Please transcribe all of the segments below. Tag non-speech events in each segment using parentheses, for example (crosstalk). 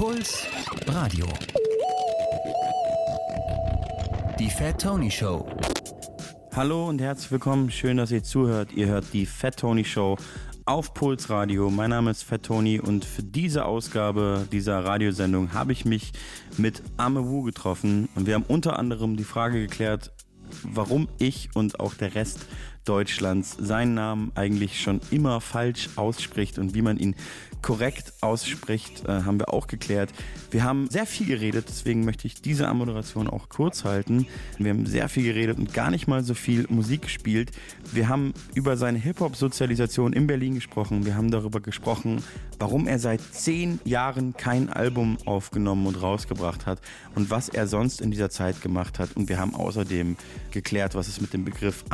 Puls Radio. Die Fat Tony Show. Hallo und herzlich willkommen. Schön, dass ihr zuhört. Ihr hört die Fat Tony Show auf Puls Radio. Mein Name ist Fat Tony und für diese Ausgabe dieser Radiosendung habe ich mich mit Ame Wu getroffen und wir haben unter anderem die Frage geklärt, warum ich und auch der Rest Deutschlands seinen Namen eigentlich schon immer falsch ausspricht und wie man ihn korrekt ausspricht, äh, haben wir auch geklärt. Wir haben sehr viel geredet, deswegen möchte ich diese Anmoderation auch kurz halten. Wir haben sehr viel geredet und gar nicht mal so viel Musik gespielt. Wir haben über seine Hip-Hop-Sozialisation in Berlin gesprochen. Wir haben darüber gesprochen, warum er seit zehn Jahren kein Album aufgenommen und rausgebracht hat und was er sonst in dieser Zeit gemacht hat. Und wir haben außerdem geklärt, was es mit dem Begriff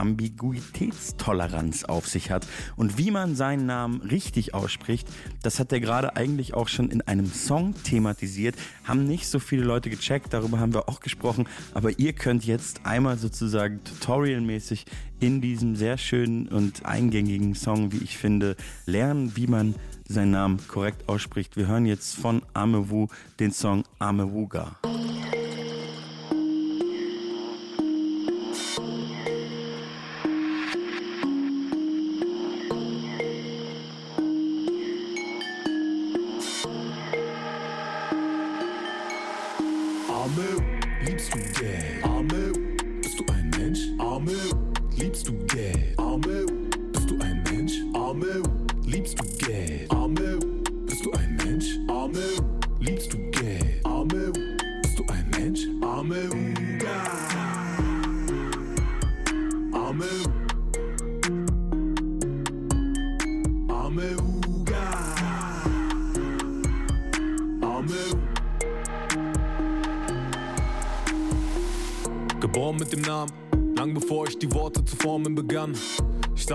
Ambiguitätstoleranz auf sich hat und wie man seinen Namen richtig ausspricht. Das das hat er gerade eigentlich auch schon in einem Song thematisiert. Haben nicht so viele Leute gecheckt, darüber haben wir auch gesprochen. Aber ihr könnt jetzt einmal sozusagen tutorialmäßig in diesem sehr schönen und eingängigen Song, wie ich finde, lernen, wie man seinen Namen korrekt ausspricht. Wir hören jetzt von Amewu den Song Amewuga. Amö, liebst du Geld? Arme, bist du ein Mensch? Arme, liebst du Geld? Arme, bist du ein Mensch? Arme, liebst du Geld?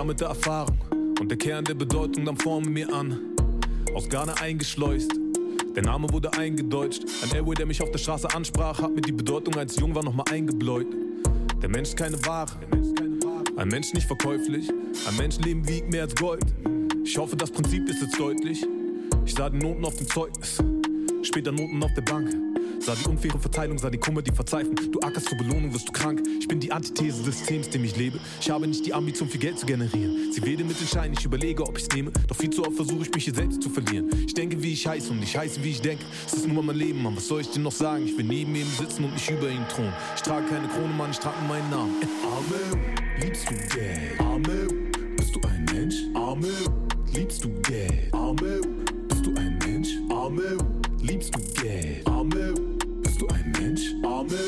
Sammelte Erfahrung und der Kern der Bedeutung dann forme mir an. Aus Ghana eingeschleust, der Name wurde eingedeutscht. Ein Airway, der mich auf der Straße ansprach, hat mir die Bedeutung als jung war nochmal eingebläut. Der Mensch keine Ware, ein Mensch nicht verkäuflich, ein Menschenleben wiegt mehr als Gold. Ich hoffe, das Prinzip ist jetzt deutlich. Ich sah die Noten auf dem Zeugnis, später Noten auf der Bank. Sah die unfaire Verteilung, sah die Kummer, die Verzweiflung. Du ackerst zur Belohnung, wirst du krank. Ich bin die Antithese des Systems, dem ich lebe. Ich habe nicht die Ambition, viel Geld zu generieren. Sie wähle mit den Schein, ich überlege, ob ich's nehme. Doch viel zu oft versuche ich mich hier selbst zu verlieren. Ich denke, wie ich heiße und ich heiße, wie ich denke. Es ist nur mal mein Leben, Mann. Was soll ich dir noch sagen? Ich will neben ihm sitzen und nicht über ihn thronen. Ich trage keine Krone, Mann, ich trage nur meinen Namen. Arme, liebst du Geld? Arme, bist du ein Mensch? Arme, liebst du Geld? Arme, bist du ein Mensch? Arme, liebst du Geld? Arme, Arme,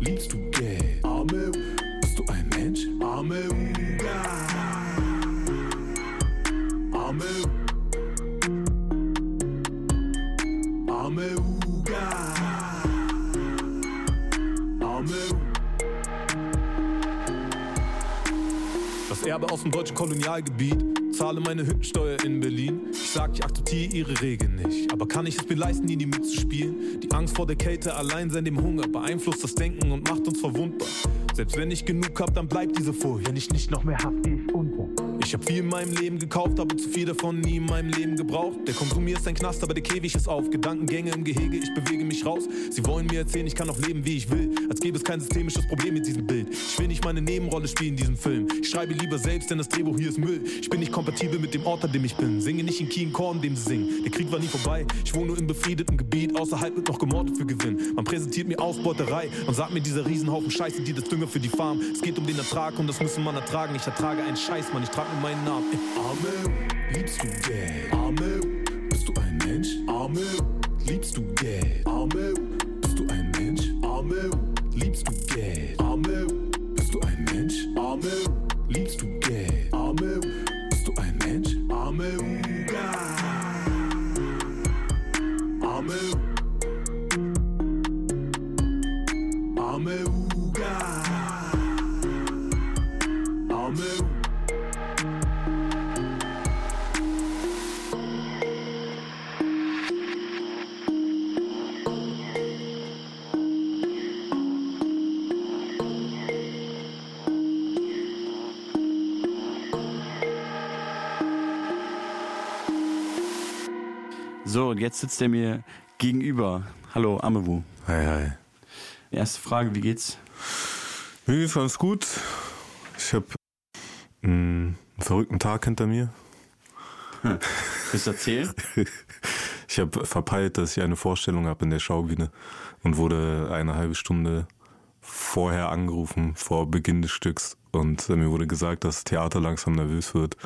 liebst du Geld? Arme, bist du ein Mensch? Arme, Uga. Arme, Arme, Erbe aus dem deutschen Kolonialgebiet zahle meine Hüttensteuer in Berlin. Ich sag, ich akzeptiere ihre Regeln nicht. Aber kann ich es mir leisten, ihnen mitzuspielen? Die Angst vor der Kälte, allein sein dem Hunger, beeinflusst das Denken und macht uns verwundbar. Selbst wenn ich genug hab, dann bleibt diese Furcht. Wenn ich nicht noch mehr hab, geh ich unter. Ich hab viel in meinem Leben gekauft, aber zu viel davon nie in meinem Leben gebraucht. Der Konsum ist ein Knast, aber der Käfig ist auf. Gedankengänge im Gehege, ich bewege mich raus. Sie wollen mir erzählen, ich kann auch leben, wie ich will. Als gäbe es kein systemisches Problem mit diesem Bild. Ich will nicht meine Nebenrolle spielen in diesem Film. Ich schreibe lieber selbst, denn das Drehbuch hier ist Müll. Ich bin nicht kompatibel mit dem Ort, an dem ich bin. Singe nicht in Kien Korn, dem sie singen. Der Krieg war nie vorbei. Ich wohne nur im befriedeten Gebiet. Außerhalb wird noch gemordet für Gewinn. Man präsentiert mir Ausbeuterei und sagt mir, dieser Riesenhaufen Scheiße, die das Dünger für die Farm. Es geht um den Ertrag und das müssen man ertragen. Ich ertrage einen Scheiß, Mann. Ich trage nur meinen Namen. Arme, liebst du Geld? Arme, bist du ein Mensch? Arme, liebst du Geld? Arme, bist du ein Mensch? Arme, liebst du Geld? Arme, bist du ein Mensch? Arme, liebst du Geld? Arme, bist du ein Mensch? Arme, Uga. Arme, Arme, So, und jetzt sitzt er mir gegenüber. Hallo, Amewu. Hi, hi. Erste Frage, wie geht's? Mir geht's ganz gut. Ich habe einen verrückten Tag hinter mir. (laughs) Willst du erzählen? (laughs) Ich habe verpeilt, dass ich eine Vorstellung habe in der Schaubühne und wurde eine halbe Stunde vorher angerufen, vor Beginn des Stücks. Und mir wurde gesagt, dass das Theater langsam nervös wird.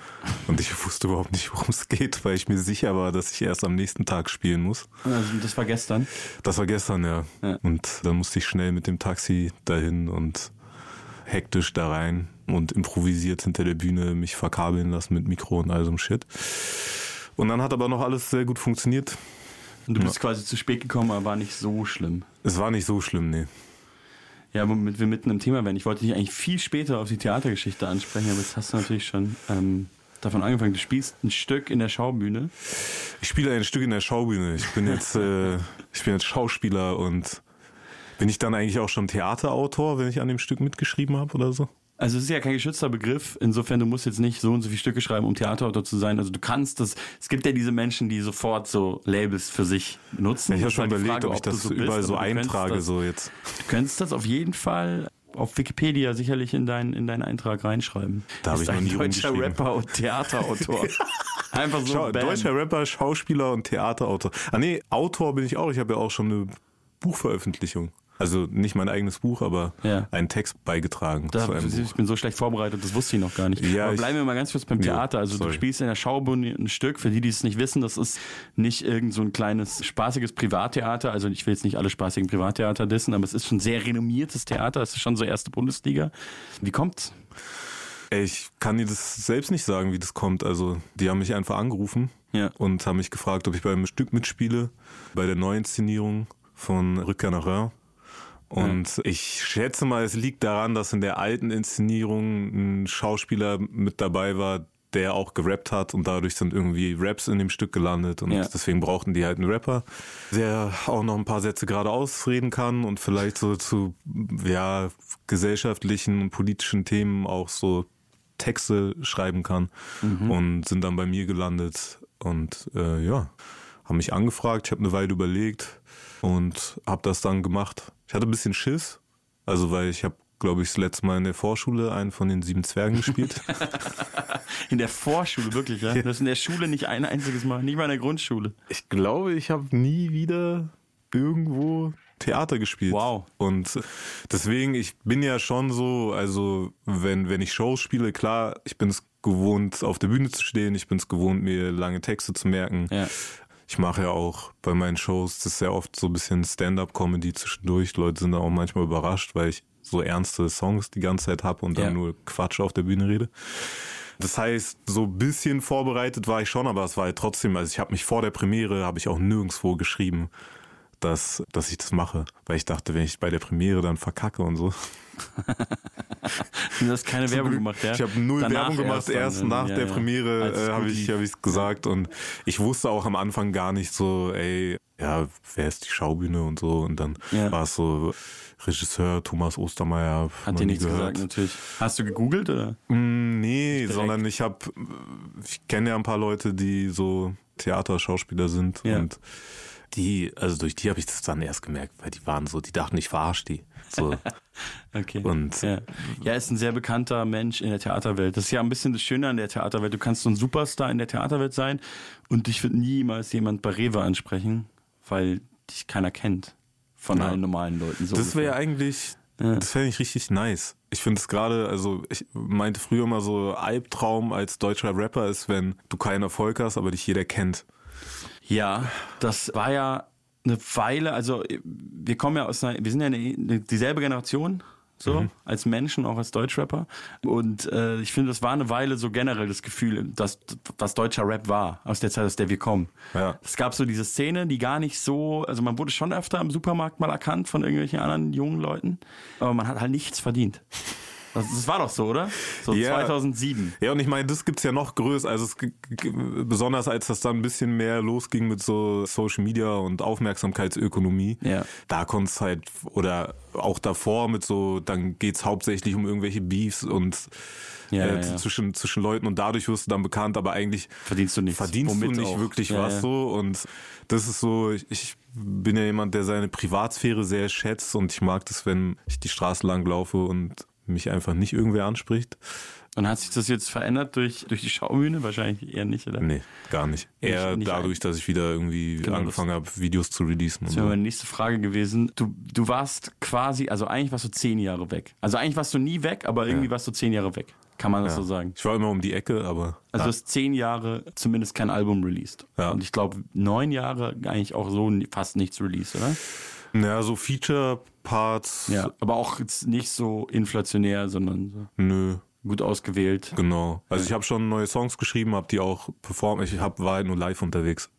Und ich wusste überhaupt nicht, worum es geht, weil ich mir sicher war, dass ich erst am nächsten Tag spielen muss. Also, das war gestern. Das war gestern, ja. Ja. Und dann musste ich schnell mit dem Taxi dahin und hektisch da rein und improvisiert hinter der Bühne mich verkabeln lassen mit Mikro und all so einem Shit. Und dann hat aber noch alles sehr gut funktioniert. Und du bist quasi zu spät gekommen, aber war nicht so schlimm. Es war nicht so schlimm, nee. Ja, womit wir mitten im Thema werden. Ich wollte dich eigentlich viel später auf die Theatergeschichte ansprechen, aber jetzt hast du natürlich schon ähm, davon angefangen. Du spielst ein Stück in der Schaubühne. Ich spiele ein Stück in der Schaubühne. Ich bin jetzt, äh, ich bin jetzt Schauspieler und bin ich dann eigentlich auch schon Theaterautor, wenn ich an dem Stück mitgeschrieben habe oder so? Also es ist ja kein geschützter Begriff. Insofern, du musst jetzt nicht so und so viele Stücke schreiben, um Theaterautor zu sein. Also du kannst das. Es gibt ja diese Menschen, die sofort so Labels für sich benutzen. Ich habe schon halt überlegt, Frage, ob ich das so bist, überall so du könntest eintrage, das, so jetzt. Du könntest das auf jeden Fall auf Wikipedia sicherlich in, dein, in deinen Eintrag reinschreiben. Da hab Ist ich noch ein nie deutscher. Rapper und Theaterautor. (laughs) Einfach so. Schau, deutscher Rapper, Schauspieler und Theaterautor. Ah nee, Autor bin ich auch. Ich habe ja auch schon eine Buchveröffentlichung. Also nicht mein eigenes Buch, aber Ja. einen Text beigetragen Da, zu einem Buch. ich bin so schlecht vorbereitet, das wusste ich noch gar nicht. Ja, Aber ich- bleiben wir mal ganz kurz beim Theater. Also du sorry. spielst in der Schaubühne ein Stück, für die, die es nicht wissen, das ist nicht irgend so ein kleines spaßiges Privattheater. Also ich will jetzt nicht alle spaßigen Privattheater dissen, aber es ist schon sehr renommiertes Theater. Es ist schon so erste Bundesliga. Wie kommt's? Ich kann dir das selbst nicht sagen, wie das kommt. Also die haben mich einfach angerufen Ja. und haben mich gefragt, ob ich beim Stück mitspiele, bei der Neuinszenierung von Rückkehr nach Rhin. Und ich schätze mal, es liegt daran, dass in der alten Inszenierung ein Schauspieler mit dabei war, der auch gerappt hat und dadurch sind irgendwie Raps in dem Stück gelandet und Ja. deswegen brauchten die halt einen Rapper, der auch noch ein paar Sätze gerade ausreden kann und vielleicht so zu ja gesellschaftlichen und politischen Themen auch so Texte schreiben kann und sind dann bei mir gelandet und äh, ja, haben mich angefragt, ich habe eine Weile überlegt und habe das dann gemacht. Ich hatte ein bisschen Schiss, also weil ich habe, glaube ich, das letzte Mal in der Vorschule einen von den sieben Zwergen gespielt. (laughs) In der Vorschule, wirklich, ja? Du hast in der Schule nicht ein einziges Mal, nicht mal in der Grundschule. ich glaube, ich habe nie wieder irgendwo Theater gespielt. Wow. Und deswegen, ich bin ja schon so, also wenn, wenn ich Shows spiele, klar, ich bin es gewohnt, auf der Bühne zu stehen, ich bin es gewohnt, mir lange Texte zu merken. Ja. Ich mache ja auch bei meinen Shows, das ist sehr oft so ein bisschen Stand-up-Comedy zwischendurch. Leute sind da auch manchmal überrascht, weil ich so ernste Songs die ganze Zeit habe und dann Ja. nur Quatsch auf der Bühne rede. Das heißt, so ein bisschen vorbereitet war ich schon, aber es war halt trotzdem, also ich habe mich vor der Premiere, habe ich auch nirgendwo geschrieben, dass, dass ich das mache. Weil ich dachte, wenn ich bei der Premiere dann verkacke und so. (laughs) Du hast keine Werbung gemacht, ja? Ich habe null Danach Werbung gemacht, erst dann, nach ja, der ja. Premiere es äh, habe ich lief. hab ich's gesagt und ich wusste auch am Anfang gar nicht so, ey, ja, wer ist die Schaubühne und so und dann Ja. war es so Regisseur Thomas Ostermeier. Hat dir nichts gesagt, natürlich. Hast du gegoogelt oder? Mm, Nee, direkt. sondern ich habe, ich kenne ja ein paar Leute, die so Theaterschauspieler sind Ja. und die, also durch die habe ich das dann erst gemerkt, weil die waren so, die dachten, ich verarsche die. So. (laughs) Okay. Und- ja. ja, ist ein sehr bekannter Mensch in der Theaterwelt. Das ist ja ein bisschen das Schöne an der Theaterwelt. Du kannst so ein Superstar in der Theaterwelt sein und dich wird niemals jemand bei Rewe ansprechen, weil dich keiner kennt. Von Ja. allen normalen Leuten. So Das wäre eigentlich, Ja. das fände ich richtig nice. Ich finde es gerade, also ich meinte früher mal so, Albtraum als deutscher Rapper ist, wenn du keinen Erfolg hast, aber dich jeder kennt. Ja, das war ja eine Weile, also wir kommen ja aus einer, wir sind ja eine, dieselbe Generation, so, Mhm. als Menschen, auch als Deutschrapper. Und äh, ich finde, das war eine Weile so generell das Gefühl, dass was deutscher Rap war, aus der Zeit, aus der wir kommen. Ja. Es gab so diese Szene, die gar nicht so, also man wurde schon öfter im Supermarkt mal erkannt von irgendwelchen anderen jungen Leuten, aber man hat halt nichts verdient. Das, das war doch so, oder? So Ja. 2007. Ja, und ich meine, das gibt's ja noch größer, also es, besonders als das dann ein bisschen mehr losging mit so Social Media und Aufmerksamkeitsökonomie. Ja. Da konnt's halt, oder auch davor mit so, dann geht's hauptsächlich um irgendwelche Beefs und Ja, äh, ja, zwischen zwischen Leuten und dadurch wirst du dann bekannt, aber eigentlich Verdienst du nichts. verdienst Womit du nicht auch. wirklich was so und das ist so, ich, ich bin ja jemand, der seine Privatsphäre sehr schätzt und ich mag das, wenn ich die Straße lang laufe und mich einfach nicht irgendwer anspricht. Und hat sich das jetzt verändert durch, durch die Schaubühne? Wahrscheinlich eher nicht, oder? Nee, gar nicht. Eher nicht dadurch, dass ich wieder irgendwie Genau, angefangen habe, Videos zu releasen. Das wäre meine nächste Frage gewesen. Du, du warst quasi, also eigentlich warst du zehn Jahre weg. Also eigentlich warst du nie weg, aber irgendwie warst du zehn Jahre weg. Kann man das so sagen? Ich war immer um die Ecke, aber Also du hast zehn Jahre zumindest kein Album released. Ja. Und ich glaube, neun Jahre eigentlich auch so fast nichts released, oder? Naja, so Feature-Parts, Ja. Aber auch jetzt nicht so inflationär, sondern so nö, gut ausgewählt. genau. Also ich habe schon neue Songs geschrieben, habe die auch performt. Ich hab, war halt nur live unterwegs.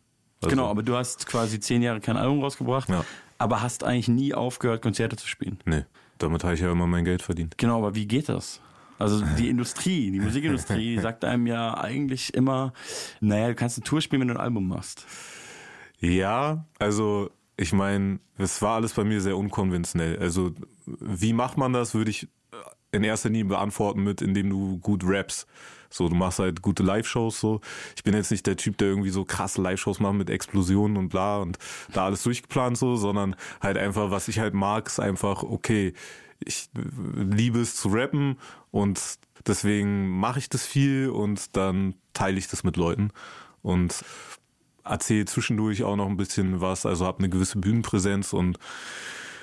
Also, Genau, aber du hast quasi zehn Jahre kein Album rausgebracht, Ja. aber hast eigentlich nie aufgehört, Konzerte zu spielen. Nee, damit habe ich ja immer mein Geld verdient. Genau, aber wie geht das? Also die (laughs) Industrie, die Musikindustrie sagt einem ja eigentlich immer, naja, du kannst eine Tour spielen, wenn du ein Album machst. Ja, also ich meine, es war alles bei mir sehr unkonventionell. Also wie macht man das, würde ich in erster Linie beantworten mit, indem du gut rappst. So, du machst halt gute Live-Shows so. Ich bin jetzt nicht der Typ, der irgendwie so krasse Live-Shows macht mit Explosionen und bla und da alles durchgeplant so, sondern halt einfach, was ich halt mag, ist einfach, okay, ich liebe es zu rappen und deswegen mache ich das viel und dann teile ich das mit Leuten und erzähle zwischendurch auch noch ein bisschen was, also habe eine gewisse Bühnenpräsenz und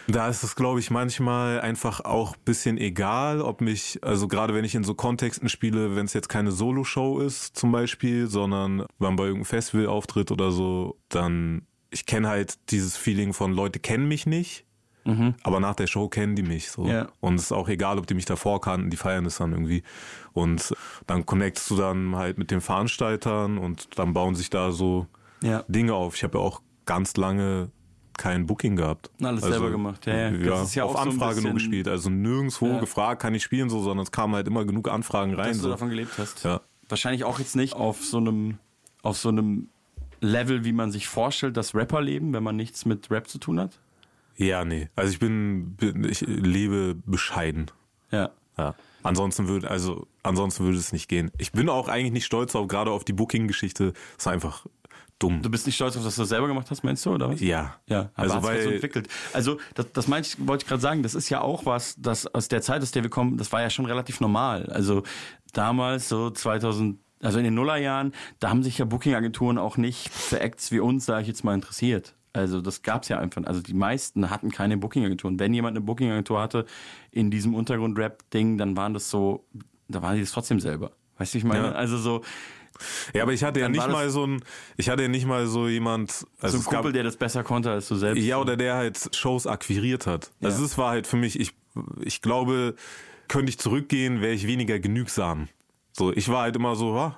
da ist es, glaube ich, manchmal einfach auch ein bisschen egal, ob mich, also gerade wenn ich in so Kontexten spiele, wenn es jetzt keine Solo-Show ist zum Beispiel, sondern man bei irgendeinem Festival auftritt oder so, dann, ich kenne halt dieses Feeling von Leute kennen mich nicht, aber nach der Show kennen die mich so. Ja. Und es ist auch egal, ob die mich davor kannten, die feiern das dann irgendwie. Und dann connectst du dann halt mit den Veranstaltern und dann bauen sich da so Ja. Dinge auf. Ich habe ja auch ganz lange kein Booking gehabt. Alles selber gemacht, ja, ja. Das ist ja auf so ein Anfrage nur bisschen- gespielt. Also nirgendwo Ja. gefragt, kann ich spielen so, sondern es kamen halt immer genug Anfragen rein. dass du So. davon gelebt hast. Ja. Wahrscheinlich auch jetzt nicht auf so einem, auf so einem Level, wie man sich vorstellt, dass Rapper leben, wenn man nichts mit Rap zu tun hat. Ja, nee. Also ich bin, bin ich lebe bescheiden. Ja. Ja. Ansonsten würde, also ansonsten würde es nicht gehen. Ich bin auch eigentlich nicht stolz auf, gerade auf die Booking-Geschichte. Das ist einfach dumm. Du bist nicht stolz auf, dass du das selber gemacht hast, meinst du, oder was? Ja. Ja, aber also weil so entwickelt. Also das, das meinte ich, wollte ich gerade sagen, das ist ja auch was, das aus der Zeit, aus der wir kommen, das war ja schon relativ normal. Also damals, so 2000, also in den Nullerjahren, da haben sich ja Booking-Agenturen auch nicht für Acts wie uns, sage ich jetzt mal, interessiert. Also das gab's ja einfach. Also die meisten hatten keine Booking-Agenturen. Wenn jemand eine Booking-Agentur hatte in diesem Untergrund-Rap-Ding, dann waren das so, da waren die das trotzdem selber. Weißt du, wie ich meine? Ja. Also so, Ja, aber ich hatte ja nicht mal so ein, ich hatte ja nicht mal so jemand, also so ein es gab, Kumpel, der das besser konnte als du selbst. Ja, oder der halt Shows akquiriert hat. Also Ja. das war halt für mich, ich, ich glaube, könnte ich zurückgehen, wäre ich weniger genügsam. So, ich war halt immer so, ah,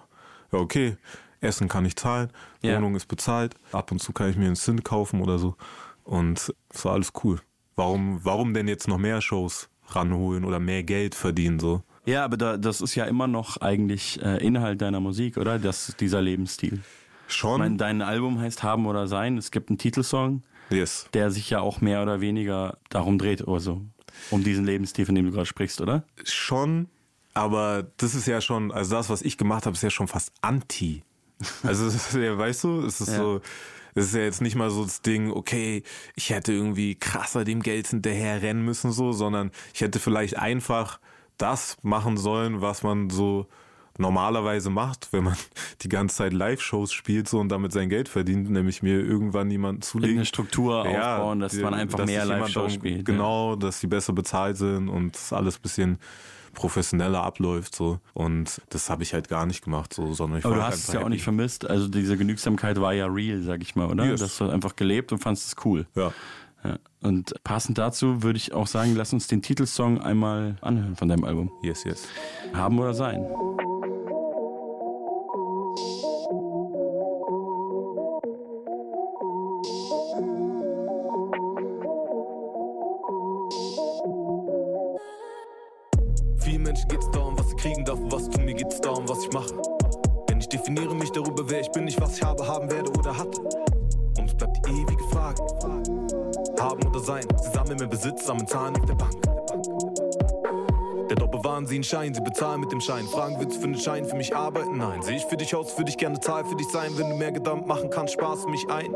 ja, okay, Essen kann ich zahlen, Ja. Wohnung ist bezahlt, ab und zu kann ich mir einen Sinn kaufen oder so. Und es war alles cool. Warum, warum denn jetzt noch mehr Shows ranholen oder mehr Geld verdienen, so? Ja, aber da, das ist ja immer noch eigentlich äh, Inhalt deiner Musik, oder? Das, dieser Lebensstil. Ich Schon? meine, dein Album heißt Haben oder Sein. Es gibt einen Titelsong, yes. der sich ja auch mehr oder weniger darum dreht, also um diesen Lebensstil, von dem du gerade sprichst, oder? Schon, aber das ist ja schon, also das, was ich gemacht habe, ist ja schon fast anti. Also, ja, weißt du, es ist Ja. so, es ist ja jetzt nicht mal so das Ding, okay, ich hätte irgendwie krasser dem Geld hinterher rennen müssen, so, sondern ich hätte vielleicht einfach das machen sollen, was man so normalerweise macht, wenn man (laughs) die ganze Zeit Live-Shows spielt so und damit sein Geld verdient, nämlich mir irgendwann jemanden zulegen. Irgendeine Struktur aufbauen, dass die- man einfach dass mehr Live-Shows spielt. Genau, dass die besser bezahlt sind und das alles bisschen professioneller abläuft so und das habe ich halt gar nicht gemacht so sondern ich Aber du hast es ja auch nicht happy. vermisst. Also diese Genügsamkeit war ja real, sag ich mal, oder? Yes. Dass du einfach gelebt und fandest es cool. ja Ja. Und passend dazu würde ich auch sagen, lass uns den Titelsong einmal anhören von deinem Album. yes yes Haben oder sein. Bezahlen mit dem Schein. Fragen, willst du für einen Schein für mich arbeiten? Nein. Sehe ich für dich aus, für dich gerne Zahl für dich sein. Wenn du mehr Gedanken machen kannst, Spaß für mich ein.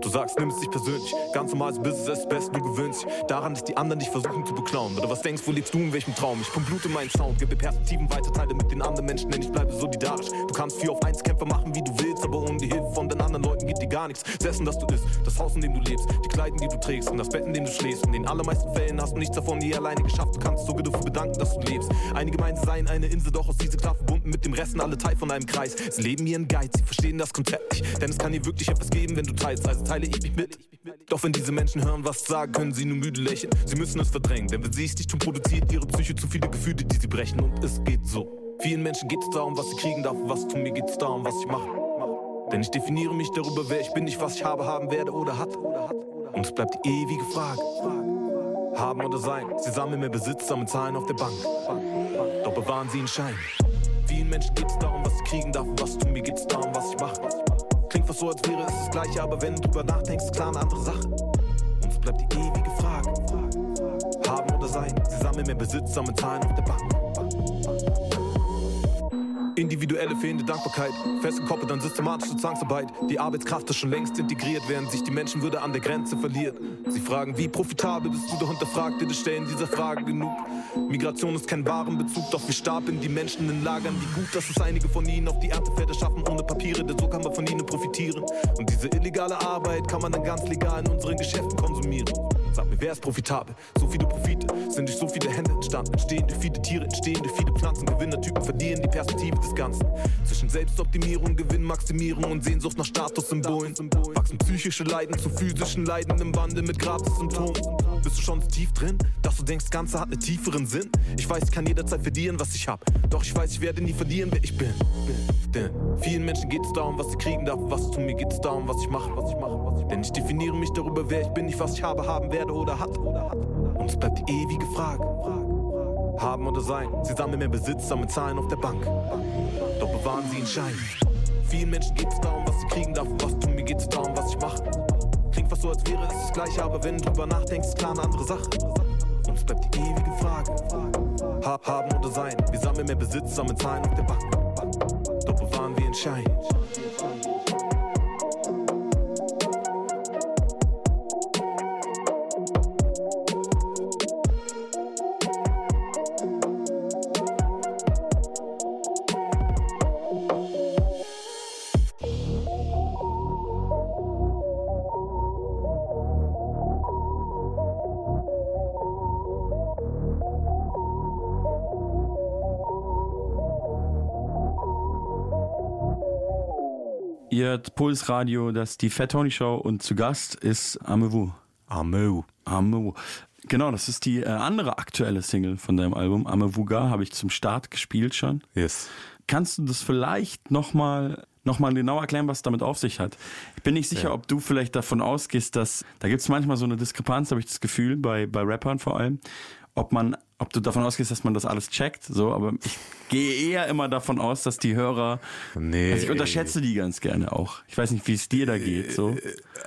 Du sagst, nimm es dich persönlich. Ganz normales Business ist best, du gewöhnst dich daran, dass die anderen dich versuchen zu beklauen. Oder was denkst, wo lebst du, in welchem Traum? Ich pump Blut in meinen Sound, gebe Perspektiven weiter, teile mit den anderen Menschen, denn ich bleibe solidarisch. Du kannst vier auf eins Kämpfer machen, wie du willst, aber ohne die Hilfe von den anderen Leuten geht dir gar nichts. Das Essen, das du isst, das Haus, in dem du lebst, die Kleidung, die du trägst und das Bett, in dem du schläfst. In den allermeisten Fällen hast du nichts davon je alleine geschafft. Du kannst sogar dafür bedanken, dass du lebst. Einige meinen, sie seien eine Insel, doch aus dieser klar verbunden mit dem Resten, alle Teil von einem Kreis. Sie leben ihren Geiz, sie verstehen das Konzept nicht, denn es kann dir wirklich etwas geben, wenn du teilst, also teile ich mich mit. Doch wenn diese Menschen hören, was ich sage, können sie nur müde lächeln. Sie müssen es verdrängen, denn wenn sie es nicht tun, produziert ihre Psyche zu viele Gefühle, die sie brechen und es geht so. Vielen Menschen geht es darum, was sie kriegen darf, was tun, mir geht es darum, was ich mache. Denn ich definiere mich darüber, wer ich bin, nicht was ich habe, haben werde oder hatte. Und es bleibt die ewige Frage. Haben oder sein, sie sammeln mehr Besitz, sammeln Zahlen auf der Bank. Doch bewahren sie einen Schein. Vielen Menschen geht es darum, was sie kriegen darf, was tun, mir geht es darum, was ich mache. Klingt fast so, als wäre es das Gleiche, aber wenn du drüber nachdenkst, klar eine andere Sache. Und es bleibt die ewige Frage. Haben oder sein, sie sammeln mehr Besitz, sammeln Zahlen auf der Bank. Individuelle fehlende Dankbarkeit, festgekoppelt an systematische Zwangsarbeit. Die Arbeitskraft ist schon längst integriert, während sich die Menschenwürde an der Grenze verliert. Sie fragen, wie profitabel bist du, doch hinterfragt dir das Stellen dieser Frage genug. Migration ist kein Warenbezug, doch wir stapeln die Menschen in Lagern. Wie gut, dass es einige von ihnen auf die Erntefelder schaffen, ohne Papiere, denn so kann man von ihnen profitieren. Und diese illegale Arbeit kann man dann ganz legal in unseren Geschäften konsumieren. Sag mir, wer ist profitabel? So viele Profite sind durch so viele Hände entstanden. Entstehen durch viele Tiere, entstehen durch viele Pflanzen. Gewinnertypen verlieren die Perspektive des Ganzen. Zwischen Selbstoptimierung, Gewinnmaximierung und Sehnsucht nach Statussymbolen. Wachsen psychische Leiden zu physischen Leiden im Wandel mit Gratis-Symptomen. Bist du schon so tief drin, dass du denkst, das Ganze hat einen tieferen Sinn? Ich weiß, ich kann jederzeit verlieren, was ich hab. Doch ich weiß, ich werde nie verlieren, wer ich bin. Denn vielen Menschen geht es darum, was sie kriegen darf, was tun. Mir geht es darum, was ich mache, was ich mache, was ich Denn ich definiere mich darüber, wer ich bin, nicht was ich habe, haben werde oder hat. Und es bleibt die ewige Frage. Haben oder sein, sie sammeln mehr Besitz, sammeln Zahlen auf der Bank. Doch bewahren sie einen Schein. Vielen Menschen geht es darum, was sie kriegen darf, was tun. Mir geht es darum, was ich mache. Klingt fast so, als wäre es das Gleiche, aber wenn du drüber nachdenkst, ist klar eine andere Sache. Und es bleibt die ewige Frage. Hab, haben oder sein, wir sammeln mehr Besitz, sammeln Zahlen auf der Bank. Doch bewahren wir einen Schein. Hört Puls Radio, das ist die Fat Tony Show und zu Gast ist Amewu. Ameu. Amewu. Genau, das ist die äh, andere aktuelle Single von deinem Album. Amewuga habe ich zum Start gespielt schon. Yes. Kannst du das vielleicht nochmal noch mal genau erklären, was damit auf sich hat? Ich bin nicht sicher, Ja. ob du vielleicht davon ausgehst, dass da gibt es manchmal so eine Diskrepanz, habe ich das Gefühl, bei, bei Rappern vor allem, ob man, ob du davon ausgehst, dass man das alles checkt, so, aber ich gehe eher immer davon aus, dass die Hörer, Nee. also ich unterschätze die ganz gerne auch. Ich weiß nicht, wie es dir da geht, so.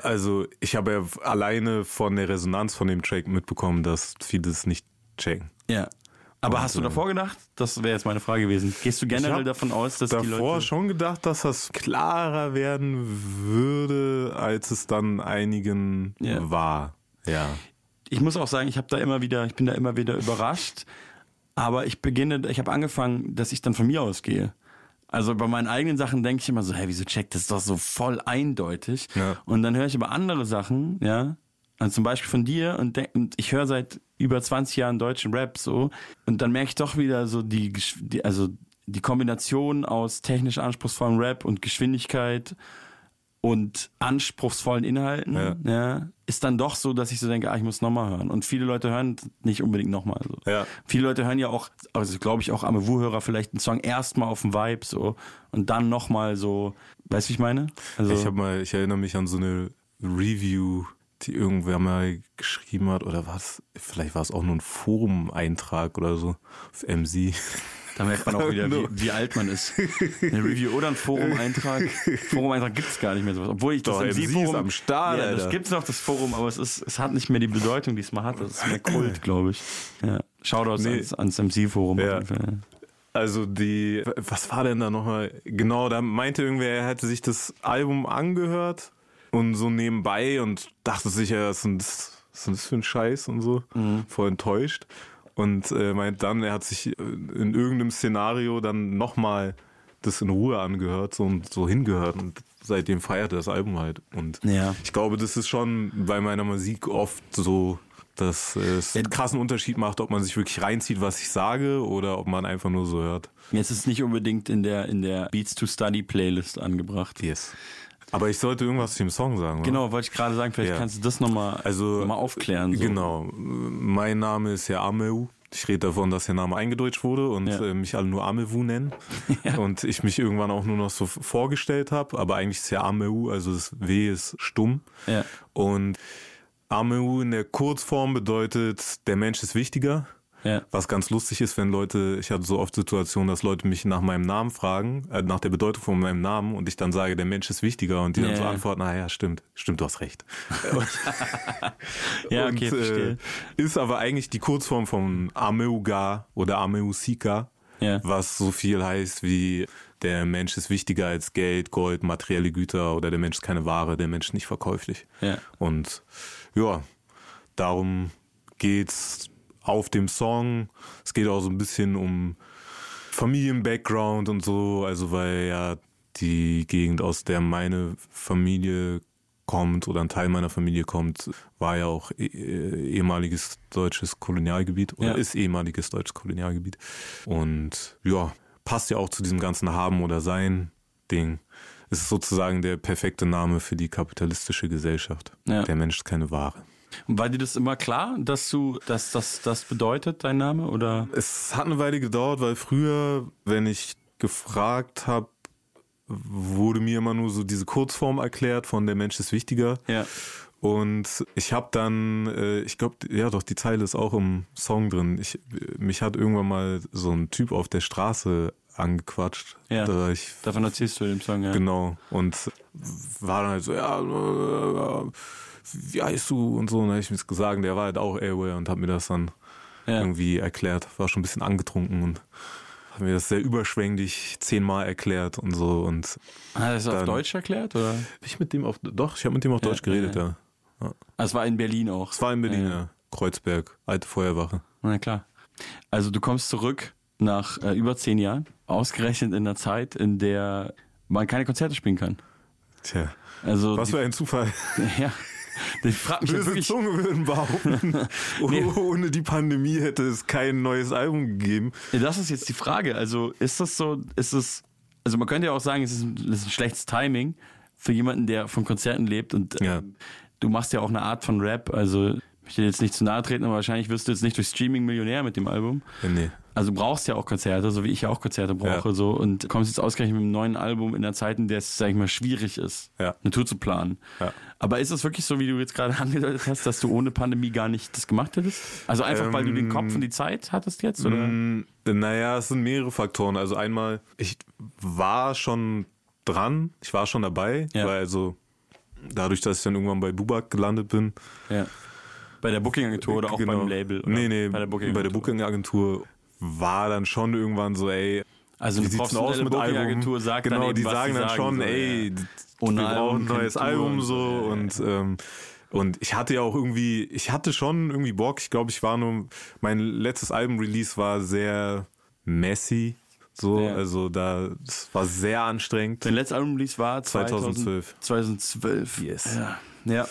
Also ich habe ja alleine von der Resonanz von dem Track mitbekommen, dass viele es nicht checken. Ja. Aber Und, hast du ähm, davor gedacht? Das wäre jetzt meine Frage gewesen. Gehst du Ich generell davon aus, dass die davor Leute schon gedacht, dass das klarer werden würde, als es dann einigen Ja. war. Ja. Ich muss auch sagen, ich habe da immer wieder, ich bin da immer wieder überrascht. Aber ich beginne, ich habe angefangen, dass ich dann von mir ausgehe. Also bei meinen eigenen Sachen denke ich immer so, hey, wieso checkt das doch so voll eindeutig? Ja. Und dann höre ich aber andere Sachen, ja, also zum Beispiel von dir und, denk, und ich höre seit über 20 Jahren deutschen Rap so und dann merke ich doch wieder so die, die also die Kombination aus technisch anspruchsvollem Rap und Geschwindigkeit und anspruchsvollen Inhalten, ja. Ja. ist dann doch so, dass ich so denke, ah, ich muss nochmal hören. Und viele Leute hören nicht unbedingt nochmal. So. Ja. Viele Leute hören ja auch, also glaube ich auch am hörer vielleicht einen Song erstmal auf den Vibe so und dann nochmal so, weißt du, wie ich meine? Also, Ich habe mal, ich erinnere mich an so eine Review, die irgendwer mal geschrieben hat, oder was? Vielleicht war es auch nur ein Forum-Eintrag oder so auf MC. Da merkt man auch wieder, wie, wie alt man ist. Eine Review oder ein Forum-Eintrag. (laughs) Forum-Eintrag gibt es gar nicht mehr sowas. Obwohl ich das Doch, MC-Forum. am Start, ja, das gibt es noch, das Forum, aber es, ist, es hat nicht mehr die Bedeutung, die es mal hatte. Es ist mehr Kult, (laughs) glaube ich. Ja. Shoutouts Nee. ans, ans MC-Forum. Ja. auf jeden Fall. Also die, was war denn da nochmal? Genau, da meinte irgendwer, er hätte sich das Album angehört und so nebenbei und dachte sich, ja, was ist denn das, was ist denn das für ein Scheiß und so, voll enttäuscht. Und äh, meint dann, er hat sich äh, in irgendeinem Szenario dann nochmal das in Ruhe angehört so, und so hingehört und seitdem feiert er das Album halt. Und Ja. ich glaube, das ist schon bei meiner Musik oft so, dass es einen krassen Unterschied macht, ob man sich wirklich reinzieht, was ich sage, oder ob man einfach nur so hört. Jetzt ist es nicht unbedingt in der, in der Beats to Study Playlist angebracht. Yes. Aber ich sollte irgendwas zu dem Song sagen. oder? Genau, wollte ich gerade sagen, vielleicht Ja. kannst du das nochmal Also, noch mal aufklären. So. Genau. Mein Name ist ja Ameu. Ich rede davon, dass der Name eingedeutscht wurde und Ja. äh, mich alle nur Amewu nennen. (laughs) Und ich mich irgendwann auch nur noch so vorgestellt habe. Aber eigentlich ist ja Ameu, also das W ist stumm. Ja. Und Ameu in der Kurzform bedeutet, der Mensch ist wichtiger. Ja. Was ganz lustig ist, wenn Leute, ich hatte so oft Situationen, dass Leute mich nach meinem Namen fragen, äh, nach der Bedeutung von meinem Namen und ich dann sage, der Mensch ist wichtiger und die dann Ja, so ja. antworten, na ja, stimmt, stimmt, du hast recht. (laughs) Ja, und, okay, verstehe. Äh, ist aber eigentlich die Kurzform von Ameuga oder Ameusika, Ja. was so viel heißt wie der Mensch ist wichtiger als Geld, Gold, materielle Güter oder der Mensch ist keine Ware, der Mensch ist nicht verkäuflich. Ja. Und ja, darum geht's auf dem Song. Es geht auch so ein bisschen um Familien-Background und so, also weil ja die Gegend, aus der meine Familie kommt oder ein Teil meiner Familie kommt, war ja auch eh- eh- ehemaliges deutsches Kolonialgebiet oder Ja. ist ehemaliges deutsches Kolonialgebiet. Und ja, passt ja auch zu diesem ganzen Haben oder Sein Ding. Es ist sozusagen der perfekte Name für die kapitalistische Gesellschaft. Ja. Der Mensch ist keine Ware. Und war dir das immer klar, dass du, dass das das bedeutet, dein Name? Oder? Es hat eine Weile gedauert, weil früher, wenn ich gefragt habe, wurde mir immer nur so diese Kurzform erklärt von der Mensch ist wichtiger. Ja. Und ich habe dann, äh, ich glaube, ja doch, die Zeile ist auch im Song drin. Ich, mich hat irgendwann mal so ein Typ auf der Straße angequatscht. Ja. Da ich Davon erzählst du dem Song, ja. Genau. Und war dann halt so, ja, wie heißt du und so. Und dann habe ich mir das gesagt, der war halt auch Airway und hat mir das dann Ja. irgendwie erklärt. War schon ein bisschen angetrunken und hat mir das sehr überschwänglich zehnmal erklärt und so. Und Hat er das auf Deutsch erklärt? Oder? ich mit dem auf, doch, ich habe mit dem auf Ja, Deutsch geredet, ja, ja. ja. Ah, es war in Berlin auch. Es war in Berlin, Ja. Kreuzberg, alte Feuerwache. Na klar. Also du kommst zurück nach äh, über zehn Jahren, ausgerechnet in einer Zeit, in der man keine Konzerte spielen kann. Tja, Also was für ein Zufall. (laughs) ja, ich frage mich Böse wirklich, Zunge würden behaupten, (laughs) Nee. ohne die Pandemie hätte es kein neues Album gegeben. das ist jetzt die Frage. Also ist das so, ist es, also man könnte ja auch sagen, es ist ein, es ist ein schlechtes Timing für jemanden, der von Konzerten lebt und Ja. ähm, du machst ja auch eine Art von Rap, also ich will jetzt nicht zu nahe treten, aber wahrscheinlich wirst du jetzt nicht durch Streaming Millionär mit dem Album. Nee. Also du brauchst ja auch Konzerte, so wie ich ja auch Konzerte brauche, Ja. so und kommst jetzt ausgerechnet mit einem neuen Album in einer Zeit, in der es, sag ich mal, schwierig ist, Ja. eine Tour zu planen. Ja. Aber ist es wirklich so, wie du jetzt gerade (laughs) angedeutet hast, dass du ohne Pandemie gar nicht das gemacht hättest? Also einfach, weil du den Kopf und die Zeit hattest jetzt, oder? Mm, Naja, es sind mehrere Faktoren. Also einmal, ich war schon dran, ich war schon dabei, weil also dadurch, dass ich dann irgendwann bei Bubak gelandet bin. Ja. Bei der Booking-Agentur oder auch genau, beim Label? Oder? Nee, nee, bei der Booking-Agentur. bei der Booking-Agentur war dann schon irgendwann so, ey, Also wie sieht's denn aus mit Album? Sagt genau, dann eben, die was sagen dann sagen, schon, so, ey, wir Album brauchen ein neues Album und so und ähm, und ich hatte ja auch irgendwie, ich hatte schon irgendwie Bock. Ich glaube, ich war nur, mein letztes Album-Release war sehr messy, so, Ja. also da, es war sehr anstrengend. Dein letztes Album-Release war 2012. 2012. Yes. Ja. ja.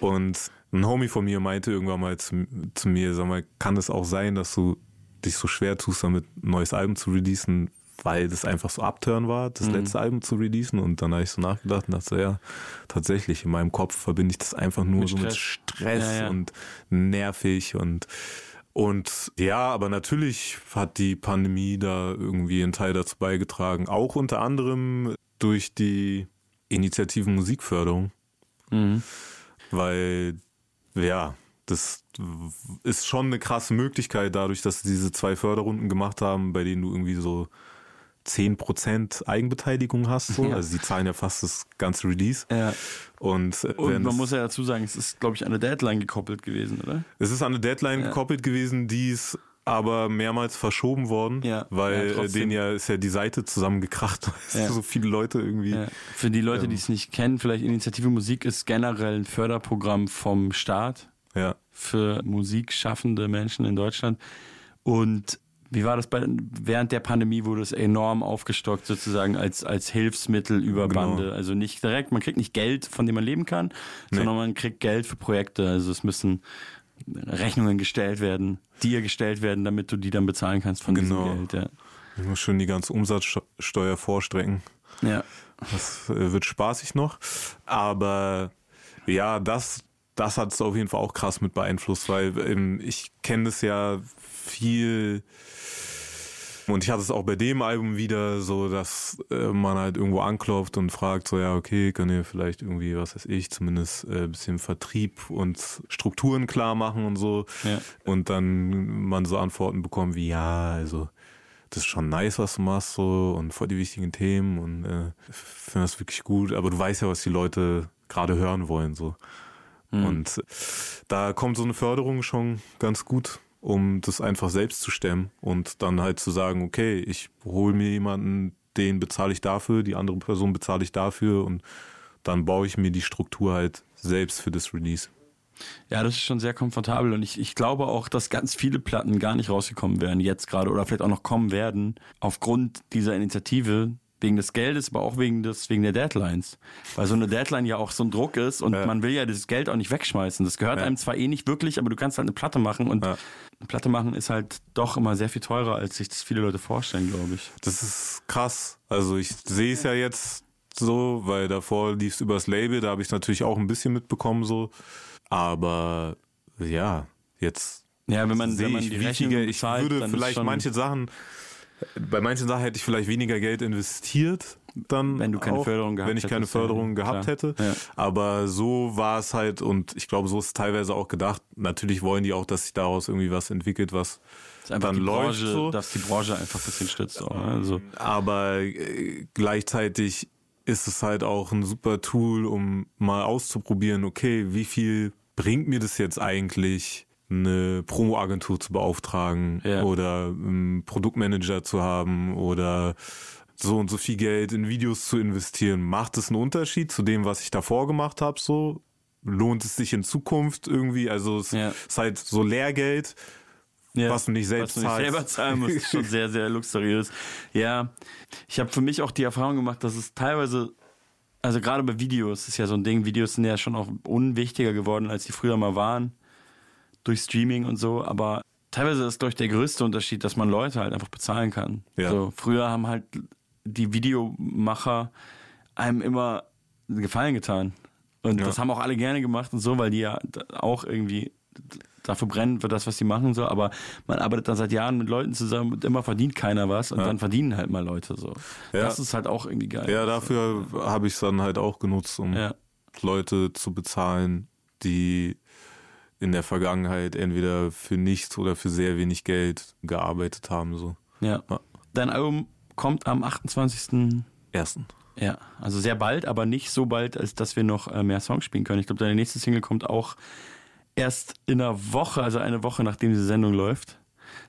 Und ein Homie von mir meinte irgendwann mal zu, zu mir, sag mal, kann es auch sein, dass du dich so schwer tust, damit ein neues Album zu releasen, weil das einfach so abturn war, das Mhm. letzte Album zu releasen. Und dann habe ich so nachgedacht und dachte so, ja, tatsächlich, in meinem Kopf verbinde ich das einfach nur Mit so mit Stress. Stress Ja, ja. und nervig und und ja, aber natürlich hat die Pandemie da irgendwie einen Teil dazu beigetragen. Auch unter anderem durch die Initiativen Musikförderung Mhm. weil ja, das ist schon eine krasse Möglichkeit, dadurch, dass sie diese zwei Förderrunden gemacht haben, bei denen du irgendwie so 10% Eigenbeteiligung hast. So. Ja. Also sie zahlen ja fast das ganze Release. Ja. Und, äh, Und man muss ja dazu sagen, es ist, glaube ich, an eine Deadline gekoppelt gewesen, oder? Es ist an eine Deadline Ja. gekoppelt gewesen, die ist aber mehrmals verschoben worden, Ja, weil ja, äh, denen ja ist ja die Seite zusammengekracht, (laughs) weil Ja. so viele Leute irgendwie. Ja. Für die Leute, Ähm. die es nicht kennen, vielleicht Initiative Musik ist generell ein Förderprogramm vom Staat Ja. für musikschaffende Menschen in Deutschland. Und wie war das bei, während der Pandemie wurde es enorm aufgestockt sozusagen als, als Hilfsmittel über Genau. Bande. Also nicht direkt, man kriegt nicht Geld, von dem man leben kann, Nee. sondern man kriegt Geld für Projekte. Also es müssen Rechnungen gestellt werden, dir gestellt werden, damit du die dann bezahlen kannst von Genau. diesem Geld. Ich muss schon die ganze Umsatzsteuer vorstrecken. Ja. ja. Das äh, wird spaßig noch. Aber ja, das, das hat es auf jeden Fall auch krass mit beeinflusst, weil ähm, ich kenne das ja viel. Und ich hatte es auch bei dem Album wieder so, dass äh, man halt irgendwo anklopft und fragt so, ja, okay, könnt ihr vielleicht irgendwie, was weiß ich, zumindest äh, ein bisschen Vertrieb und Strukturen klar machen und so. Ja. Und dann man so Antworten bekommt wie, ja, also das ist schon nice, was du machst so und voll die wichtigen Themen und äh, finde das wirklich gut. Aber du weißt ja, was die Leute gerade hören wollen so. Und äh, da kommt so eine Förderung schon ganz gut, um das einfach selbst zu stemmen und dann halt zu sagen, okay, ich hole mir jemanden, den bezahle ich dafür, die andere Person bezahle ich dafür und dann baue ich mir die Struktur halt selbst für das Release. Ja, das ist schon sehr komfortabel und ich, ich glaube auch, dass ganz viele Platten gar nicht rausgekommen wären jetzt gerade oder vielleicht auch noch kommen werden aufgrund dieser Initiative wegen des Geldes, aber auch wegen des wegen der Deadlines, weil so eine Deadline ja auch so ein Druck ist und Ja. man will ja das Geld auch nicht wegschmeißen. Das gehört Ja. einem zwar eh nicht wirklich, aber du kannst halt eine Platte machen und Ja. eine Platte machen ist halt doch immer sehr viel teurer, als sich das viele Leute vorstellen, glaube ich. Das ist krass. Also ich sehe es ja jetzt so, weil davor lief es übers Label, da habe ich natürlich auch ein bisschen mitbekommen so. Aber ja, jetzt Ja, wenn man wenn man ich, die Rechnung Geld, ich bezahlt, würde dann ist vielleicht schon, manche Sachen, bei manchen Sachen hätte ich vielleicht weniger Geld investiert, dann Wenn du keine auch, Förderung gehabt wenn ich keine hättest, Förderung klar. gehabt hätte. Ja. Aber so war es halt und ich glaube, so ist es teilweise auch gedacht. Natürlich wollen die auch, dass sich daraus irgendwie was entwickelt, was dann die läuft Branche, so. dass die Branche einfach ein bisschen stützt. Auch, ne? also, Aber äh, gleichzeitig ist es halt auch ein super Tool, um mal auszuprobieren, okay, wie viel bringt mir das jetzt eigentlich, eine Promo-Agentur zu beauftragen Ja. oder einen Produktmanager zu haben oder so und so viel Geld in Videos zu investieren. Macht es einen Unterschied zu dem, was ich davor gemacht habe? So lohnt es sich in Zukunft irgendwie? Also es Ja. ist halt so Lehrgeld, Ja, was du nicht selbst was du nicht zahlst. selber zahlen musst, ist schon sehr, sehr luxuriös. Ja, ich habe für mich auch die Erfahrung gemacht, dass es teilweise, also gerade bei Videos ist ja so ein Ding, Videos sind ja schon auch unwichtiger geworden, als die früher mal waren, durch Streaming und so, aber teilweise ist, glaube ich, der größte Unterschied, dass man Leute halt einfach bezahlen kann. Ja. So, früher haben halt die Videomacher einem immer Gefallen getan. Und Ja. das haben auch alle gerne gemacht und so, weil die ja auch irgendwie dafür brennen für das, was sie machen, so, aber man arbeitet dann seit Jahren mit Leuten zusammen und immer verdient keiner was und Ja. dann verdienen halt mal Leute so. Ja. Das ist halt auch irgendwie geil. Ja, dafür habe ich es dann halt auch genutzt, um. Leute zu bezahlen, die in der Vergangenheit entweder für nichts oder für sehr wenig Geld gearbeitet haben. So. Ja. Ja. Dein Album kommt am 28. Ersten. Ja, also sehr bald, aber nicht so bald, als dass wir noch äh, mehr Songs spielen können. Ich glaube, deine nächste Single kommt auch erst in einer Woche, also eine Woche nachdem diese Sendung läuft.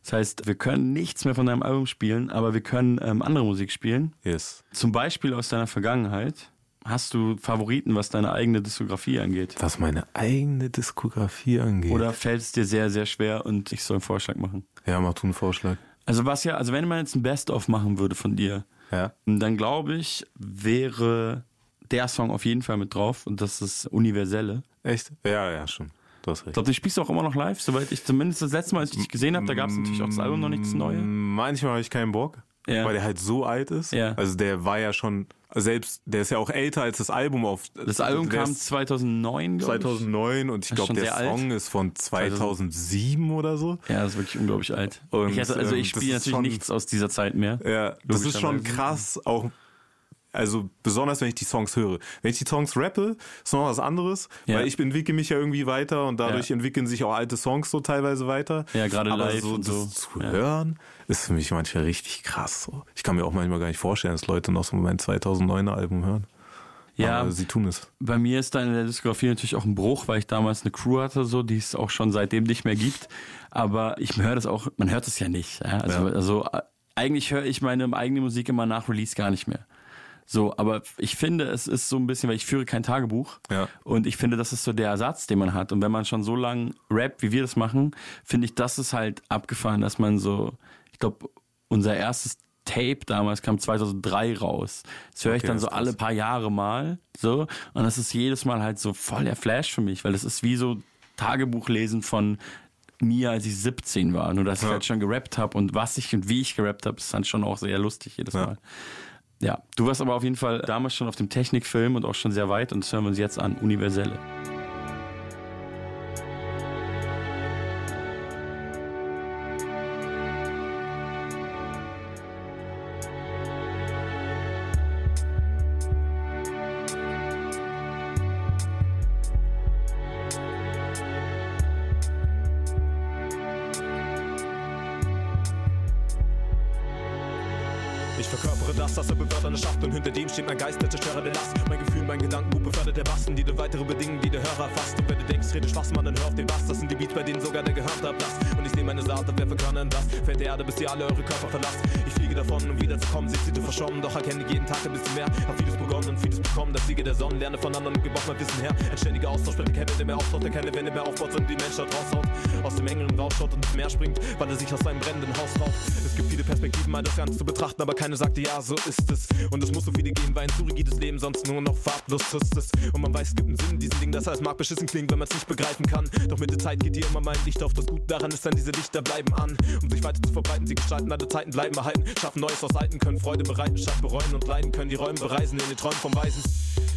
Das heißt, wir können nichts mehr von deinem Album spielen, aber wir können ähm, andere Musik spielen. Yes. Zum Beispiel aus deiner Vergangenheit. Hast du Favoriten, was deine eigene Diskografie angeht? Was meine eigene Diskografie angeht. Oder fällt es dir sehr, sehr schwer und ich soll einen Vorschlag machen? Ja, mach du einen Vorschlag. Also was ja, also wenn man jetzt ein Best-of machen würde von dir, Ja. dann glaube ich, wäre der Song auf jeden Fall mit drauf und das ist Universelle. Echt? Ja, ja, schon. Du hast Ich recht. glaube, den spielst du auch immer noch live, soweit ich zumindest das letzte Mal, als ich dich gesehen habe, da gab es natürlich auch das Album noch nichts Neues. Manchmal habe ich keinen Bock, Ja. weil der halt so alt ist. Ja. Also der war ja schon, selbst, der ist ja auch älter als das Album auf. Das Album der kam ist 2009, glaube ich. 2009 und ich glaube, der sehr alt. Song ist von 2007 oder so. Ja, das ist wirklich unglaublich alt. Und, ich also ähm, ich das spiele natürlich schon- nichts aus dieser Zeit mehr. Ja, das ist schon krass, auch Also besonders, wenn ich die Songs höre. Wenn ich die Songs rappe, ist noch was anderes, Ja. weil ich entwickle mich ja irgendwie weiter und dadurch Ja. entwickeln sich auch alte Songs so teilweise weiter. Ja, gerade live so und das so. zu Ja. hören, ist für mich manchmal richtig krass. So. Ich kann mir auch manchmal gar nicht vorstellen, dass Leute noch so mein 2009er Album hören. Ja, Aber sie tun es. bei mir ist da in der Diskografie natürlich auch ein Bruch, weil ich damals eine Crew hatte, so, die es auch schon seitdem nicht mehr gibt. Aber ich höre das auch, man hört es ja nicht. Also, also äh, eigentlich höre ich meine eigene Musik immer nach Release gar nicht mehr. So, aber ich finde, es ist so ein bisschen, weil ich führe kein Tagebuch. Ja. Und ich finde, das ist so der Ersatz, den man hat. Und wenn man schon so lang rappt, wie wir das machen, finde ich, das ist halt abgefahren, dass man so, ich glaube, unser erstes Tape damals kam 2003 raus. Das höre ich Okay, dann so alle krass. paar Jahre mal. So. Und das ist jedes Mal halt so voll der Flash für mich, weil das ist wie so Tagebuchlesen von mir, als ich 17 war. Nur, dass ich Ja. halt schon gerappt habe und was ich und wie ich gerappt habe, ist dann schon auch sehr lustig jedes Ja. Mal. Ja, du warst aber auf jeden Fall damals schon auf dem Technikfilm und auch schon sehr weit und das hören wir uns jetzt an, Universelle. Siege der Sonne, lerne von anderen und mein Wissen her. Ein ständiger Austausch, wenn Kenne, der mehr auftaucht, der keine Wände mehr aufbaut, sondern die Menschheit raushaut. Aus dem engeren rausschaut und ins Meer springt, weil er sich aus seinem brennenden Haus raubt. Es gibt viele Perspektiven, mal das Ganze zu betrachten, aber keine sagte ja, so ist es. Und es muss so viele geben, weil ein zu rigides Leben sonst nur noch farblos ist. Und man weiß, es gibt einen Sinn in diesen Dingen, das heißt, mag beschissen klingen, wenn man es nicht begreifen kann. Doch mit der Zeit geht dir immer mein Licht auf. Das Gute daran ist dann, diese Lichter bleiben an. Um sich weiter zu verbreiten, sie gestalten alle Zeiten, bleiben erhalten. Schaffen Neues aus Alten, können Freude bereiten, statt bereuen und leiden, können die Räume bereisen in den Träumen vom Weisen.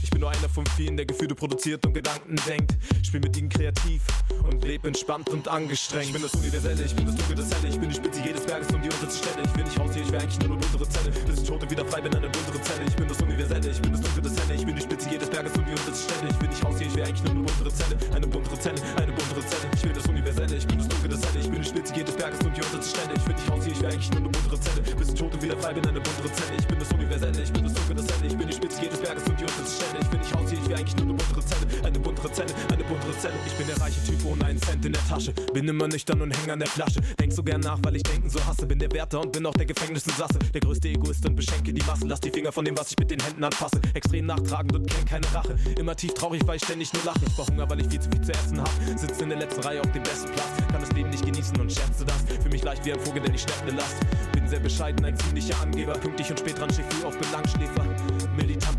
Ich bin nur einer von vielen, der Gefühle produziert und Gedanken denkt. Spiel mit ihnen kreativ und leb entspannt und angestrengt. Ich bin das Universelle, ich bin das Dunkel, das Helle. Ich bin die Spitze jedes Berges und die unterste Stelle. Ich will nicht raus hier, ich wäre eigentlich nur eine buntere Zelle. Bis ich Tote wieder frei bin, eine buntere Zelle. Ich bin das Universelle, ich bin das Dunkel, das Helle. Ich bin die Spitze jedes Berges und die unterste Stelle. Ich will nicht raus hier, ich wäre eigentlich nur eine buntere Zelle. Eine buntere Zelle, eine buntere Zelle. Ich will das Universelle, ich bin das Dunkel, das Helle. Ich bin die Spitze jedes Berges und die unterste Stelle. Ich will nicht raus hier, ich wäre eigentlich nur eine buntere Zelle. Bis ich Tote wieder frei bin, eine buntere Zelle. Ich bin das Universelle, ich bin das Dunkel, das Helle. Ich bin die Spitze jedes Berges und die unterste Stelle. Ich will nicht raus hier, ich wäre eigentlich nur eine buntere Zelle. Eine buntere Zelle, eine Zelle. Ich bin der reiche Typ ohne einen Cent in der Tasche. Bin immer nüchtern und häng an der Flasche. Denk so gern nach, weil ich denken so hasse. Bin der Wärter und bin auch der Gefängnisinsasse. Der größte Egoist und beschenke die Massen. Lass die Finger von dem, was ich mit den Händen anfasse. Extrem nachtragend und kenn keine Rache. Immer tief traurig, weil ich ständig nur lache. Ich verhungere, weil ich viel zu viel zu essen hab. Sitze in der letzten Reihe auf dem besten Platz. Kann das Leben nicht genießen und scherze das. Für mich leicht wie ein Vogel, der nicht schleppt eine Last. Bin sehr bescheiden, ein ziemlicher Angeber. Pünktlich und spät dran, früh auf, bin Langschläfer. Militant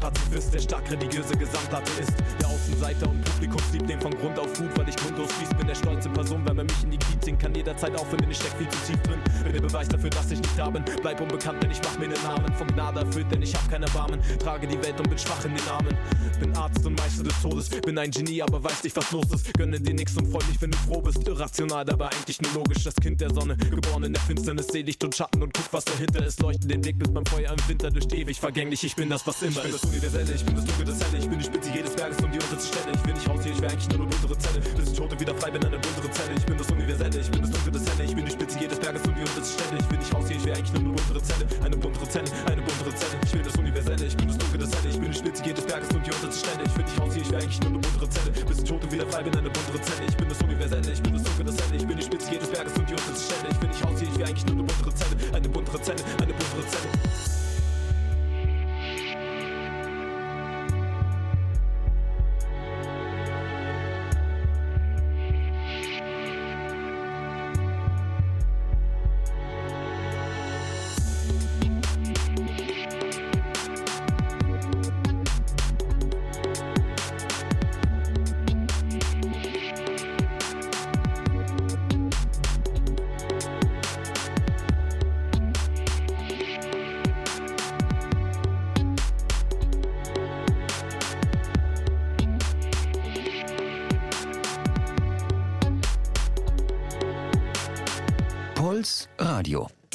Pazifist, der stark religiöse Gesamtatheist. Der Außenseiter und Publikumslieb, den von Grund auf gut, weil ich grundlos fließ. Bin der stolze Person, weil man mich in die Knie ziehen kann. Jederzeit aufhören, denn ich steck viel zu tief drin. Bin der Beweis dafür, dass ich nicht da bin. Bleib unbekannt, denn ich mach mir einen Namen. Von Gnade erfüllt, denn ich hab keinen Erbarmen. Trage die Welt und bin schwach in den Armen. Bin Arzt und Meister des Todes. Bin ein Genie, aber weiß nicht, was los ist. Gönne dir nix und freu mich, wenn du froh bist. Irrational, dabei eigentlich nur logisch. Das Kind der Sonne, geboren in der Finsternis. Seh Licht und Schatten und guck, was dahinter ist. Leuchten den Weg bis beim Feuer im Winter durch ewig vergänglich. Ich bin das, was immer ich ist. das Universelle, ich bin das Dunkel, das Helle. Ich bin die Spitze jedes Berges und die unterste Stelle. Ich will nicht raus hier, ich wäre eigentlich nur eine buntere Zelle. Bis ich Tote wieder frei bin, eine buntere Zelle. Ich bin das Universelle, ich bin das Dunkel, das Helle. Ich bin die Spitze jedes Berges und die unterste Stelle. Ich will nicht raus hier, ich wäre eigentlich nur eine buntere Zelle. Eine buntere Zelle, eine buntere Zelle. Ich will das Universelle, ich bin das Dunkel, das Helle. Ich bin die Spitze jedes Berges und die unterste Stelle. Ich will nicht raus hier, ich wäre eigentlich nur eine buntere Zelle. Bis ich Tote wieder frei bin, eine buntere Zelle. Ich bin das Universelle, ich bin das Dunkel, das Helle. Ich bin die Spitze jedes Berges und die unterste Stelle. Ich will nicht raus hier, ich wäre eigentlich nur eine buntere Zelle. Eine buntere Zelle, eine buntere Zelle.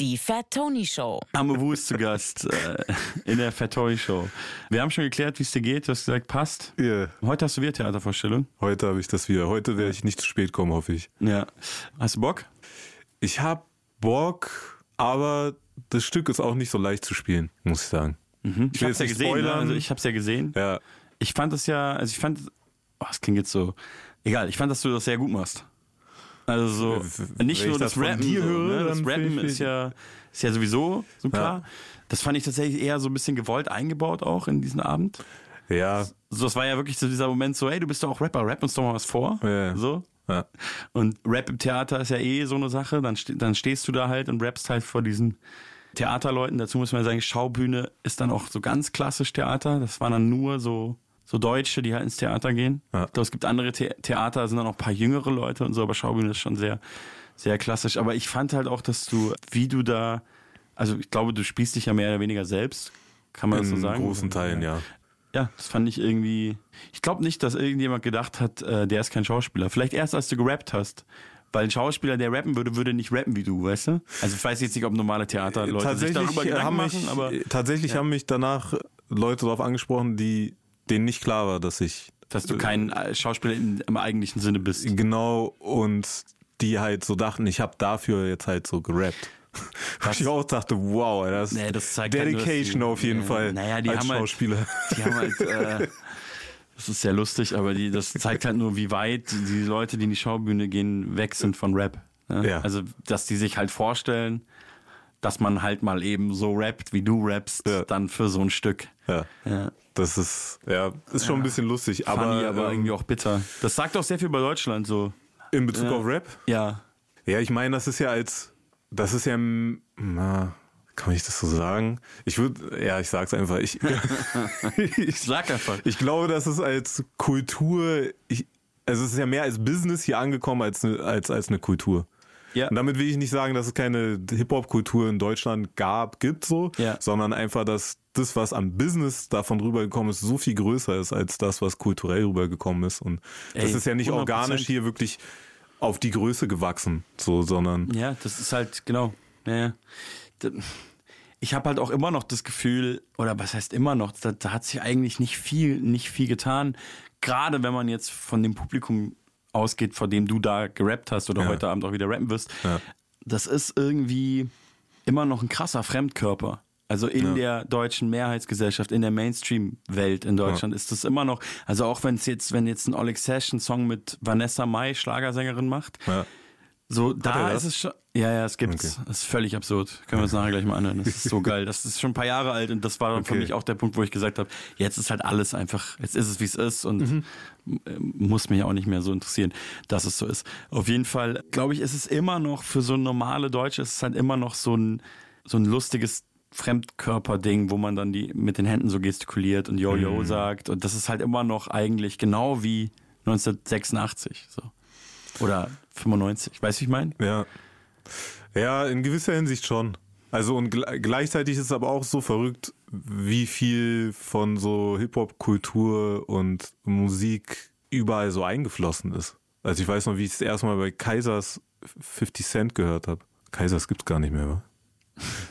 Die Fat Tony Show. Amobu ist zu Gast äh, in der Fat Toy Show. Wir haben schon geklärt, wie es dir geht. Du hast gesagt, passt. Ja, Heute hast du wieder Theatervorstellung. heute habe ich das wieder. Heute werde ich nicht zu spät kommen, hoffe ich. Ja. Hast du Bock? Ich habe Bock, aber das Stück ist auch nicht so leicht zu spielen, muss ich sagen. Mhm. Ich will hab's ja gesehen. Ne? Also ich hab's ja gesehen. Ja, Ich fand das ja, also ich fand, oh, das klingt jetzt so, egal, ich fand, dass du das sehr gut machst. Also so, Wenn nicht ich nur das das Rappen, so, höre, ne? das Rappen ist ja, ist ja sowieso so klar. Ja. Das fand ich tatsächlich eher so ein bisschen gewollt eingebaut auch in diesen Abend. ja, So, das war ja wirklich so dieser Moment so, hey, du bist doch auch Rapper, rap uns doch mal was vor. Ja. So. ja. Und Rap im Theater ist ja eh so eine Sache. Dann, dann stehst du da halt und rappst halt vor diesen Theaterleuten. Dazu muss man sagen, Schaubühne ist dann auch so ganz klassisch Theater. Das waren dann nur so, so Deutsche, die halt ins Theater gehen. Ja. Ich glaube, es gibt andere The Theater, da sind dann auch ein paar jüngere Leute und so, aber Schaubühne ist schon sehr, sehr klassisch. Aber ich fand halt auch, dass du, wie du da, also ich glaube, du spielst dich ja mehr oder weniger selbst. Kann man das so In sagen? großen Teilen, ja. Ja, das fand ich irgendwie. Ich glaube nicht, dass irgendjemand gedacht hat, äh, der ist kein Schauspieler. Vielleicht erst, als du gerappt hast. Weil ein Schauspieler, der rappen würde, würde nicht rappen wie du, weißt du? Also ich weiß jetzt nicht, ob normale Theaterleute sich darüber Gedanken haben machen, mich, aber tatsächlich haben mich danach Leute darauf angesprochen, die denen nicht klar war, dass ich dass du kein äh, Schauspieler im, eigentlichen Sinne bist. genau und die halt so dachten, ich habe dafür jetzt halt so gerappt. (laughs) Was ich auch dachte, wow, das, Nee, das zeigt halt Dedication die- auf jeden Ja, Fall naja, die als haben halt- Schauspieler. Die haben halt, äh, (laughs) das ist sehr lustig, aber die, das zeigt halt nur, wie weit die Leute, die in die Schaubühne gehen, weg sind von Rap. Ne? Ja. Also, dass die sich halt vorstellen, dass man halt mal eben so rappt, wie du rappst, Ja. dann für so ein Stück. Ja, Ja. das ist ja ist schon ein bisschen lustig, Funny, aber, aber ähm, irgendwie auch bitter. Das sagt auch sehr viel über Deutschland so. in Bezug auf Rap. Ja. Ja, ich meine, das ist ja als, das ist ja, na, kann ich das so sagen? Ich würde, ja, ich sag's einfach. Ich, (laughs) ich, Sag einfach. ich glaube, das ist als Kultur, ich, also es ist ja mehr als Business hier angekommen als, ne- als, als eine Kultur. Ja. Und damit will ich nicht sagen, dass es keine Hip-Hop-Kultur in Deutschland gab, gibt so, Ja. sondern einfach, dass das, was am Business davon rübergekommen ist, so viel größer ist als das, was kulturell rübergekommen ist. Und das Ey, ist ja nicht 100%. organisch hier wirklich auf die Größe gewachsen, so, sondern Ja, das ist halt, genau. Ja, Ich habe halt auch immer noch das Gefühl, oder was heißt immer noch, da, da hat sich eigentlich nicht viel, nicht viel getan. Gerade wenn man jetzt von dem Publikum ausgeht, vor dem du da gerappt hast oder Ja. heute Abend auch wieder rappen wirst. Ja. Das ist irgendwie immer noch ein krasser Fremdkörper. Also in Ja. der deutschen Mehrheitsgesellschaft, in der Mainstream-Welt in Deutschland ist das immer noch, also auch wenn es jetzt, wenn jetzt ein Oleg Session Song mit Vanessa Mai, Schlagersängerin macht. So, da ist es schon. Ja, ja, es gibt's. Das ist völlig absurd. Können wir uns nachher gleich mal anhören. Das ist so (laughs) geil. Das ist schon ein paar Jahre alt und das war dann für Okay. mich auch der Punkt, wo ich gesagt habe, jetzt ist halt alles einfach, jetzt ist es wie es ist und Mhm. muss mich auch nicht mehr so interessieren, dass es so ist. Auf jeden Fall, glaube ich, ist es immer noch für so normale Deutsche, ist es halt immer noch so ein, so ein lustiges Fremdkörperding, wo man dann die mit den Händen so gestikuliert und Yo-Yo Mhm. sagt. Und das ist halt immer noch eigentlich genau wie 1986. So. Oder 95. Weißt du, ich meine? Ja. Ja, in gewisser Hinsicht schon. Also und gle- gleichzeitig ist es aber auch so verrückt, wie viel von so Hip-Hop-Kultur und Musik überall so eingeflossen ist. Also ich weiß noch, wie ich das erste Mal bei Kaisers 50 Cent gehört habe. Kaisers gibt's gar nicht mehr, wa?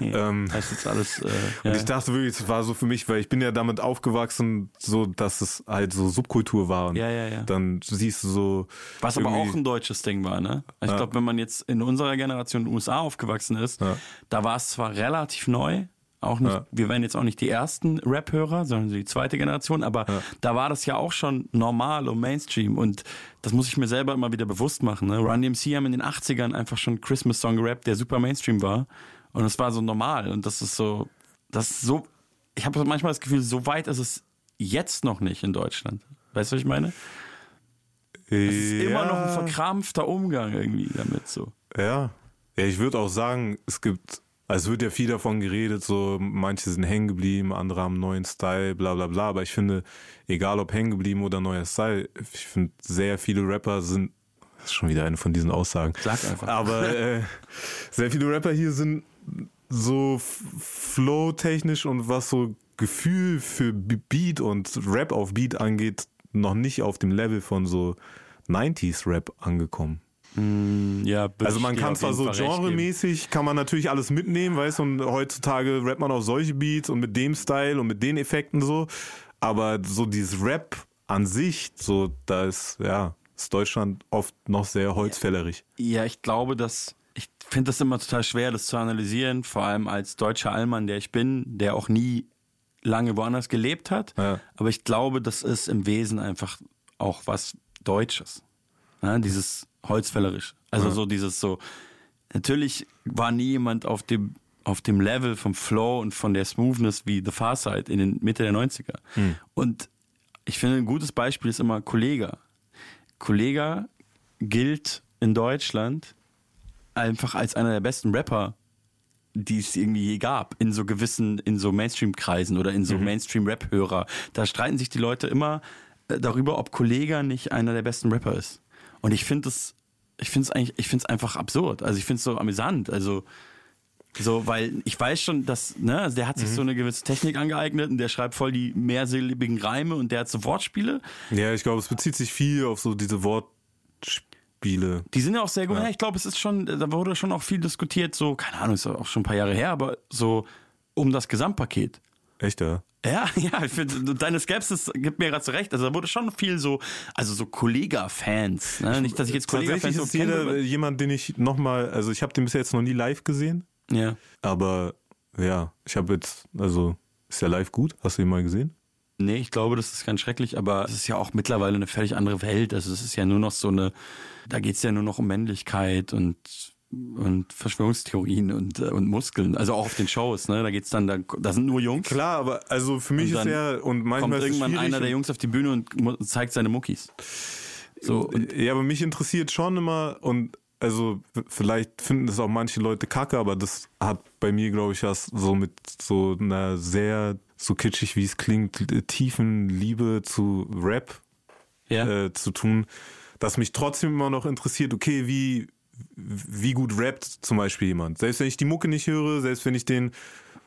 Ähm, Das ist jetzt alles. Äh, Und ja. ich dachte wirklich, es war so für mich, weil ich bin ja damit aufgewachsen, so dass es halt so Subkultur war. Und Ja, ja, ja. Dann siehst du so. Was aber auch ein deutsches Ding war, ne? Ich Ja. glaube, wenn man jetzt in unserer Generation in den USA aufgewachsen ist, Ja. da war es zwar relativ neu, auch nicht, Ja. wir wären jetzt auch nicht die ersten Rap-Hörer, sondern die zweite Generation, aber da war das ja auch schon normal und Mainstream und das muss ich mir selber immer wieder bewusst machen. Ne? Run DMC haben in den 80ern einfach schon einen Christmas-Song gerappt, der super Mainstream war und es war so normal und das ist so, das ist so, ich habe manchmal das Gefühl, so weit ist es jetzt noch nicht in Deutschland. Weißt du, was ich meine? Es ist immer noch ein verkrampfter Umgang irgendwie damit so. Ja. Ja, ich würde auch sagen, es gibt, also es wird ja viel davon geredet, so manche sind hängen geblieben, andere haben einen neuen Style, bla bla bla. Aber ich finde, egal ob hängen geblieben oder neuer Style, ich finde, sehr viele Rapper sind, das ist schon wieder eine von diesen Aussagen. Sag einfach. Aber äh, (laughs) sehr viele Rapper hier sind so flow-technisch und was so Gefühl für Beat und Rap auf Beat angeht, noch nicht auf dem Level von so 90s Rap angekommen. Mm, ja, Also man kann zwar so genremäßig, kann man natürlich alles mitnehmen, weißt du, und heutzutage rappt man auf solche Beats und mit dem Style und mit den Effekten so, aber so dieses Rap an sich, so, da ist, ja, ist Deutschland oft noch sehr holzfällerig. Ja, ich glaube, dass ich finde das immer total schwer, das zu analysieren, vor allem als deutscher Allmann, der ich bin, der auch nie lange woanders gelebt hat. Ja. Aber ich glaube, das ist im Wesen einfach auch was Deutsches. Ja, dieses Holzfällerisch. Also so dieses so. Natürlich war nie jemand auf dem auf dem Level vom Flow und von der Smoothness wie The Far Side in den Mitte der 90er. Und ich finde, ein gutes Beispiel ist immer Kollega. Kollega gilt in Deutschland einfach als einer der besten Rapper, die es irgendwie je gab, in so gewissen, in so Mainstream-Kreisen oder in so Mainstream-Rap-Hörer. Da streiten sich die Leute immer äh, darüber, ob Kollega nicht einer der besten Rapper ist. Und ich finde es, ich finde es eigentlich, ich finde es einfach absurd. Also ich finde es so amüsant. Also so, weil ich weiß schon, dass, ne, also der hat sich so eine gewisse Technik angeeignet und der schreibt voll die mehrsilbigen Reime und der hat so Wortspiele. Ja, ich glaube, es bezieht sich viel auf so diese Wortspiele. Die sind ja auch sehr gut. Ja. ich glaube, es ist schon, da wurde schon auch viel diskutiert, so, keine Ahnung, ist auch schon ein paar Jahre her, aber so um das Gesamtpaket. Echt, ja? Ja, (laughs) ja, ich finde, deine Skepsis gibt mir gerade so recht. Also da wurde schon viel so, also so Kollega-Fans. Ne? Nicht, dass ich jetzt Kollega-Fans so kenne, jeder jemand, den ich nochmal, also ich habe den bis jetzt noch nie live gesehen, Ja. aber ja, ich habe jetzt, also ist der live gut? Hast du ihn mal gesehen? Nee, ich glaube, das ist ganz schrecklich, aber es ist ja auch mittlerweile eine völlig andere Welt. Also es ist ja nur noch so eine, da geht es ja nur noch um Männlichkeit und und Verschwörungstheorien und, äh, und Muskeln. Also auch auf den Shows, ne? Da geht's dann, da, da sind nur Jungs. Klar, aber also für mich ist ja, und manchmal Kommt irgendwann einer der Jungs auf die Bühne und zeigt seine Muckis. So, ja, aber mich interessiert schon immer und also vielleicht finden das auch manche Leute kacke, aber das hat bei mir, glaube ich, was so mit so einer sehr, so kitschig wie es klingt, tiefen Liebe zu Rap ja. äh, zu tun, dass mich trotzdem immer noch interessiert, okay, wie, wie gut rappt zum Beispiel jemand. Selbst wenn ich die Mucke nicht höre, selbst wenn ich den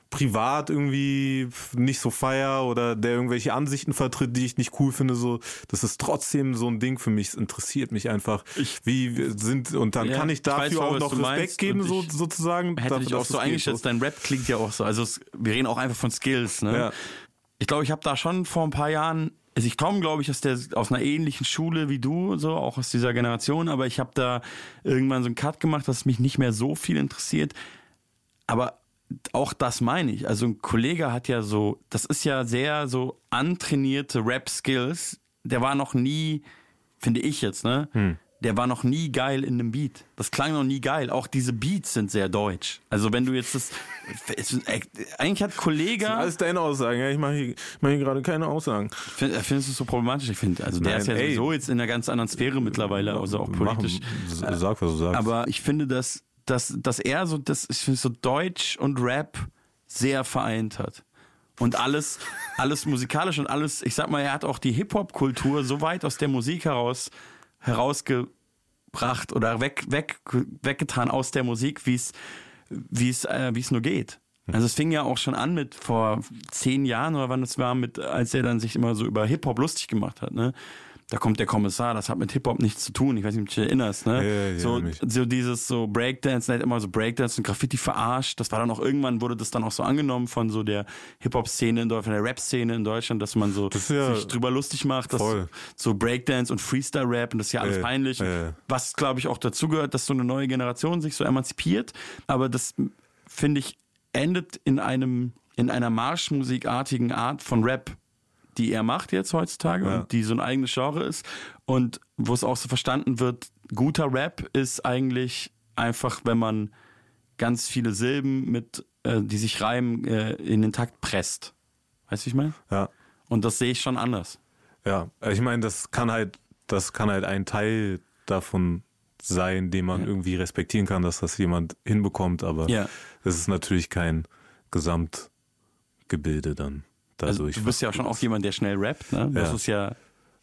privat irgendwie nicht so feier oder der irgendwelche Ansichten vertritt, die ich nicht cool finde, so, das ist trotzdem so ein Ding für mich. Es interessiert mich einfach, wie wir sind, und dann Ja, kann ich ich weiß dafür auch noch Respekt meinst geben, so, ich sozusagen. Hätte dafür, ich auch so eingeschätzt, dein Rap klingt ja auch so. Also es, wir reden auch einfach von Skills, ne? Ja. Ich glaube, ich habe da schon vor ein paar Jahren, also ich komme, glaube ich, aus, der, aus einer ähnlichen Schule wie du, so auch aus dieser Generation, aber ich habe da irgendwann so einen Cut gemacht, dass mich nicht mehr so viel interessiert. Aber auch das meine ich. Also ein Kollege hat ja so, das ist ja sehr so antrainierte Rap-Skills. Der war noch nie, finde ich jetzt, ne? Der war noch nie geil in einem Beat. Das klang noch nie geil. Auch diese Beats sind sehr deutsch. Also wenn du jetzt das, eigentlich hat Kollege, Alles deine Aussagen, ja, ich mache hier, mach hier gerade keine Aussagen. Find, äh, findest du es so problematisch? Ich finde, also der Nein, ist ja ey. sowieso jetzt in einer ganz anderen Sphäre mittlerweile, also auch politisch. Mach, sag, was du sagst. Aber ich finde, dass, dass, dass er so, das, ich finde so Deutsch und Rap sehr vereint hat. Und alles, alles musikalisch und alles, ich sag mal, er hat auch die Hip-Hop-Kultur so weit aus der Musik heraus, herausgebracht oder weg, weg, weggetan aus der Musik, wie es, wie es, äh, wie es nur geht. Also es fing ja auch schon an mit vor zehn Jahren oder wann es war, mit, als er dann sich immer so über Hip-Hop lustig gemacht hat, ne? Da kommt der Kommissar, das hat mit Hip-Hop nichts zu tun. Ich weiß nicht, ob du dich erinnerst, ne? Ja, ja, so, mich. so dieses so Breakdance, der hat immer so Breakdance und Graffiti verarscht. Das war dann auch irgendwann wurde das dann auch so angenommen von so der Hip-Hop-Szene in Deutschland, der Rap-Szene in Deutschland, dass man so ist ja sich drüber lustig macht, dass voll. so Breakdance und Freestyle-Rap und das ist ja alles Äh, peinlich. äh. Was, glaube ich, auch dazu gehört, dass so eine neue Generation sich so emanzipiert. Aber das, finde ich, endet in einem, in einer marschmusikartigen Art von Rap, die er macht jetzt heutzutage Ja. und die so ein eigenes Genre ist. Und wo es auch so verstanden wird, guter Rap ist eigentlich einfach, wenn man ganz viele Silben mit, äh, die sich reimen, äh, in den Takt presst. Weißt du, wie ich meine? ja. Und das sehe ich schon anders. Ja, ich meine, das kann halt, das kann halt ein Teil davon sein, den man irgendwie respektieren kann, dass das jemand hinbekommt, aber Ja. es ist natürlich kein Gesamtgebilde dann Also dadurch. du bist ja schon auch jemand, der schnell rappt, ne? Das Ja. ist ja,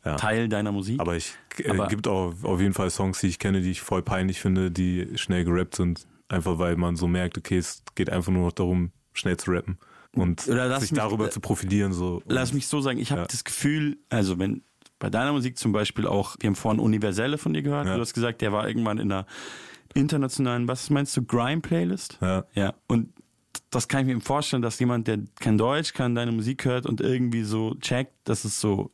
Ja. Teil deiner Musik. aber ich äh, gibt auch auf jeden Fall Songs, die ich kenne, die ich voll peinlich finde, die schnell gerappt sind, einfach weil man so merkt, okay, es geht einfach nur noch darum, schnell zu rappen und sich mich- darüber zu profitieren so. Lass mich so sagen, ich habe Ja. das Gefühl, also wenn bei deiner Musik zum Beispiel auch, wir haben vorhin Universelle von dir gehört. Ja. Du hast gesagt, der war irgendwann in einer internationalen, was meinst du, Grime-Playlist? Ja. Ja. Und das kann ich mir eben vorstellen, dass jemand, der kein Deutsch kann, deine Musik hört und irgendwie so checkt, dass es so,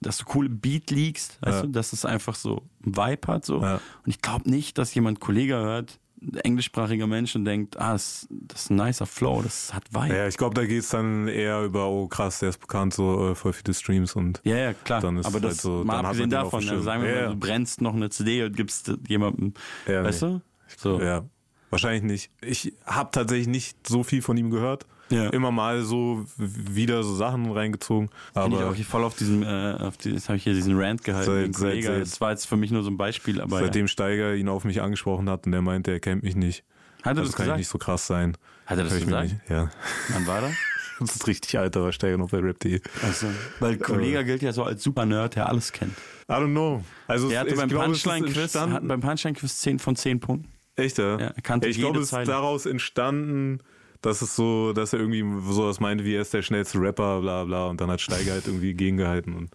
dass du coole Beat liegst, weißt Ja. du, dass es einfach so ein Vibe hat, so. Ja. Und ich glaube nicht, dass jemand Kollege hört, englischsprachiger Mensch und denkt, ah, das, das ist ein nicer Flow, das hat Vibe. Ja, ich glaube, da geht's dann eher über, oh krass, der ist bekannt, so äh, voll viele Streams und Ja, ja, klar. Dann ist aber halt das so, mal dann abgesehen davon, also sagen wir Ja, mal, du brennst noch eine CD und gibst jemandem, Ja, weißt nee. du? So. ja, wahrscheinlich nicht. Ich habe tatsächlich nicht so viel von ihm gehört. Ja. Immer mal so wieder so Sachen reingezogen, Bin ich aber auch hier voll auf diesem, äh, auf die, jetzt habe ich hier diesen Rant gehalten. Seit- seit- seit- das war jetzt für mich nur so ein Beispiel, aber seitdem Steiger ihn auf mich angesprochen hat und er meinte, er kennt mich nicht, ja. hat er das das kann gesagt? ich nicht so krass sein. Hat er das gesagt? Nicht, ja, (laughs) Wann war das? das ist richtig alter, war Steiger noch bei Rap.de. Also, weil Kollege gilt ja so als Super-Nerd, der alles kennt. I don't know. Also Der hatte beim Punchline-Quiz Punchline-Quiz 10 von 10 Punkten. Echt, ja? Ja, kannte ich jede glaube, es ist daraus entstanden, dass es so, dass er irgendwie sowas meinte, wie er ist der schnellste Rapper, bla bla. Und dann hat Steiger halt irgendwie gegengehalten und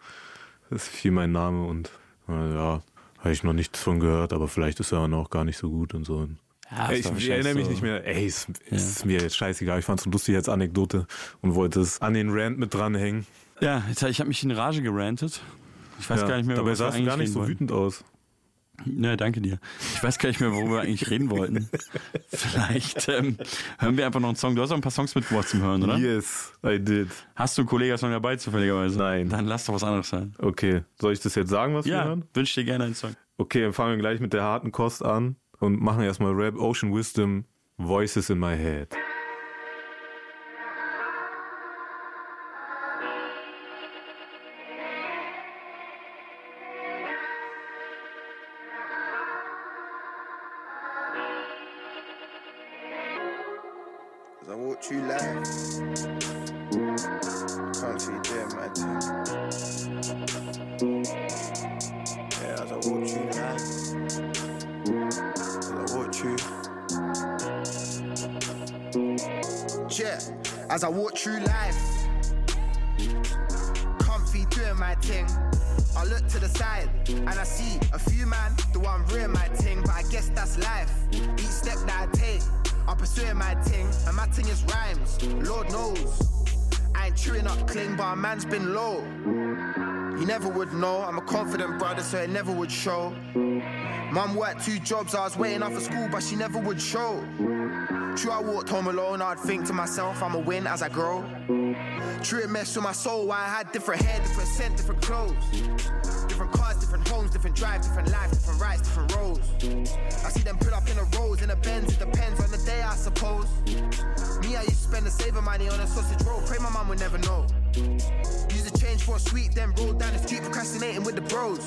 das fiel mein Name und ja, habe ich noch nichts von gehört, aber vielleicht ist er auch noch gar nicht so gut und so. Ja, Ey, ist ich erinnere mich so. nicht mehr. Ey, es ist mir jetzt scheißegal. Ich fand es so lustig als Anekdote und wollte es an den Rant mit dranhängen. Ja, ich habe mich in Rage gerantet. Ich weiß ja. gar nicht mehr, Dabei du eigentlich gar nicht so wollten. wütend aus. Ja, danke dir. Ich weiß gar nicht mehr, worüber wir eigentlich reden wollten. Vielleicht ähm, hören wir einfach noch einen Song. Du hast auch ein paar Songs mitgebracht zum Hören, oder? Yes, I did. Hast du einen Kollega-Song dabei zufälligerweise? Nein. Dann lass doch was anderes sein. Okay, soll ich das jetzt sagen, was wir Ja, hören? wünsch dir gerne einen Song. Okay, dann fangen wir gleich mit der harten Kost an und machen erstmal Rap Ocean Wisdom Voices in my head. Worked two jobs, I was waiting off for school, but she never would show. True, I walked home alone, I'd think to myself, I'ma win as I grow. True, it messed with my soul, why I had different hair, different scent, different clothes. Different cars, different homes, different drives, different lives, different rights, different roles. I see them put up in a rows, in a Benz, it depends on the day, I suppose. Me, I used to spend the saving money on a sausage roll, pray my mum would never know. For a sweet, then roll down the street procrastinating with the bros.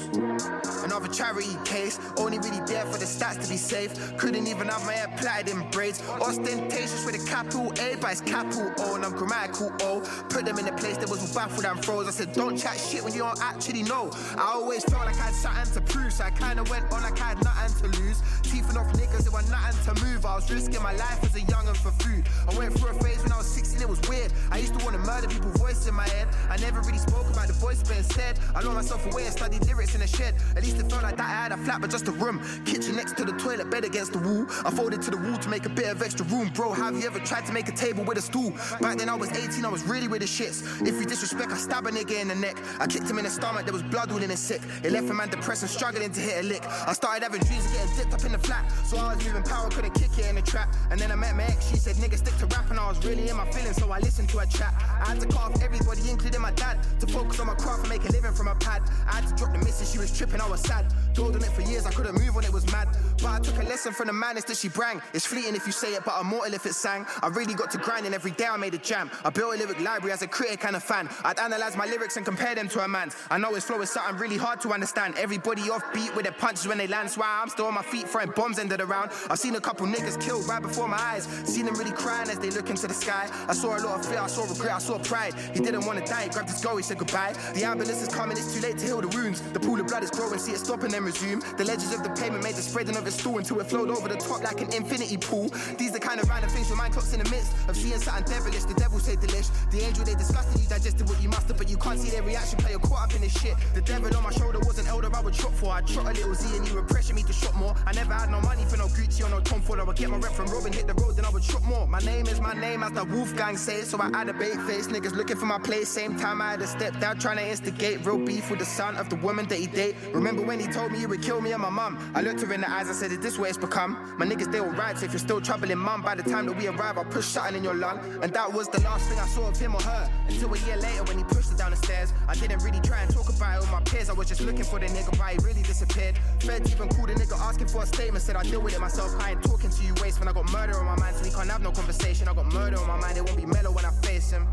Another charity case, only really there for the stats to be safe. Couldn't even have my hair plaited in braids. Ostentatious with a capital A, but it's capital O, and I'm grammatical O. Put them in a place that was baffled and froze. I said, don't chat shit when you don't actually know. I always felt like I had something to prove, so I kinda went on like I had nothing to lose. Teething off niggas, it was nothing to move. I was risking my life as a youngin' for food. I went through a phase when I was 16, it was weird. I used to wanna murder people, voice in my head. I never really spoke about the voice, but instead, I locked myself away and studied lyrics in a shed. At least it felt like that I had a flat, but just a room. Kitchen next to the toilet, bed against the wall. I folded to the wall to make a bit of extra room. Bro, have you ever tried to make a table with a stool? Back then I was 18, I was really with the shits. If you disrespect, I stab a nigga in the neck. I kicked him in the stomach, there was blood all in his sick. It left a man depressed and struggling to hit a lick. I started having dreams of getting dipped up in the flat. So I was moving power, couldn't kick it in the trap. And then I met my ex, she said, nigga, stick to rap. And I was really in my feelings, so I listened to her chat. I had to off everybody, including my dad, to focus on my craft and make a living from a pad. I had to drop the missus, she was tripping, I was sad. Told on it for years, I couldn't move on, it was mad. But I took a lesson from the madness that she brang. It's fleeting if you say it, but I'm mortal if it sang. I really got to grinding every day, I made a jam. I built a lyric library as a critic and a fan. I'd analyze my lyrics and compare them to a man's. I know his flow is something really hard to understand. Everybody offbeat with their punches when they land, so I'm still on my feet throwing bombs ended around. I've seen a couple niggas killed right before my eyes. Seen them really crying as they look into the sky. I saw a lot of fear, I saw regret, I saw pride. He didn't want to die, he grabbed his go, he said goodbye. The ambulance is coming, it's too late to heal the wounds. The pool of blood is growing, see it them and resume. The ledges of the pavement made the spreading of its stool until it flowed over the top like an infinity pool. These the kind of random things your mind clocks in the midst of seeing something devilish. The devil say delish. The angel they disgusted you digested what you must have, but you can't see their reaction. Play a caught up in this shit. The devil on my shoulder was an elder I would chop for. I'd trot a little Z and you were pressuring me to shot more. I never had no money for no Gucci or no Tom Ford. I would get my rep from Robin, hit the road, then I would trot more. My name is my name, as the Wolfgang says. So I had a bait face. Niggas looking for my place. Same time I had a step down, trying to instigate real beef with the son of the woman that he date. Remember when he told me he would kill me and my mum? I looked her in the eyes, I said, Is this what it's become? My niggas, they all right. So if you're still troubling mum, by the time that we arrive, I'll push something in your lung. And that was the last thing I saw of him or her. Until a year later when he pushed her down the stairs. I didn't really try and talk about it with my peers. I was just looking for the nigga, but he really disappeared. Feds even called a nigga asking for a statement. Said I deal with it myself. I ain't talking to you waste when I got murder on my mind. So we can't have no conversation. I got murder on my mind. It won't be mellow when I face him.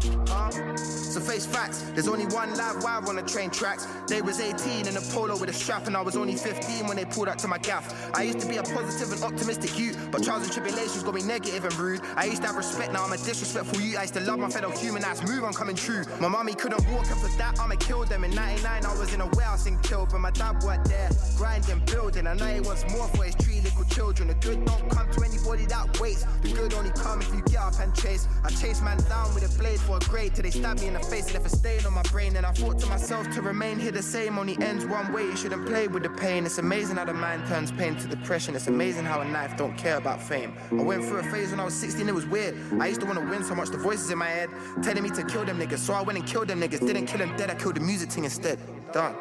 So face facts. There's only one live wire on the train tracks. They was 18 in a polo with a strap, and I was only 15 when they pulled out to my gaff. I used to be a positive and optimistic youth, but trials and tribulations got me negative and rude. I used to have respect, now I'm a disrespectful youth. I used to love my fellow human, that's move I'm coming true. My mommy couldn't walk after that, I'ma kill them. In 99, I was in a warehouse in Kill, but my dad worked there, grinding, building. I know he wants more for his three little children. The good don't come to anybody that waits. The good only come if you get up and chase. I chase man down with a blade for a grade till they stab me in the face and left a stain on my brain. And I thought to myself to remain here the same only ends one way. You shouldn't play with the pain. It's amazing how the mind turns pain to depression. It's amazing how a knife don't care about fame. I went through a phase when I was 16, it was weird. I used to want to win so much, the voices in my head telling me to kill them niggas. So I went and killed them niggas. Didn't kill them dead, I killed the music thing instead. Done.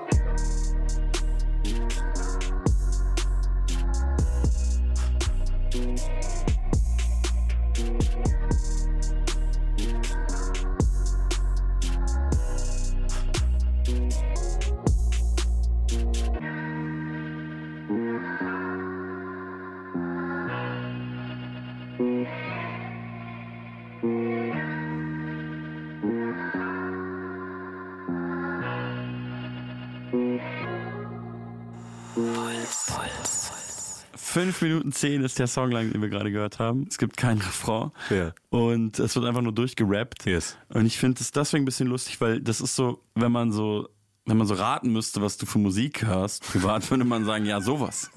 Fünf Minuten zehn ist der Song lang, den wir gerade gehört haben. Es gibt keinen Refrain. Ja. Und es wird einfach nur durchgerappt. Yes. Und ich finde es deswegen ein bisschen lustig, weil das ist so, wenn man so, wenn man so raten müsste, was du für Musik hörst, privat (laughs) würde man sagen, ja, sowas.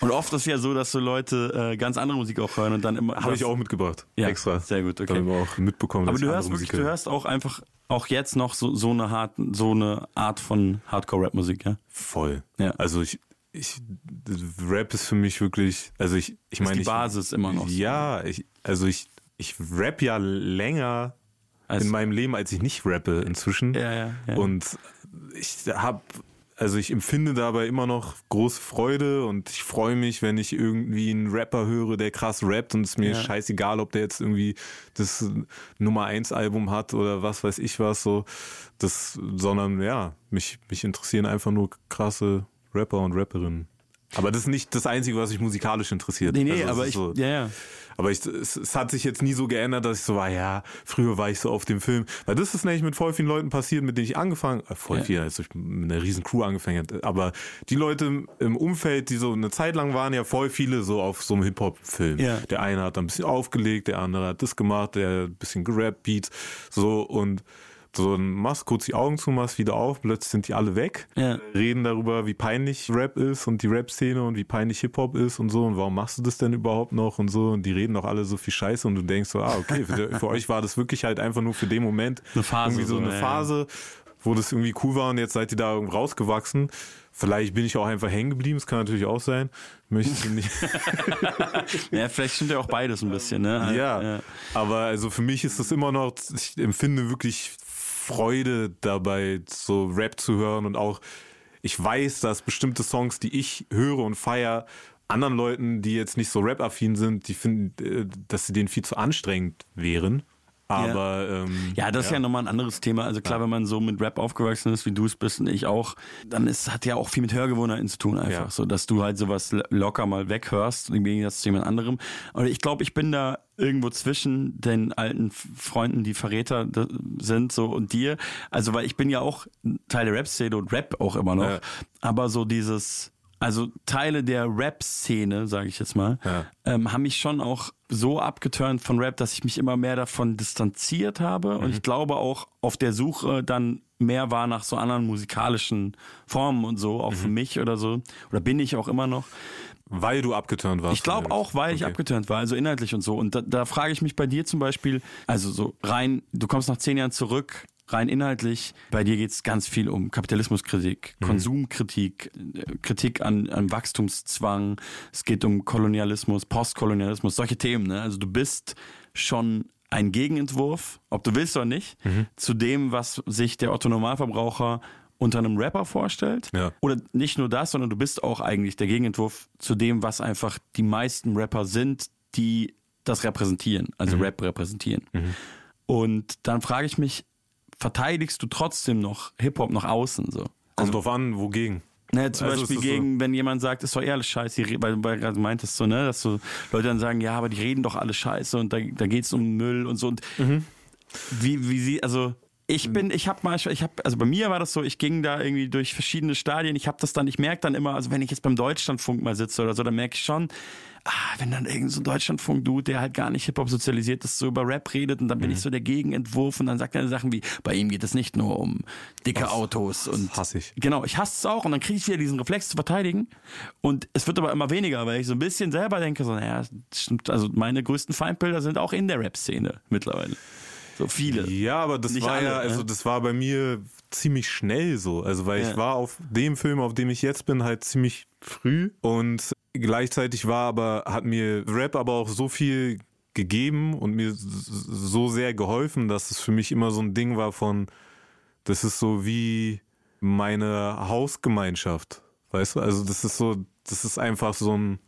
Und oft ist ja so, dass so Leute äh, ganz andere Musik auch hören und dann immer. Habe ich auch mitgebracht. Ja, Extra. sehr gut, okay. Damit wir auch mitbekommen, Aber du hörst wirklich, Musik du hörst auch einfach, auch jetzt noch so, so eine Art, so eine Art von Hardcore-Rap-Musik, ja? Voll. Ja. Also ich, ich, Rap ist für mich wirklich, also ich, ich meine, die ich, Basis immer noch. Ja, ich, also ich, ich rap ja länger Also- in meinem Leben, als ich nicht rappe inzwischen. Ja, ja, ja. Und ich habe, also ich empfinde dabei immer noch große Freude und ich freue mich, wenn ich irgendwie einen Rapper höre, der krass rappt und es mir Ja. scheißegal, ob der jetzt irgendwie das Nummer 1 Album hat oder was weiß ich was so. Das, sondern ja, mich, mich interessieren einfach nur krasse Rapper und Rapperinnen. Aber das ist nicht das Einzige, was mich musikalisch interessiert. Nee, nee, Also aber ich, so, ja, ja. aber ich, es, es hat sich jetzt nie so geändert, dass ich so war, ja, früher war ich so auf dem Film. Weil das ist nämlich mit voll vielen Leuten passiert, mit denen ich angefangen, äh, voll Ja. viel, als ich mit einer riesen Crew angefangen habe. Aber die Leute im- im Umfeld, die so eine Zeit lang waren, ja voll viele so auf so einem Hip-Hop-Film. Ja. Der eine hat ein bisschen aufgelegt, der andere hat das gemacht, der hat ein bisschen gerappt, Beats, so und so dann machst kurz die Augen zu, machst wieder auf, plötzlich sind die alle weg, Ja. reden darüber, wie peinlich Rap ist und die Rap-Szene und wie peinlich Hip-Hop ist und so und warum machst du das denn überhaupt noch und so und die reden doch alle so viel Scheiße und du denkst so, ah, okay, für, (laughs) für euch war das wirklich halt einfach nur für den Moment Eine Phase irgendwie so so, eine ja, ja. Phase, wo das irgendwie cool war und jetzt seid ihr da rausgewachsen. Vielleicht bin ich auch einfach hängen geblieben, das kann natürlich auch sein. Möchte ich nicht. (laughs) Ja, vielleicht stimmt ja auch beides ein bisschen, ne? Ja, aber also für mich ist das immer noch, ich empfinde wirklich Freude dabei, so Rap zu hören und auch, ich weiß, dass bestimmte Songs, die ich höre und feier, anderen Leuten, die jetzt nicht so Rap-affin sind, die finden, äh, dass sie denen viel zu anstrengend wären. Aber ähm, Ja, das ist ja nochmal ein anderes Thema. Also klar, wenn man so mit Rap aufgewachsen ist, wie du es bist und ich auch, dann ist, hat ja auch viel mit Hörgewohnheiten zu tun einfach. Ja. So, dass du halt sowas locker mal weghörst, im Gegensatz zu jemand anderem. Und ich glaube, ich bin da irgendwo zwischen den alten Freunden, die Verräter sind, so und dir. Also, weil ich bin ja auch Teil der Rap-Szene und Rap auch immer noch. Ja. Aber so dieses, also Teile der Rap-Szene, sage ich jetzt mal, Ja. ähm, haben mich schon auch so abgeturnt von Rap, dass ich mich immer mehr davon distanziert habe. Mhm. Und ich glaube auch auf der Suche dann mehr war nach so anderen musikalischen Formen und so, auch Mhm. für mich oder so. Oder bin ich auch immer noch. Weil du abgeturnt warst. Ich glaube auch, weil ich Okay. abgeturnt war, also inhaltlich und so. Und da, da frage ich mich bei dir zum Beispiel, also so rein, du kommst nach zehn Jahren zurück, rein inhaltlich, bei dir geht es ganz viel um Kapitalismuskritik, Konsumkritik, äh, Kritik an, an Wachstumszwang, es geht um Kolonialismus, Postkolonialismus, solche Themen. Ne? Also du bist schon ein Gegenentwurf, ob du willst oder nicht, zu dem, was sich der Otto-Normalverbraucher unter einem Rapper vorstellt. Ja. Oder nicht nur das, sondern du bist auch eigentlich der Gegenentwurf zu dem, was einfach die meisten Rapper sind, die das repräsentieren, also Rap repräsentieren. Und dann frage ich mich, verteidigst du trotzdem noch Hip-Hop nach außen so? Kommt drauf an, wogegen. Ne, zum Also Beispiel das so- gegen, wenn jemand sagt, ist doch eh alles scheiße, weil, weil du gerade meintest so, ne, dass so Leute dann sagen, ja, aber die reden doch alle scheiße und da, da geht's um Müll und so und Mhm. wie, wie sie, also ich bin, ich habe manchmal, ich habe, also bei mir war das so, ich ging da irgendwie durch verschiedene Stadien, ich habe das dann, ich merke dann immer, also wenn ich jetzt beim Deutschlandfunk mal sitze oder so, dann merke ich schon, ah, wenn dann irgend so ein Deutschlandfunk-Dude, der halt gar nicht Hip-Hop sozialisiert ist, so über Rap redet und dann Mhm. bin ich so der Gegenentwurf und dann sagt er Sachen wie, bei ihm geht es nicht nur um dicke Autos und hasse ich. Genau, ich hasse es auch und dann kriege ich wieder diesen Reflex zu verteidigen und es wird aber immer weniger, weil ich so ein bisschen selber denke, so, naja, das stimmt, also meine größten Feindbilder sind auch in der Rap-Szene mittlerweile. So viele. Ja, aber das Nicht war ja, alle, also ne? das war bei mir ziemlich schnell so. Also weil Ja. ich war auf dem Film, auf dem ich jetzt bin, halt ziemlich früh und gleichzeitig war aber, hat mir Rap aber auch so viel gegeben und mir so sehr geholfen, dass es für mich immer so ein Ding war von, das ist so wie meine Hausgemeinschaft. Weißt du? Also das ist so, das ist einfach so ein,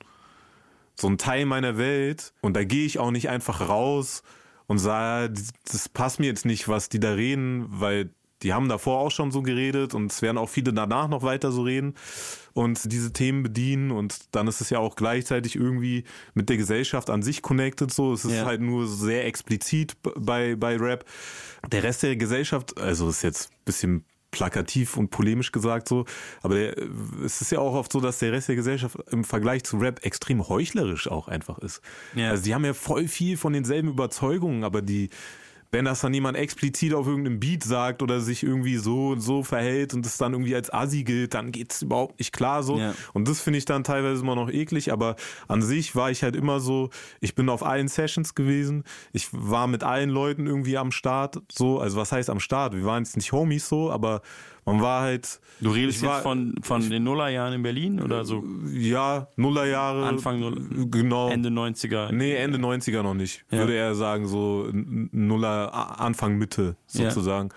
so ein Teil meiner Welt und da gehe ich auch nicht einfach raus und sage, das passt mir jetzt nicht, was die da reden, weil die haben davor auch schon so geredet und es werden auch viele danach noch weiter so reden und diese Themen bedienen und dann ist es ja auch gleichzeitig irgendwie mit der Gesellschaft an sich connected so. Es ist Ja. halt nur sehr explizit bei, bei Rap. Der Rest der Gesellschaft, also ist jetzt ein bisschen plakativ und polemisch gesagt so, aber der, es ist ja auch oft so, dass der Rest der Gesellschaft im Vergleich zu Rap extrem heuchlerisch auch einfach ist. Ja. Also die haben ja voll viel von denselben Überzeugungen, aber die, wenn das dann jemand explizit auf irgendeinem Beat sagt oder sich irgendwie so und so verhält und es dann irgendwie als Assi gilt, dann geht's überhaupt nicht klar so. Ja. Und das finde ich dann teilweise immer noch eklig, aber an sich war ich halt immer so, ich bin auf allen Sessions gewesen, ich war mit allen Leuten irgendwie am Start, so, also was heißt am Start? Wir waren jetzt nicht Homies so, aber man war halt. Du redest ich jetzt war, von, von den Nullerjahren in Berlin oder so Ja, Nullerjahre. Anfang Null, Genau. Ende 90er? Nee, Ende 90er noch nicht. Ja. Würde er sagen, so Nuller, Anfang, Mitte Ja. sozusagen.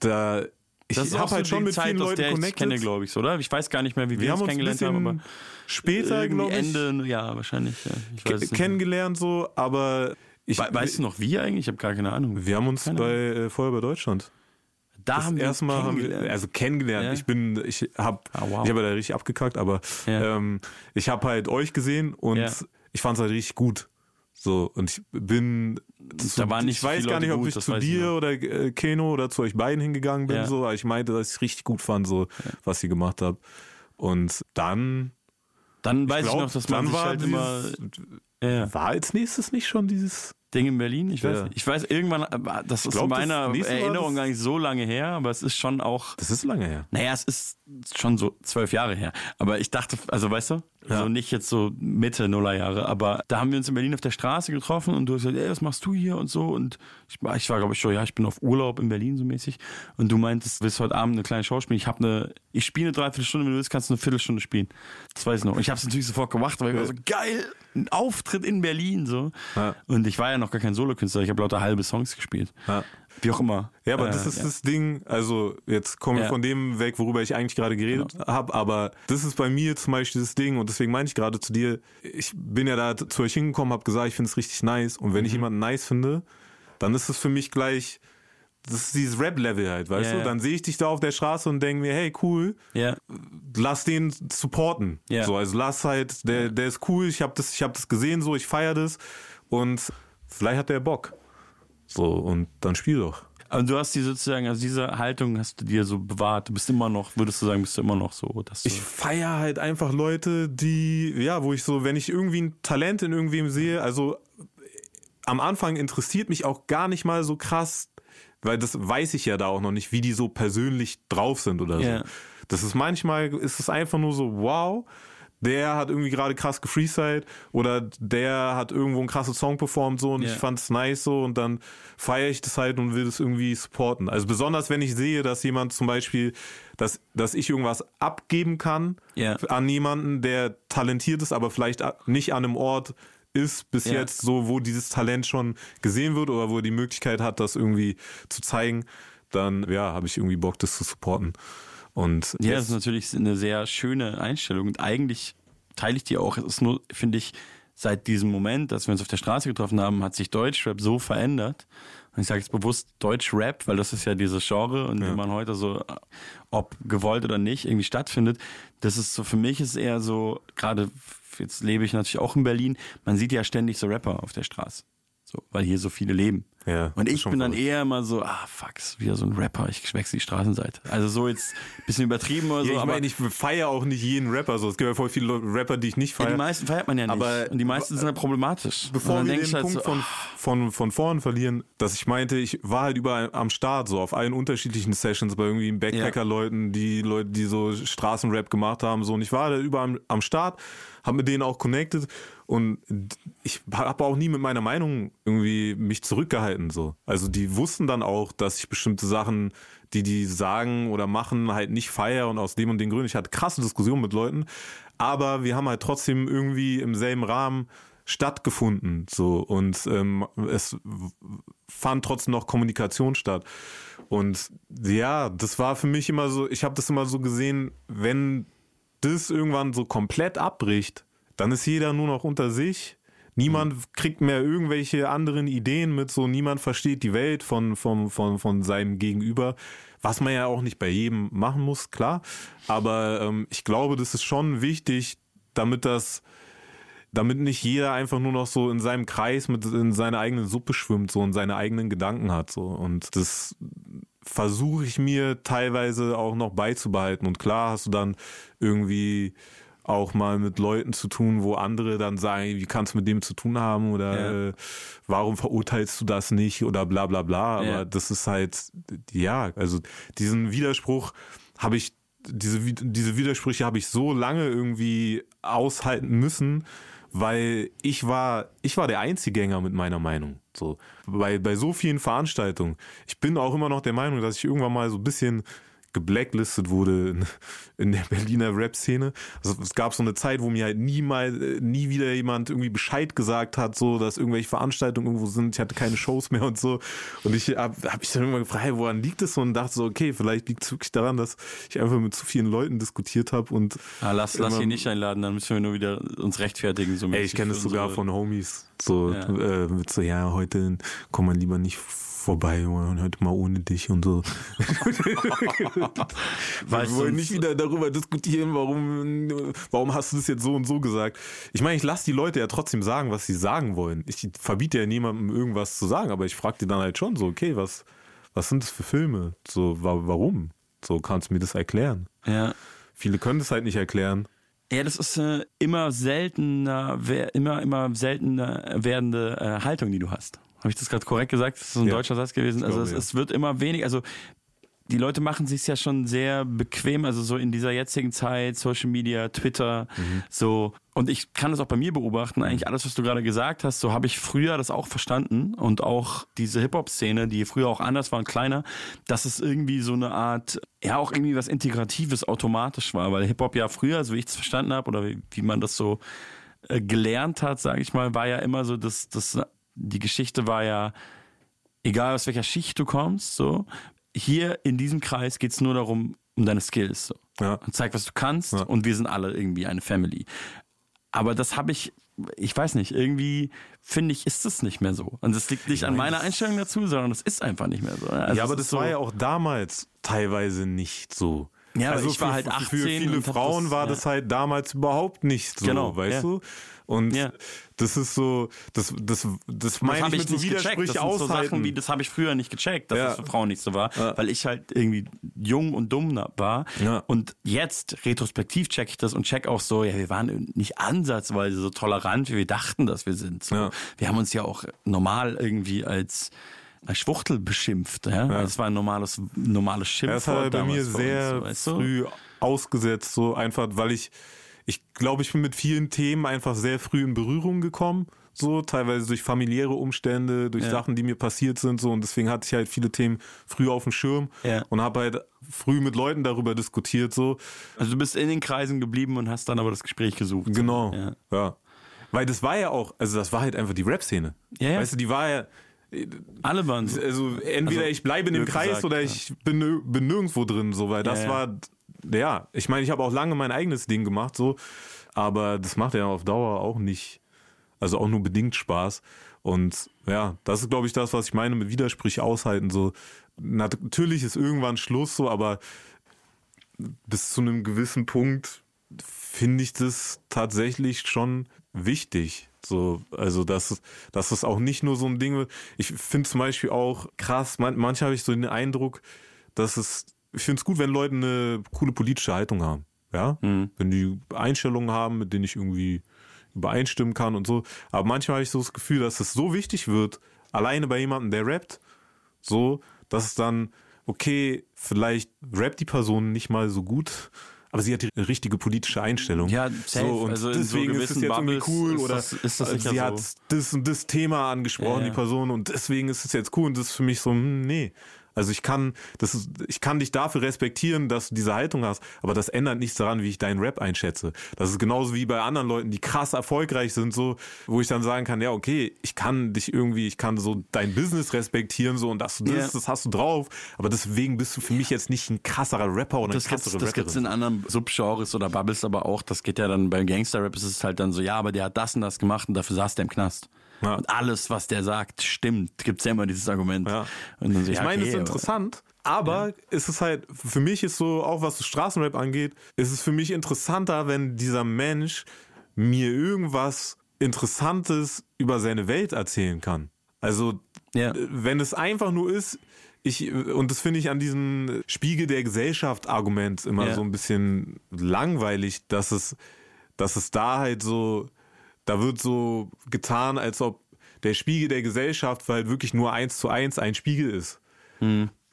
Da, ich habe halt schon mit Zeit, vielen Leuten der ich connected. kenne, glaube ich, oder? Ich weiß gar nicht mehr, wie wir, wir uns kennengelernt haben, aber später, glaube ich, Ende, ja, wahrscheinlich. Ja. Ich weiß nicht. kennengelernt so, aber ich, We weißt du noch wie eigentlich? Ich habe gar keine Ahnung. wir haben uns Keine bei äh, vorher bei Deutschland. da Das haben wir uns erste Mal haben wir, kennengelernt. also kennengelernt. Ja. Ich bin, ich habe, Ah, wow. ich habe da richtig abgekackt, aber Ja. ähm, ich habe halt euch gesehen und Ja. ich fand es halt richtig gut. So und ich bin, zu, waren nicht ich weiß gar nicht, ob gut, ich zu ich dir noch. oder äh, Keno oder zu euch beiden hingegangen bin, Ja. so, aber ich meinte, dass ich richtig gut fand, so was ihr gemacht habt. Und dann Dann weiß ich, glaub, noch, dass man sich war halt immer dieses, ja, ja. war als nächstes nicht schon dieses Ding in Berlin. Ich weiß, Ja. nicht. ich weiß irgendwann, äh, das ist glaub, in meiner Erinnerung gar nicht so lange her, aber es ist schon auch Das ist lange her. Naja, es ist schon so zwölf Jahre her. Aber ich dachte, also weißt du, Ja. so nicht jetzt so Mitte Nullerjahre, aber da haben wir uns in Berlin auf der Straße getroffen und du hast gesagt, ey, was machst du hier und so und ich, war- ich war glaube ich so, ja, ich bin auf Urlaub in Berlin so mäßig und du meintest, willst heute Abend eine kleine Show spielen? Ich habe eine, ich spiele eine Dreiviertelstunde, wenn du willst, kannst du eine Viertelstunde spielen. Das weiß ich noch. Und ich habe es natürlich sofort gemacht, weil ich war so geil, ein Auftritt in Berlin so. Ja. Und ich war ja noch gar kein Solokünstler, ich habe lauter halbe Songs gespielt. Ja. Wie auch immer. Ja, aber Äh, das ist ja. das Ding, also jetzt kommen wir Ja. von dem weg, worüber ich eigentlich gerade geredet Genau. habe, aber das ist bei mir zum Beispiel das Ding und deswegen meine ich gerade zu dir, ich bin ja da zu euch hingekommen, habe gesagt, ich finde es richtig nice und wenn Mhm. ich jemanden nice finde, dann ist es für mich gleich, das ist dieses Rap-Level halt, weißt Ja, du? Dann sehe ich dich da auf der Straße und denke mir, hey, cool, Ja, lass den supporten. Ja. So, also lass halt, der, der ist cool, ich habe das, ich hab das gesehen, so, ich feiere das und vielleicht hat der Bock. So, und dann spiel doch. Aber du hast die sozusagen, also diese Haltung hast du dir so bewahrt. Du bist immer noch, würdest du sagen, bist du immer noch so, dass Ich feiere halt einfach Leute, die, ja, wo ich so, wenn ich irgendwie ein Talent in irgendwem sehe, also am Anfang interessiert mich auch gar nicht mal so krass, weil das weiß ich ja da auch noch nicht, wie die so persönlich drauf sind oder so. Ja. Das ist manchmal, ist es einfach nur so, wow, der hat irgendwie gerade krass gefreestylt oder der hat irgendwo einen krassen Song performt so und Ja. ich fand's nice so und dann feiere ich das halt und will das irgendwie supporten. Also besonders wenn ich sehe, dass jemand zum Beispiel, dass, dass ich irgendwas abgeben kann Ja. an jemanden, der talentiert ist, aber vielleicht nicht an einem Ort ist bis Ja. jetzt so, wo dieses Talent schon gesehen wird oder wo er die Möglichkeit hat, das irgendwie zu zeigen, dann ja, habe ich irgendwie Bock, das zu supporten. Und Ja, das ist natürlich eine sehr schöne Einstellung und eigentlich teile ich die auch. Es ist nur, finde ich, seit diesem Moment, dass wir uns auf der Straße getroffen haben, hat sich Deutschrap so verändert. Und ich sage jetzt bewusst Deutschrap, weil das ist ja dieses Genre und wenn man heute so, ob gewollt oder nicht, irgendwie stattfindet, das ist so, für mich ist eher so, gerade jetzt lebe ich natürlich auch in Berlin, man sieht ja ständig so Rapper auf der Straße. So, weil hier so viele leben. Ja, und ich bin dann verrückt. eher immer so, ah, fuck, ist wieder so ein Rapper, ich wechsle die Straßenseite. Also so jetzt ein bisschen übertrieben oder so. ja, ich aber meine, ich feiere auch nicht jeden Rapper. So. Es gibt ja voll viele Rapper, die ich nicht ja, feiere. die meisten feiert man ja nicht. Aber- und die meisten sind ja problematisch. Bevor wir den halt Punkt so, von, von, von vorn verlieren, dass ich meinte, ich war halt überall am Start, so auf allen unterschiedlichen Sessions, bei irgendwie Backpacker-Leuten, die Leute, die so Straßenrap gemacht haben, so. Und ich war da überall am, am Start, habe mit denen auch connected und ich habe auch nie mit meiner Meinung irgendwie mich zurückgehalten, so. Also die wussten dann auch, dass ich bestimmte Sachen, die die sagen oder machen, halt nicht feier und aus dem und den Gründen. Ich hatte krasse Diskussionen mit Leuten, aber wir haben halt trotzdem irgendwie im selben Rahmen stattgefunden so und ähm, es fand trotzdem noch Kommunikation statt und ja das war für mich immer so ich habe das immer so gesehen wenn das irgendwann so komplett abbricht dann ist jeder nur noch unter sich. Niemand kriegt mehr irgendwelche anderen Ideen mit so niemand versteht die Welt von von von von seinem Gegenüber was man ja auch nicht bei jedem machen muss klar. Aber ähm, ich glaube das ist schon wichtig damit das damit nicht jeder einfach nur noch so in seinem Kreis mit in seiner eigenen Suppe schwimmt so und seine eigenen Gedanken hat so. Und das versuche ich mir teilweise auch noch beizubehalten. Und klar hast du dann irgendwie auch mal mit Leuten zu tun, wo andere dann sagen, wie kannst du mit dem zu tun haben oder Ja. äh, warum verurteilst du das nicht oder bla bla bla. Aber Ja. das ist halt, ja, also diesen Widerspruch habe ich, diese, diese Widersprüche habe ich so lange irgendwie aushalten müssen, weil ich war, ich war der Einzigänger mit meiner Meinung. So, bei, bei so vielen Veranstaltungen. Ich bin auch immer noch der Meinung, dass ich irgendwann mal so ein bisschen geblacklistet wurde in, in der Berliner Rap-Szene. Also es gab so eine Zeit, wo mir halt nie mal, nie wieder jemand irgendwie Bescheid gesagt hat, so, dass irgendwelche Veranstaltungen irgendwo sind. Ich hatte keine Shows mehr und so. Und ich habe hab mich dann irgendwann gefragt, hey, woran liegt es? Und dachte so, okay, vielleicht liegt es wirklich daran, dass ich einfach mit zu vielen Leuten diskutiert habe und ah, lass, lass immer- ihn nicht einladen, dann müssen wir nur wieder uns rechtfertigen. So Ey, ich kenne das sogar unsere- von Homies. So, Ja. äh, mit so, ja, heute kommt man lieber nicht vorbei und heute mal ohne dich und so. (laughs) Wir wollen nicht wieder darüber diskutieren, warum, warum hast du das jetzt so und so gesagt. Ich meine, ich lasse die Leute ja trotzdem sagen, was sie sagen wollen. Ich verbiete ja niemandem irgendwas zu sagen, aber ich frage die dann halt schon so, okay, was, was sind das für Filme? So, wa warum? So, kannst du mir das erklären? Ja. Viele können das halt nicht erklären. Ja, das ist äh, immer seltener, immer, immer seltener werdende äh, Haltung, die du hast. Habe ich das gerade korrekt gesagt? Das ist ein Ja, deutscher Satz gewesen. Also glaube, es, ja. es wird immer weniger, also die Leute machen sich ja schon sehr bequem, also so in dieser jetzigen Zeit, Social Media, Twitter, Mhm. so. Und ich kann das auch bei mir beobachten, eigentlich alles, was du gerade gesagt hast, so habe ich früher das auch verstanden und auch diese Hip-Hop-Szene, die früher auch anders war und kleiner, dass es irgendwie so eine Art, ja auch irgendwie was Integratives automatisch war, weil Hip-Hop ja früher, so wie ich es verstanden habe oder wie, wie man das so äh, gelernt hat, sage ich mal, war ja immer so, dass das, die Geschichte war ja, egal aus welcher Schicht du kommst, so, hier in diesem Kreis geht's nur darum, um deine Skills. So. Ja. Und zeig, was du kannst Ja. und wir sind alle irgendwie eine Family. Aber das habe ich, ich weiß nicht, irgendwie finde ich, ist das nicht mehr so. Und das liegt nicht an meiner Einstellung dazu, sondern es ist einfach nicht mehr so. Also ja, aber es das ist so, war ja auch damals teilweise nicht so. Ja, also ich war für, halt Für 18 viele und hab Frauen das- war ja. das halt damals überhaupt nicht so, Genau, weißt ja. du? Und Ja. das ist so, das, das, das meine habe ich ich mit so gecheckt. Das Widersprüche sind so aushalten. Sachen wie, das habe ich früher nicht gecheckt, dass Ja. das für Frauen nicht so war, Ja. weil ich halt irgendwie jung und dumm war. Ja. Und jetzt, retrospektiv, check ich das und check auch so, ja, wir waren nicht ansatzweise so tolerant, wie wir dachten, dass wir sind. So. Wir haben uns ja auch normal irgendwie als Schwuchtel beschimpft. Ja? Ja. Das war ein normales, normales Ja, Schimpfwort das hat bei mir sehr uns, so, weißt du? früh ausgesetzt, so einfach, weil ich, ich glaube, ich bin mit vielen Themen einfach sehr früh in Berührung gekommen, so teilweise durch familiäre Umstände, durch Ja. Sachen, die mir passiert sind, so und deswegen hatte ich halt viele Themen früh auf dem Schirm Ja. und habe halt früh mit Leuten darüber diskutiert, so Also du bist in den Kreisen geblieben und hast dann aber das Gespräch gesucht. genau, Ja. ja. Weil das war ja auch, also das war halt einfach die Rap-Szene. Ja, ja. Weißt du, die war ja, Alle waren so. also entweder Also, ich bleibe in dem Kreis gesagt, oder ich bin, nir- bin nirgendwo drin, so, weil das ja. war, ja, ich meine, ich habe auch lange mein eigenes Ding gemacht, so, aber das macht ja auf Dauer auch nicht, also auch nur bedingt Spaß. Und ja, das ist, glaube ich, das, was ich meine mit Widersprüche aushalten. So, natürlich ist irgendwann Schluss, so, aber bis zu einem gewissen Punkt finde ich das tatsächlich schon wichtig. So, also dass, dass es auch nicht nur so ein Ding wird. Ich finde zum Beispiel auch krass, man, manchmal habe ich so den Eindruck, dass es, ich finde es gut, wenn Leute eine coole politische Haltung haben. Ja, wenn die Einstellungen haben, mit denen ich irgendwie übereinstimmen kann und so. Aber manchmal habe ich so das Gefühl, dass es so wichtig wird, alleine bei jemandem, der rappt, so, dass es dann, okay, vielleicht rappt die Person nicht mal so gut, aber sie hat die richtige politische Einstellung. Ja, safe. So, und Also in so deswegen ist es jetzt irgendwie Bubbles cool ist oder das- ist das sicher sie so. hat das und das Thema angesprochen, Ja, ja. die Person, und deswegen ist es jetzt cool und das ist für mich so, hm, nee. Also ich kann, das ist, ich kann dich dafür respektieren, dass du diese Haltung hast, aber das ändert nichts daran, wie ich deinen Rap einschätze. Das ist genauso wie bei anderen Leuten, die krass erfolgreich sind, so, wo ich dann sagen kann, ja, okay, ich kann dich irgendwie, ich kann so dein Business respektieren, so, und dass du das, Ja. das hast du drauf, aber deswegen bist du für mich jetzt nicht ein krasserer Rapper oder das eine gibt's, krassere das gibt's in Rapperin. anderen Subgenres oder Bubbles aber auch. Das geht ja dann beim Gangster-Rap ist es halt dann so, ja, aber der hat das und das gemacht und dafür saß der im Knast. Ja. Und alles, was der sagt, stimmt. Gibt's ja immer dieses Argument. Ja. So, Ich ja, meine, okay, es ist interessant, aber es ist halt, für mich ist so, auch was Straßenrap angeht, ist es für mich interessanter, wenn dieser Mensch mir irgendwas Interessantes über seine Welt erzählen kann. Also, Ja. wenn es einfach nur ist, ich, und das finde ich an diesem Spiegel der Gesellschaft Argument immer Ja. so ein bisschen langweilig, dass es, dass es da halt so, da wird so getan, als ob der Spiegel der Gesellschaft halt wirklich nur eins zu eins ein Spiegel ist.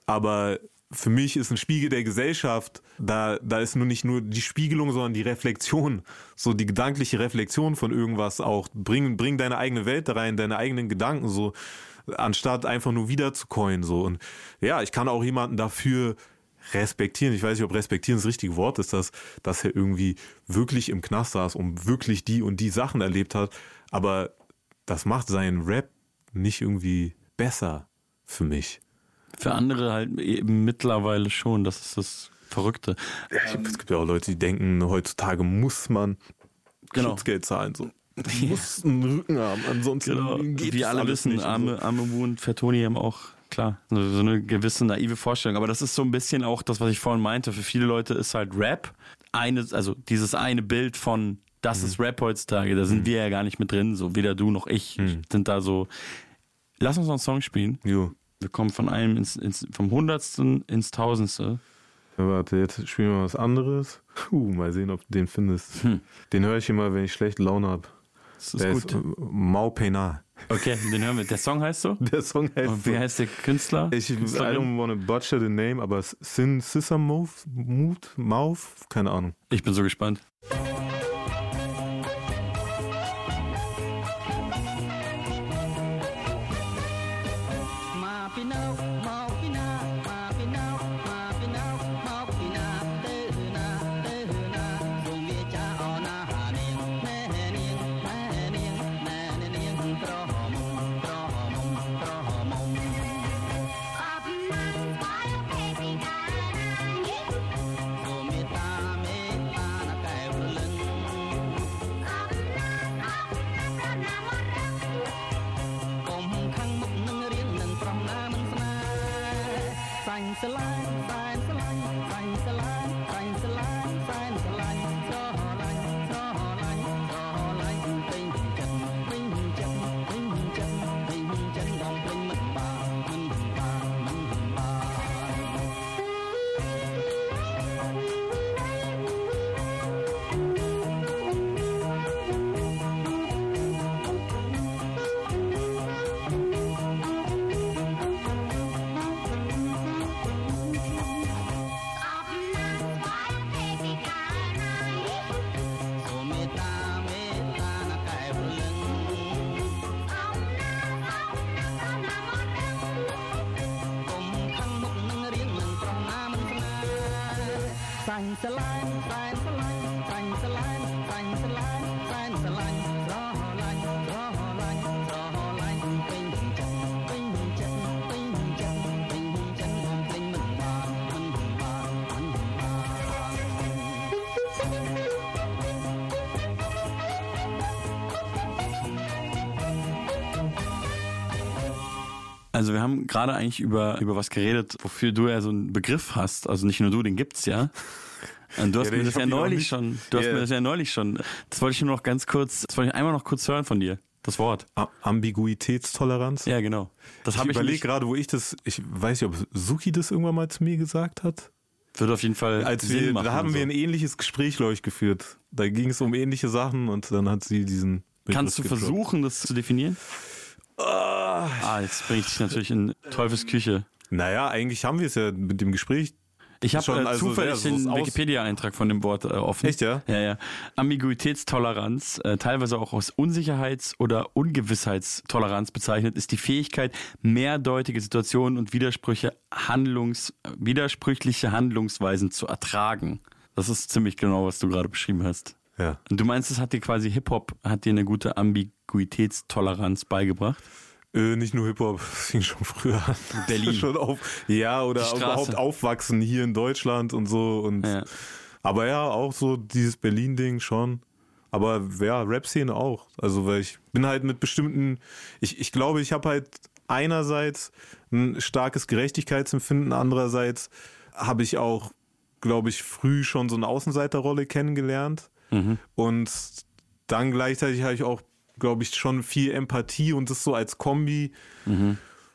Aber für mich ist ein Spiegel der Gesellschaft, da, da ist nur nicht nur die Spiegelung, sondern die Reflexion, so die gedankliche Reflexion von irgendwas auch. Bring, bring deine eigene Welt da rein, deine eigenen Gedanken so, anstatt einfach nur wiederzucoin so. Und ja, ich kann auch jemanden dafür respektieren. Ich weiß nicht, ob respektieren das richtige Wort ist, dass, dass er irgendwie wirklich im Knast saß und wirklich die und die Sachen erlebt hat. Aber das macht seinen Rap nicht irgendwie besser für mich. Für andere halt eben mittlerweile schon. Das ist das Verrückte. Ja, es gibt ja auch Leute, die denken, heutzutage muss man Genau. Schutzgeld zahlen. So. (laughs) Du musst einen Rücken haben, ansonsten Genau. geht Wie alle wissen, nicht arme, arme Wu und Fettoni haben auch, klar, so, eine gewisse naive Vorstellung. Aber das ist so ein bisschen auch das, was ich vorhin meinte. Für viele Leute ist halt Rap eine, also dieses eine Bild von, das Mhm. ist Rap heutzutage, da sind wir ja gar nicht mit drin, so weder du noch ich Mhm. sind da so. Lass uns noch einen Song spielen. Jo. Wir kommen von einem ins, ins, vom Hundertsten ins Tausendste. Ja, warte, jetzt spielen wir was anderes. Uh, mal sehen, ob du den findest. Den höre ich immer, wenn ich schlechte Laune habe. Das ist Der gut. ist äh, Mau Pena. Okay, den hören wir. Der Song heißt so? (laughs) Der Song heißt Und wie heißt der Künstler? Ich, I don't want to butcher the name, aber Sin Sissa Move, Move, Mouth, keine Ahnung. Ich bin so gespannt. Gerade eigentlich über, über was geredet, wofür du ja so einen Begriff hast. Also nicht nur du, den gibt's ja. Und du (laughs) hast Ja, mir das hab ja neulich schon, du hast Ja. mir das ja neulich schon. Das wollte ich nur noch ganz kurz, das wollte ich einmal noch kurz hören von dir. Das Wort. A- Ambiguitätstoleranz. Ja, genau. Das Ich habe ich überlege nicht, gerade, wo ich das, ich weiß nicht, ob Suki das irgendwann mal zu mir gesagt hat. würde auf jeden Fall Als Sinn wir, machen. da haben und wir so. ein ähnliches Gespräch, glaube ich, geführt. Da ging es um ähnliche Sachen und dann hat sie diesen Begriff Kannst du gedroppt. versuchen, das zu definieren? Ah, jetzt bringe ich dich natürlich in Teufels Küche. Naja, eigentlich haben wir es ja mit dem Gespräch. Ich habe äh, also, zufällig den Wikipedia-Eintrag von dem Wort äh, offen. Echt, ja? Ja, ja. Ambiguitätstoleranz, äh, teilweise auch aus Unsicherheits- oder Ungewissheitstoleranz bezeichnet, ist die Fähigkeit, mehrdeutige Situationen und Widersprüche Handlungs, widersprüchliche Handlungsweisen zu ertragen. Das ist ziemlich genau, was du gerade beschrieben hast. Ja. Und du meinst, es hat dir quasi Hip-Hop, hat dir eine gute Ambiguitätstoleranz beigebracht? Äh, nicht nur Hip-Hop, (laughs) das fing schon früher an. Berlin. (laughs) schon auf, ja, oder überhaupt aufwachsen hier in Deutschland und so. Und, Ja. Aber ja, auch so dieses Berlin-Ding schon. Aber ja, Rap-Szene auch. Also, weil ich bin halt mit bestimmten, ich, ich glaube, ich habe halt einerseits ein starkes Gerechtigkeitsempfinden, andererseits habe ich auch, glaube ich, früh schon so eine Außenseiterrolle kennengelernt. Und dann gleichzeitig habe ich auch, glaube ich, schon viel Empathie und das so als Kombi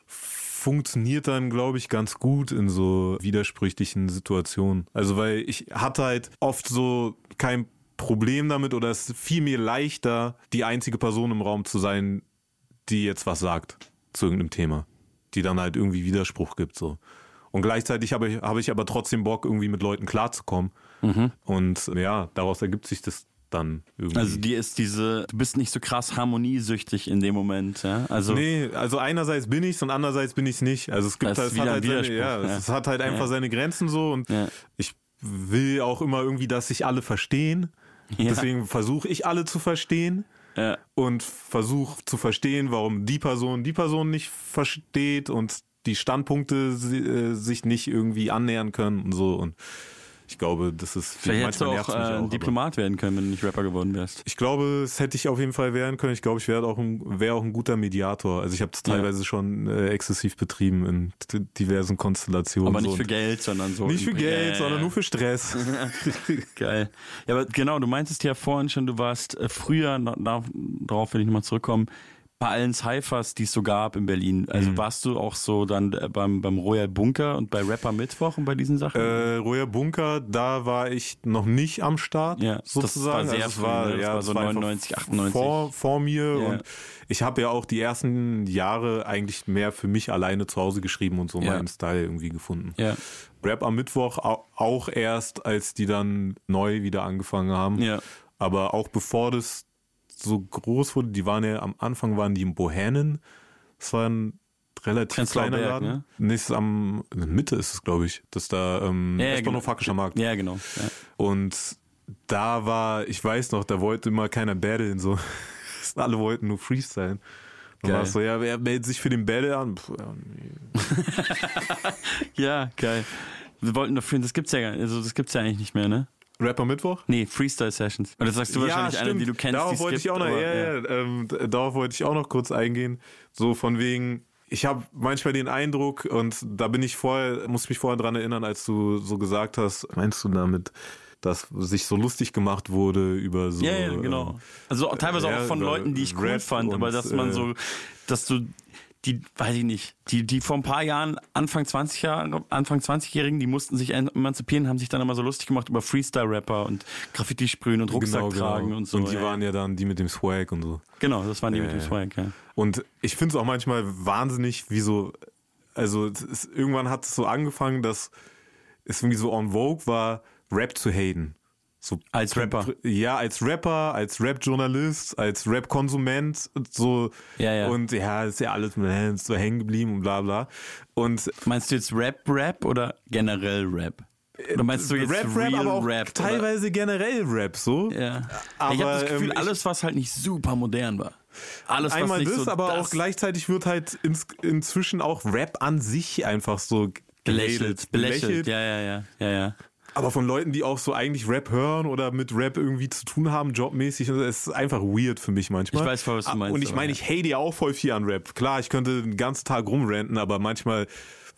funktioniert dann, glaube ich, ganz gut in so widersprüchlichen Situationen. Also, weil ich hatte halt oft so kein Problem damit oder es fiel mir leichter, die einzige Person im Raum zu sein, die jetzt was sagt zu irgendeinem Thema, die dann halt irgendwie Widerspruch gibt, so. Und gleichzeitig habe ich, habe ich aber trotzdem Bock, irgendwie mit Leuten klarzukommen. Und ja, daraus ergibt sich das dann irgendwie. Also dir ist diese, du bist nicht so krass harmoniesüchtig in dem Moment, ja? Also Nee, also einerseits bin ich's und andererseits bin ich's nicht. Also es gibt halt, es hat halt seine, ja, ja. es hat halt einfach Ja. seine Grenzen so und Ja. ich will auch immer irgendwie, dass sich alle verstehen. Deswegen versuche ich alle zu verstehen und versuche zu verstehen, warum die Person die Person nicht versteht und die Standpunkte äh, sich nicht irgendwie annähern können und so und ich glaube, das ist Vielleicht hättest du auch, äh, aber- Diplomat werden können, wenn du nicht Rapper geworden wärst. ich glaube, es hätte ich auf jeden Fall werden können. Ich glaube, ich wäre auch ein, wäre auch ein guter Mediator. Also ich habe das Ja. teilweise schon äh, exzessiv betrieben in diversen Konstellationen. Aber nicht so. für Geld, sondern so. Nicht für Geld, Ja, ja, sondern ja. nur für Stress. (laughs) Geil. Ja, aber genau, du meintest ja vorhin schon, du warst äh, früher, darauf will ich nochmal zurückkommen, bei allen Cyphers, die es so gab in Berlin. Mhm. Also warst du auch so dann äh, beim, beim Royal Bunker und bei Rapper Mittwoch und bei diesen Sachen? äh, Royer Bunker, da war ich noch nicht am Start, Ja, das sozusagen. war sehr Also früh, ne? Das ja, war so einfach 99, 98. Vor, vor mir Ja. und ich habe ja auch die ersten Jahre eigentlich mehr für mich alleine zu Hause geschrieben und so Ja. meinen Style irgendwie gefunden. ja, Rap am Mittwoch au- auch erst, als die dann neu wieder angefangen haben. ja. Aber auch bevor das so groß wurde, die waren ja am Anfang waren die in Bohänen. Das war ein relativ kleiner Berg, Laden. ne? Nächstes am in der Mitte ist es, glaube ich. Das ist da ähm, Ja, ja, genau. Markt. Ja, genau. Ja. Und da war, ich weiß noch, da wollte immer keiner battlen, so. (laughs) Alle wollten nur freestylen. Geil. war es so, ja, wer meldet sich für den Battle an? Puh, ja, nee. (laughs) ja, geil. Wir wollten doch früher, das gibt's ja also das gibt's ja eigentlich nicht mehr, ne? Rapper Mittwoch? Nee, Freestyle Sessions. Und das sagst du wahrscheinlich eine, die du kennst, Darauf wollte ich auch noch, aber, ja, ja, ähm, d- darauf wollte ich auch noch kurz eingehen. So von wegen, ich habe manchmal den Eindruck und da bin ich vorher, muss mich vorher dran erinnern, als du so gesagt hast, meinst du damit, dass sich so lustig gemacht wurde über so. Ja, ja, genau. ähm, Also teilweise ja, auch von Leuten, die ich cool fand, aber und, dass man äh, so, dass du die, weiß ich nicht, die, die vor ein paar Jahren, Anfang 20 Jahre, Anfang 20-Jährigen, die mussten sich emanzipieren, haben sich dann immer so lustig gemacht über Freestyle-Rapper und Graffiti sprühen und Rucksack Genau, tragen genau. und so. Und die ja. waren ja dann die mit dem Swag und so. Genau, das waren die mit dem ja. Swag, ja. Und ich finde es auch manchmal wahnsinnig, wie so, also ist, irgendwann hat es so angefangen, dass es irgendwie so on vogue war, Rap zu haten. So Als Rapper. Ja, als Rapper, als Rap-Journalist, als Rap-Konsument, so. Ja, ja. Und ja, ist ja alles äh, ist so hängen geblieben und bla bla. Und Meinst du jetzt Rap-Rap oder generell Rap? Oder meinst du jetzt Rap, Real Rap, aber auch Rap, oder? teilweise generell Rap so. Ja. Aber, ich habe das Gefühl, ähm, alles, was halt nicht super modern war. Alles, was Einmal nicht das, so aber das auch gleichzeitig wird halt ins, inzwischen auch Rap an sich einfach so belächelt, belächelt. Ja, ja, ja, ja, ja. Aber von Leuten, die auch so eigentlich Rap hören oder mit Rap irgendwie zu tun haben, jobmäßig, also es ist einfach weird für mich manchmal. Ich weiß voll, was du Ah, meinst, Und ich meine, ich hate ja auch voll viel an Rap. Klar, ich könnte den ganzen Tag rumranten, aber manchmal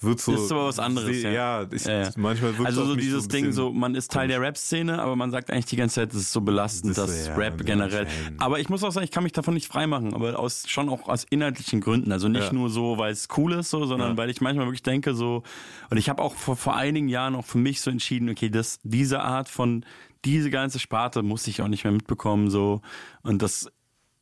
wird so. Ist aber was anderes, ja. Ja, ich, Ja, ja. manchmal wird Also so dieses ein Ding, so man ist Teil der Rap-Szene, aber man sagt eigentlich die ganze Zeit, das ist so belastend, Das das, so, ja, Rap generell. Aber ich muss auch sagen, ich kann mich davon nicht freimachen, aber aus schon auch aus inhaltlichen Gründen. Also nicht nur so, weil es cool ist, so, sondern weil ich manchmal wirklich denke, so, und ich habe auch vor, vor einigen Jahren auch für mich so entschieden, okay, das, diese Art von, diese ganze Sparte muss ich auch nicht mehr mitbekommen, so. Und das,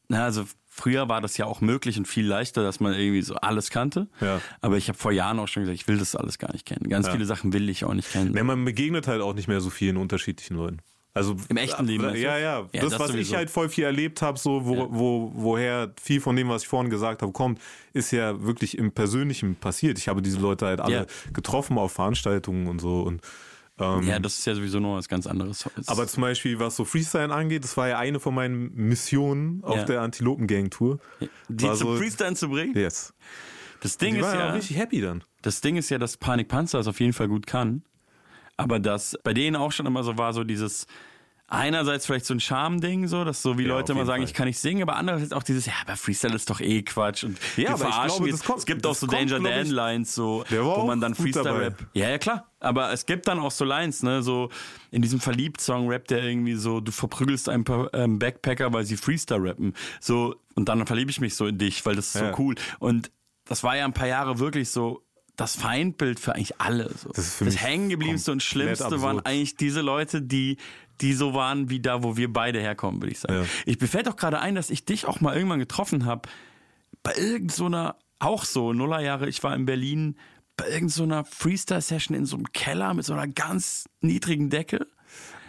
na, also früher war das ja auch möglich und viel leichter, dass man irgendwie so alles kannte. Ja. Aber ich habe vor Jahren auch schon gesagt, ich will das alles gar nicht kennen. Ganz Ja. viele Sachen will ich auch nicht kennen. Ja, man begegnet halt auch nicht mehr so vielen unterschiedlichen Leuten. Also Im echten Leben, du? Ja, ja. Ja, das, das was sowieso. ich halt voll viel erlebt habe, so wo, Ja. wo, woher viel von dem, was ich vorhin gesagt habe, kommt, ist ja wirklich im Persönlichen passiert. Ich habe diese Leute halt alle getroffen auf Veranstaltungen und so. Und ähm, Ja, das ist ja sowieso noch was ganz anderes. Es- aber zum Beispiel, was so Freestyle angeht, das war ja eine von meinen Missionen auf Ja. der Antilopen-Gang-Tour. die war zum so- Freestyle zu bringen. Yes. Das Ding Die ist ja ja, richtig happy dann. das Ding ist ja, dass Panik Panzer es auf jeden Fall gut kann. Aber dass bei denen auch schon immer so war, so dieses einerseits vielleicht so ein Charme-Ding, so, dass so wie Ja, Leute immer sagen, Fall. ich kann nicht singen, aber andererseits auch dieses, ja, aber Freestyle ist doch eh Quatsch und Ja, aber ich verarschen glaube, jetzt. das kommt- es gibt auch so kommt, Danger ich- Dan Lines, so, wo man dann Freestyle-Rap. Ja, ja, klar. Aber es gibt dann auch so Lines, ne, so in diesem Verliebt-Song rappt der irgendwie so, du verprügelst ein paar ähm, Backpacker, weil sie Freestyle rappen. So, und dann verliebe ich mich so in dich, weil das ist Ja. so cool. Und das war ja ein paar Jahre wirklich so das Feindbild für eigentlich alle. So. Das das hängengebliebenste und Schlimmste waren eigentlich diese Leute, die, die so waren wie da, wo wir beide herkommen, würde ich sagen. Ja. Ich mir fällt auch gerade ein, dass ich dich auch mal irgendwann getroffen habe, bei irgend so auch so, Nullerjahre, ich war in Berlin, bei irgend so Freestyle-Session in so einem Keller mit so einer ganz niedrigen Decke,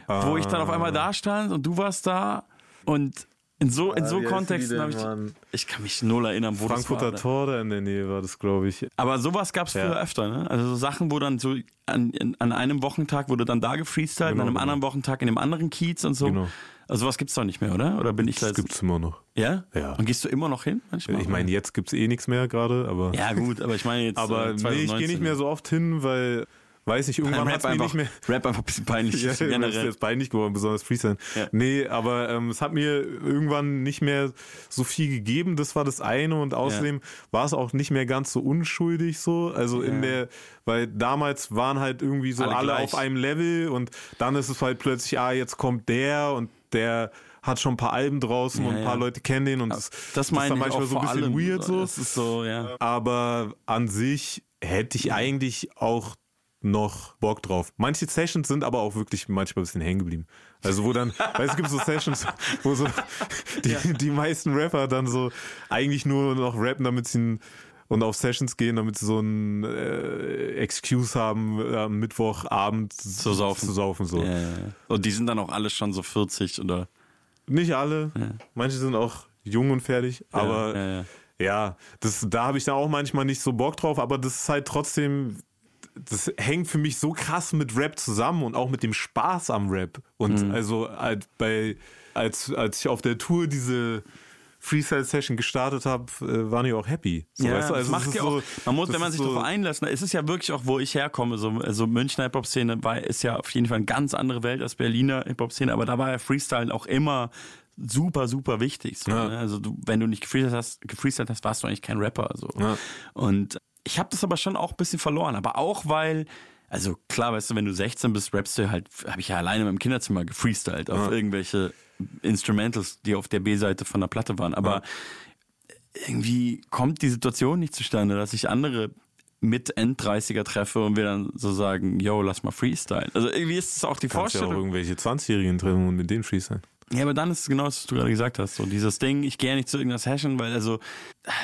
wo ich dann auf einmal da stand und du warst da und in so, in so wie heißen Kontexten habe ich, Mann? ich kann mich null erinnern, wo Frankfurter das war. Tor da in der Nähe war das, glaube ich. Aber sowas gab's Ja. früher öfter, ne? Also so Sachen, wo dann so an, in, an einem Wochentag wurde dann da gefreestylt, Genau, an einem genau. anderen Wochentag in dem anderen Kiez und so. Genau. Also sowas gibt's doch nicht mehr, oder? Oder bin ich da Das jetzt? gibt's immer noch. Ja? Ja. Und gehst du immer noch hin manchmal? Ich meine, jetzt gibt's eh nichts mehr gerade, aber. Ja, gut, aber ich meine jetzt. (laughs) Aber äh, nee, ich 2019. gehe nicht mehr so oft hin, weil, weiß nicht, irgendwann hat's mir einfach, nicht mehr. Rap einfach ein bisschen peinlich. (laughs) Ja, das ist generell. jetzt peinlich geworden, besonders Freestyle. Ja. Nee, aber ähm, es hat mir irgendwann nicht mehr so viel gegeben, das war das eine und außerdem war es auch nicht mehr ganz so unschuldig so, also in Ja. der, weil damals waren halt irgendwie so Alle alle, auf einem Level und dann ist es halt plötzlich, ah, jetzt kommt der und der hat schon ein paar Alben draußen Ja, und ein paar ja. Leute kennen den und das, Das meine ist dann manchmal auch so ein bisschen allem. weird so. Das ist so, ja. Aber an sich hätte ich eigentlich auch noch Bock drauf. Manche Sessions sind aber auch wirklich manchmal ein bisschen hängen geblieben. Also wo dann, (laughs) weißt du, es gibt so Sessions, wo so (laughs) die, die meisten Rapper dann so eigentlich nur noch rappen, damit sie ein, und auf Sessions gehen, damit sie so ein äh, Excuse haben, äh, am Mittwochabend zu saufen. Zu saufen so. Ja, ja, ja. Und die sind dann auch alle schon so 40 oder. Nicht alle, manche sind auch jung und fertig, aber ja, ja. Ja, das, da habe ich dann auch manchmal nicht so Bock drauf, aber das ist halt trotzdem, das hängt für mich so krass mit Rap zusammen und auch mit dem Spaß am Rap. Und Mhm. also halt bei, als, als ich auf der Tour diese Freestyle-Session gestartet habe, äh, waren die auch happy. So, ja, weißt du, also macht ja so- auch, man muss, wenn man sich so, darauf einlässt, ne, es ist ja wirklich auch, wo ich herkomme, so also Münchner Hip-Hop-Szene ist ja auf jeden Fall eine ganz andere Welt als Berliner Hip-Hop-Szene, aber da war ja Freestyle auch immer super, super wichtig. So, Ja. ne? Also du, wenn du nicht gefreestylt hast, gefreestylt hast, warst du eigentlich kein Rapper. So. Ja. Und ich habe das aber schon auch ein bisschen verloren, aber auch weil, also klar, weißt du, wenn du 16 bist, rappst du halt, habe ich ja alleine in meinem Kinderzimmer gefreestylt auf irgendwelche Instrumentals, die auf der B-Seite von der Platte waren. Aber irgendwie kommt die Situation nicht zustande, dass ich andere mit End-30er treffe und wir dann so sagen, yo, lass mal freestyle. Also irgendwie ist es auch die kannst ja auch Vorstellung. irgendwelche 20-Jährigen treffen und mit denen Freestyle. Ja, aber dann ist es genau das, was du gerade gesagt hast. So dieses Ding, ich gehe ja nicht zu irgendeiner Session, weil also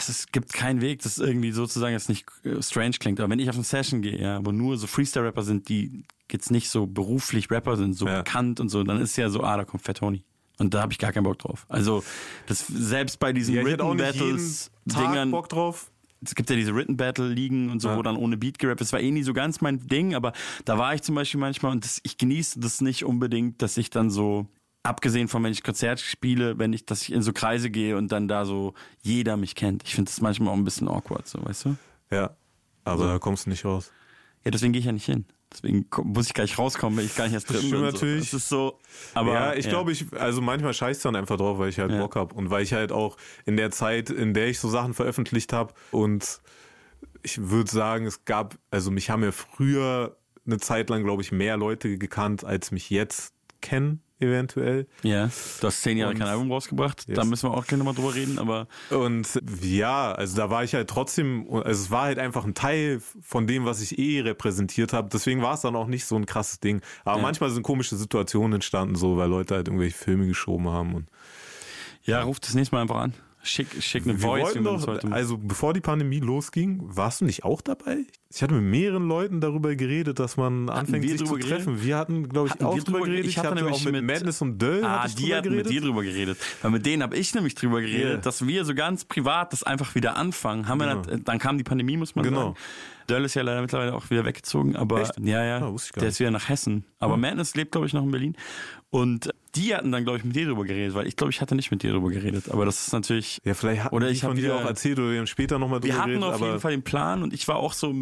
es, gibt keinen Weg, das irgendwie sozusagen jetzt nicht äh, strange klingt. Aber wenn ich auf eine Session gehe, ja, wo nur so Freestyle-Rapper sind, die jetzt nicht so beruflich Rapper sind, so Ja. bekannt und so, dann ist ja so, ah, da kommt Fat Tony. Und da habe ich gar keinen Bock drauf. Also das selbst bei diesen Ja, Written Battles Dingern, Bock drauf. es gibt ja diese Written Battle Ligen und so, Ja. wo dann ohne Beat gerappt ist. Das war eh nie so ganz mein Ding, aber da war ich zum Beispiel manchmal und das, ich genieße das nicht unbedingt, dass ich dann so, abgesehen von wenn ich Konzert spiele, wenn ich, dass ich in so Kreise gehe und dann da so jeder mich kennt. Ich finde das manchmal auch ein bisschen awkward, so, weißt du? Ja. Aber da kommst du nicht raus. Ja, deswegen gehe ich ja nicht hin. Deswegen muss ich gleich rauskommen, wenn ich gar nicht erst drin stimmt (laughs) bin. natürlich. So. Das ist so, aber. ja, ich glaube, ich, also manchmal scheiß dann einfach drauf, weil ich halt Ja. Bock hab und weil ich halt auch in der Zeit, in der ich so Sachen veröffentlicht habe und ich würde sagen, es gab, also mich haben ja früher eine Zeit lang, glaube ich, mehr Leute gekannt, als mich jetzt kennen, eventuell. Ja, du hast zehn Jahre Und- kein Album rausgebracht. Da Yes. müssen wir auch gerne mal drüber reden, aber. Und ja, also da war ich halt trotzdem, also es war halt einfach ein Teil von dem, was ich eh repräsentiert habe. Deswegen war es dann auch nicht so ein krasses Ding. Aber Ja. manchmal sind komische Situationen entstanden, so, weil Leute halt irgendwelche Filme geschoben haben. Und Ja, ruf das nächste Mal einfach an. Schick, schick eine wir Voice, doch, also bevor die Pandemie losging, warst du nicht auch dabei? Ich hatte mit mehreren Leuten darüber geredet, dass man anfängt, wir sich zu geredet? treffen. Wir hatten, glaube ich, Hatten auch wir drüber geredet. Ich, Ich hatte hatte nämlich auch mit, mit- Madness und Döll Ah, hatte die drüber hatten geredet. mit dir drüber geredet. Weil mit denen habe ich nämlich drüber geredet, Yeah. dass wir so ganz privat das einfach wieder anfangen. Haben wir Genau. dann, dann kam die Pandemie, muss man Genau. sagen. Döll ist ja leider mittlerweile auch wieder weggezogen, aber Echt? ja, ja, Ah, ich gar der ist wieder nach Hessen. Aber Madness lebt, glaube ich, noch in Berlin. Und die hatten dann, glaube ich, mit dir drüber geredet, weil ich glaube, ich hatte nicht mit dir drüber geredet. Aber das ist natürlich. Ja, vielleicht hatten Oder ich von hab dir auch erzählt oder wir haben später nochmal drüber Wir hatten geredet. auf jeden Fall den Plan und ich war auch so,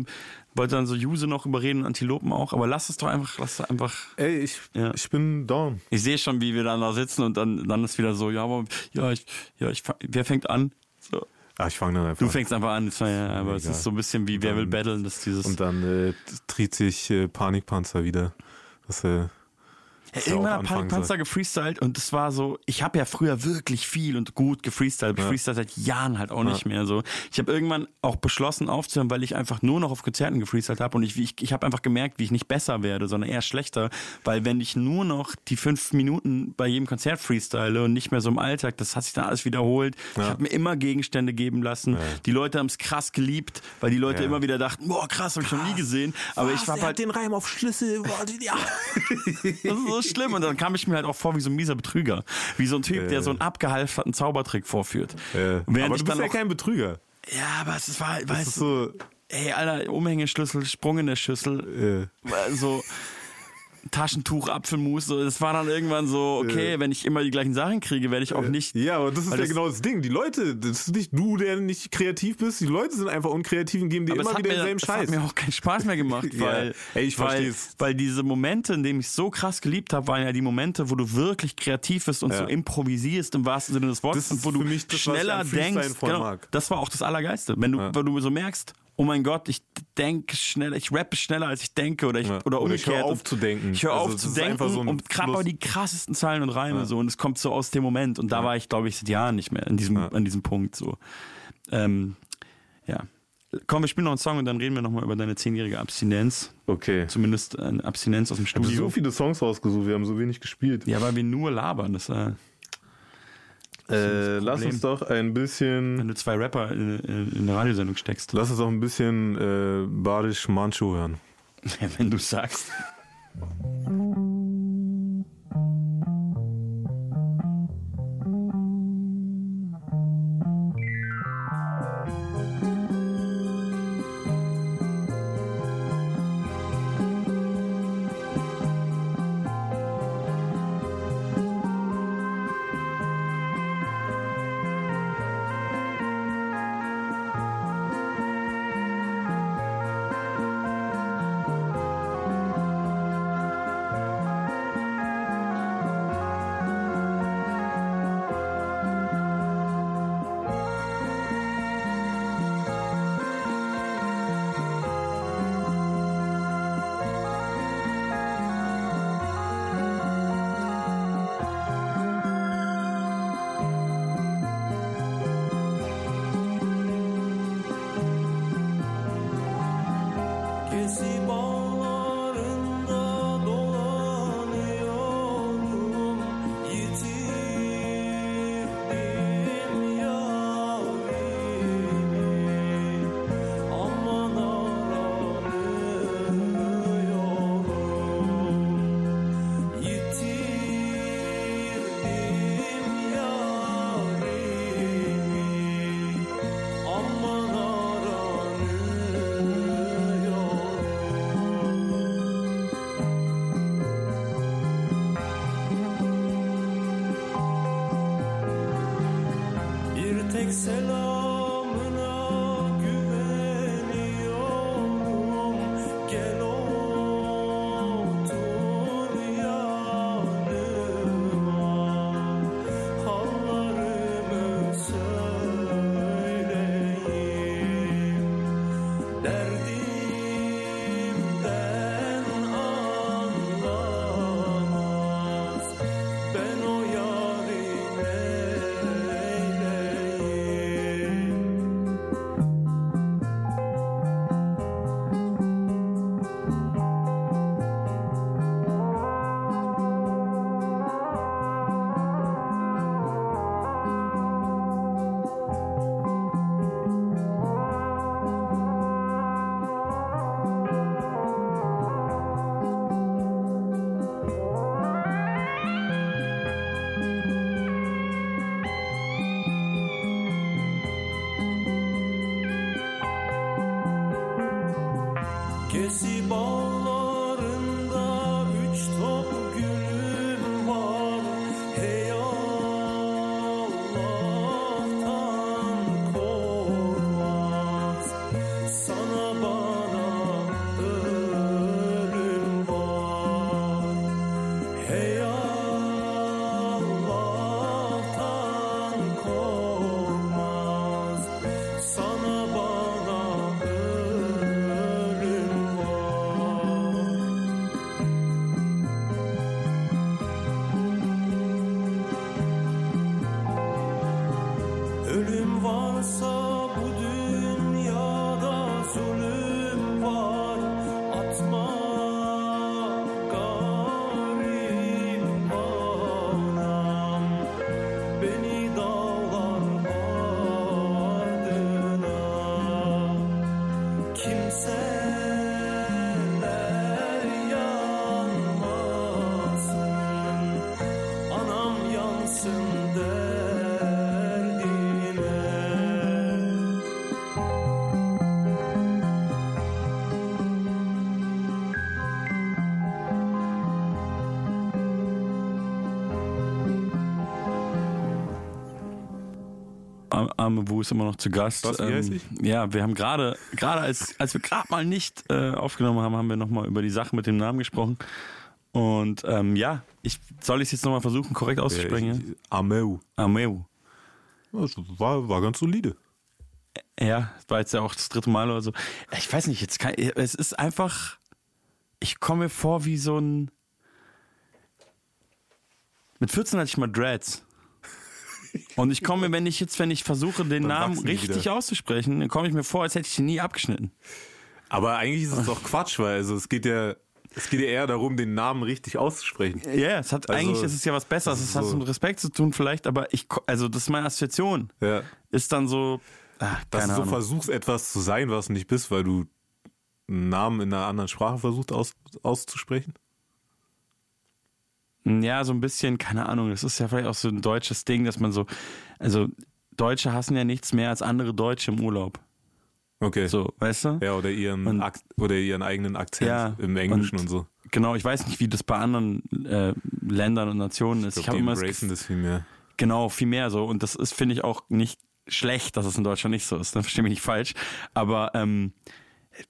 wollte dann so Juse noch überreden und Antilopen auch, aber lass es doch einfach, lass es einfach. Ey, ich, Ja. ich bin down. Ich sehe schon, wie wir dann da sitzen und dann, dann ist wieder so, ja, aber, ja, ich, ja, ich, wer fängt an? So. Ah, ich fange dann einfach Du an. fängst einfach an, das war ja, aber es Egal. ist so ein bisschen wie Wer will battlen, das dieses. Und dann äh, tritt sich äh, Panikpanzer wieder. Das, äh, Ja, ja irgendwann hat Panik Panzer gefreestylt und es war so, ich habe ja früher wirklich viel und gut gefreestylt, ich Ja. freestyle seit Jahren halt auch nicht mehr so. Ich habe irgendwann auch beschlossen aufzuhören, weil ich einfach nur noch auf Konzerten gefreestylt habe und ich, ich, ich habe einfach gemerkt, wie ich nicht besser werde, sondern eher schlechter, weil wenn ich nur noch die fünf Minuten bei jedem Konzert freestyle und nicht mehr so im Alltag, das hat sich dann alles wiederholt. Ich Ja. habe mir immer Gegenstände geben lassen. Die Leute haben es krass geliebt, weil die Leute Ja. immer wieder dachten, boah krass, habe ich noch nie gesehen. Aber ich war halt den Reim auf Schlüssel. Boah, ja. (laughs) das ist so schlimm. Und dann kam ich mir halt auch vor wie so ein mieser Betrüger. Wie so ein Typ, der so einen abgehalfterten Zaubertrick vorführt. Äh, aber du bist ja auch, kein Betrüger. ja, aber es war, weißt du, so, ey, Alter, Umhängeschlüssel, Sprung in der Schüssel, äh, so Taschentuch, Apfelmus, so, das war dann irgendwann so, okay, wenn ich immer die gleichen Sachen kriege, werde ich auch nicht. ja, aber das ist ja das- genau das Ding. Die Leute, das ist nicht du, der nicht kreativ bist. Die Leute sind einfach unkreativ und geben dir immer wieder denselben Scheiß. hat mir auch keinen Spaß mehr gemacht, (laughs) Ja. weil, Ey, ich weil, weil diese Momente, in denen ich so krass geliebt habe, waren ja die Momente, wo du wirklich kreativ bist und Ja. so improvisierst im wahrsten Sinne des Wortes Das und wo du das, schneller denkst. Genau, das war auch das Allergeiste. Wenn du, Ja. wenn du so merkst, oh mein Gott, ich denke schneller, ich rappe schneller als ich denke oder ich Ja. oder Oder ich umgekehrt. hör auf Und zu denken. Ich höre Also auf zu denken so und krabbe Fluss. die krassesten Zeilen und Reime so und es kommt so aus dem Moment und da war ich, glaube ich, seit Jahren nicht mehr an diesem, Ja. an diesem Punkt so. Ähm, ja. Komm, wir spielen noch einen Song und dann reden wir nochmal über deine zehnjährige Abstinenz. Okay. Zumindest eine Abstinenz aus dem Ich habe Studio. so viele Songs rausgesucht, wir haben so wenig gespielt. ja, weil wir nur labern. Das, äh, Äh, lass uns doch ein bisschen, wenn du zwei Rapper in, in, in eine Radiosendung steckst. lass uns doch ein bisschen äh, Badisch Manchu hören. Ja, (laughs) wenn du sagst. (laughs) Arme Wu ist immer noch zu Gast. Was, ich? ja, wir haben gerade, gerade als, als wir gerade mal nicht äh, aufgenommen haben, haben wir nochmal über die Sache mit dem Namen gesprochen. Und ähm, ja, ich soll ich es jetzt nochmal versuchen, korrekt auszusprechen? Ja, Ameu. Ameu. Das war, war ganz solide. Ja, das war jetzt ja auch das dritte Mal oder so. Ich weiß nicht, jetzt kann, es ist einfach, ich komme mir vor wie so ein. Mit 14 hatte ich mal Dreads. Und ich komme mir, wenn ich jetzt, wenn ich versuche, den Dann Namen richtig wieder. auszusprechen, dann komme ich mir vor, als hätte ich ihn nie abgeschnitten. Aber eigentlich ist es doch Quatsch, weil also es geht ja, es geht ja eher darum, den Namen richtig auszusprechen. Ja, es hat, Also, eigentlich ist es ja was Besseres. Es hat so- mit Respekt zu tun vielleicht, aber ich, also das ist meine Assoziation. Ja. Ist dann so, ah, Dass du so versuchst, etwas zu sein, was du nicht bist, weil du einen Namen in einer anderen Sprache versucht aus, auszusprechen. Ja, so ein bisschen, keine Ahnung, das ist ja vielleicht auch so ein deutsches Ding, dass man so, also Deutsche hassen ja nichts mehr als andere Deutsche im Urlaub. Okay. So, weißt du? Ja, oder ihren, Und- oder ihren eigenen Akzent Ja, im Englischen und, und- so. Genau, ich weiß nicht, wie das bei anderen äh, Ländern und Nationen ist. Ich Ich, habe die immer das das viel mehr. genau viel mehr so und das ist finde ich auch nicht schlecht, dass es in Deutschland nicht so ist. Dann verstehe mich nicht falsch, aber ähm,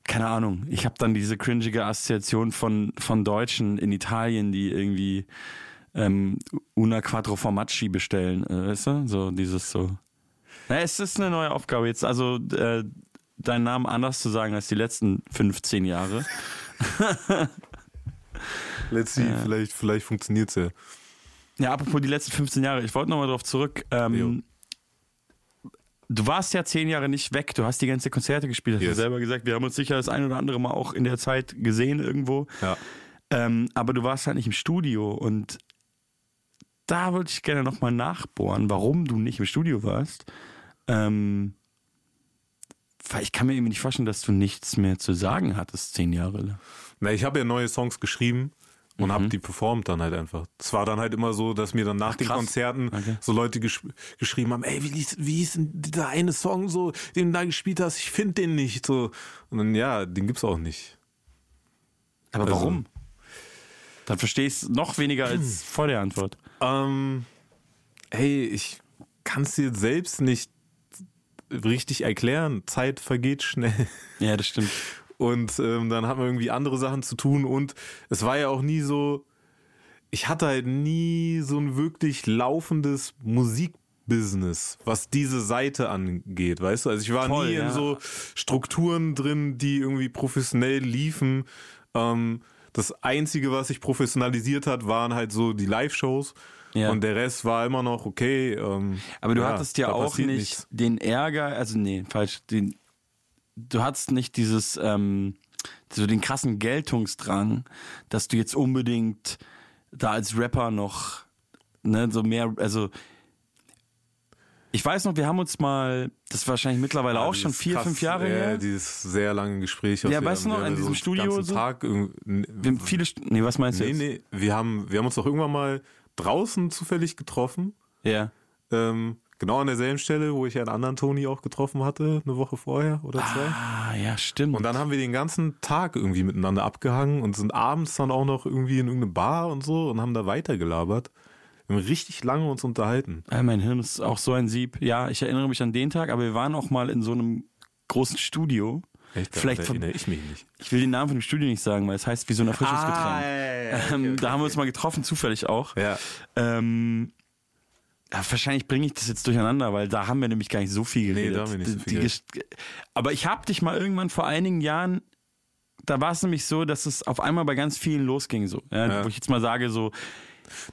keine Ahnung. Ich habe dann diese cringige Assoziation von von Deutschen in Italien, die irgendwie ähm, una quattro formaggi bestellen, äh, weißt du? So dieses so. Na, es ist eine neue Aufgabe jetzt. Also äh, deinen Namen anders zu sagen als die letzten 15 Jahre. (laughs) Let's see, vielleicht, vielleicht funktioniert es ja. Ja, apropos die letzten 15 Jahre, ich wollte nochmal darauf zurück. Ähm, du warst ja zehn Jahre nicht weg, du hast die ganze Konzerte gespielt, hast du Yes. selber gesagt. Wir haben uns sicher das ein oder andere Mal auch in der Zeit gesehen irgendwo. Ja. Ähm, aber du warst halt nicht im Studio und da würde ich gerne nochmal nachbohren, warum du nicht im Studio warst. Ähm, weil ich kann mir irgendwie nicht vorstellen, dass du nichts mehr zu sagen hattest, zehn Jahre lang. Na, ich habe ja neue Songs geschrieben und Mhm. habe die performt dann halt einfach. Es war dann halt immer so, dass mir dann nach den krass. Konzerten Okay. so Leute gesch geschrieben haben, ey, wie, hieß- wie hieß denn dieser eine Song so, den du da gespielt hast? Ich finde den nicht so. Und dann, ja, den gibt's auch nicht. Aber Also- warum? Dann verstehe ich es noch weniger als vor der Antwort. Ähm, hey, ich kann es dir selbst nicht richtig erklären. Zeit vergeht schnell. Ja, das stimmt. Und ähm, dann hat man irgendwie andere Sachen zu tun. Und es war ja auch nie so, ich hatte halt nie so ein wirklich laufendes Musikbusiness, was diese Seite angeht, weißt du? Also ich war Voll, nie ja. in so Strukturen drin, die irgendwie professionell liefen. Ähm, das Einzige, was sich professionalisiert hat, waren halt so die Live-Shows. Ja. Und der Rest war immer noch okay. Ähm, Aber du ja, hattest ja auch nicht nichts. den Ärger, also nee, falsch, den, du hattest nicht dieses, ähm, so den krassen Geltungsdrang, dass du jetzt unbedingt da als Rapper noch, ne, so mehr, also ich weiß noch, wir haben uns mal, das ist wahrscheinlich mittlerweile auch schon vier, krass, fünf Jahre ja, her. Dieses sehr lange Gespräch. Ja, wir weißt du noch, in diesem so Studio so? Tag Wir haben viele, nee, was meinst du Nee, jetzt? nee, wir haben, wir haben uns doch irgendwann mal draußen zufällig getroffen. Ja. Ähm, genau an derselben Stelle, wo ich ja einen anderen Toni auch getroffen hatte, eine Woche vorher oder zwei. Ah, ja, stimmt. Und dann haben wir den ganzen Tag irgendwie miteinander abgehangen und sind abends dann auch noch irgendwie in irgendeine Bar und so und haben da weitergelabert. Wir haben richtig lange uns unterhalten. Ja, mein Hirn ist auch so ein Sieb. Ja, ich erinnere mich an den Tag, aber wir waren auch mal in so einem großen Studio. Echt? Vielleicht von- ich mich nicht. Ich will den Namen von dem Studio nicht sagen, weil es heißt wie so ein Erfrischungsgetränk. ähm, da haben wir uns mal getroffen, zufällig auch. Ja. Ähm, ja, wahrscheinlich bringe ich das jetzt durcheinander, weil da haben wir nämlich gar nicht so viel Nee, geredet. da haben wir nicht so viel Gesch- Aber ich habe dich mal irgendwann vor einigen Jahren, da war es nämlich so, dass es auf einmal bei ganz vielen losging so. Ja, Ja. Wo ich jetzt mal sage so,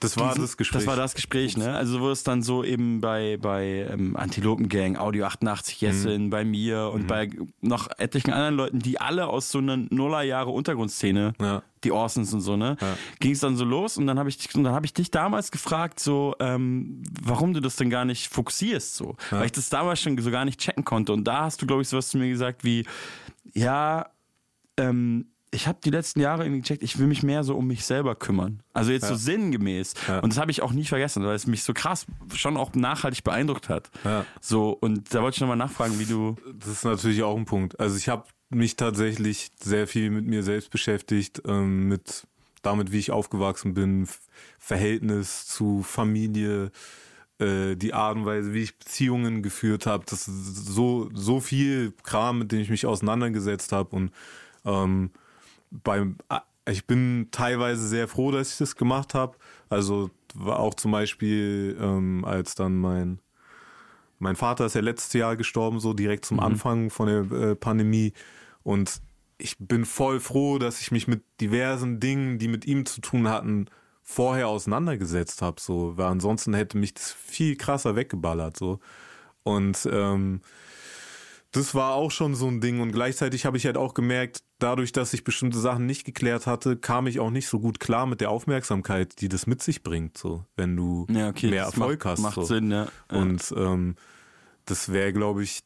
Das war diesen- das Gespräch. Das war das Gespräch, ne? Also wo es dann so eben bei, bei ähm, Antilopengang, Audio 88 Jessin, Mhm. bei mir und bei noch etlichen anderen Leuten, die alle aus so einer Nullerjahre Untergrundszene, Ja. die Orsons und so, ne? Ja. Ging es dann so los und dann habe ich, dich- und dann habe ich dich damals gefragt, so, ähm, warum du das denn gar nicht fokussierst, so. Weil ich das damals schon so gar nicht checken konnte. Und da hast du, glaube ich, sowas zu mir gesagt wie, ja, ähm, ich habe die letzten Jahre irgendwie gecheckt, ich will mich mehr so um mich selber kümmern. Also jetzt so sinngemäß. Ja. Und das habe ich auch nie vergessen, weil es mich so krass schon auch nachhaltig beeindruckt hat. Ja. So, und da wollte ich nochmal nachfragen, wie du. Das ist natürlich auch ein Punkt. Also ich habe mich tatsächlich sehr viel mit mir selbst beschäftigt, ähm, mit damit, wie ich aufgewachsen bin, Verhältnis zu Familie, äh, die Art und Weise, wie ich Beziehungen geführt habe. Das ist so so viel Kram, mit dem ich mich auseinandergesetzt habe und ähm, beim ah, ich bin teilweise sehr froh, dass ich das gemacht habe. Also war auch zum Beispiel, ähm, als dann mein mein Vater ist ja letztes Jahr gestorben, so direkt zum Anfang von der äh, Pandemie. Und ich bin voll froh, dass ich mich mit diversen Dingen, die mit ihm zu tun hatten, vorher auseinandergesetzt habe. So, weil ansonsten hätte mich das viel krasser weggeballert. So. Und ähm, das war auch schon so ein Ding. Und gleichzeitig habe ich halt auch gemerkt, dadurch, dass ich bestimmte Sachen nicht geklärt hatte, kam ich auch nicht so gut klar mit der Aufmerksamkeit, die das mit sich bringt, so, wenn du Ja, okay, mehr Erfolg macht, hast. Macht so. Sinn, ja. Und ähm, das wäre, glaube ich,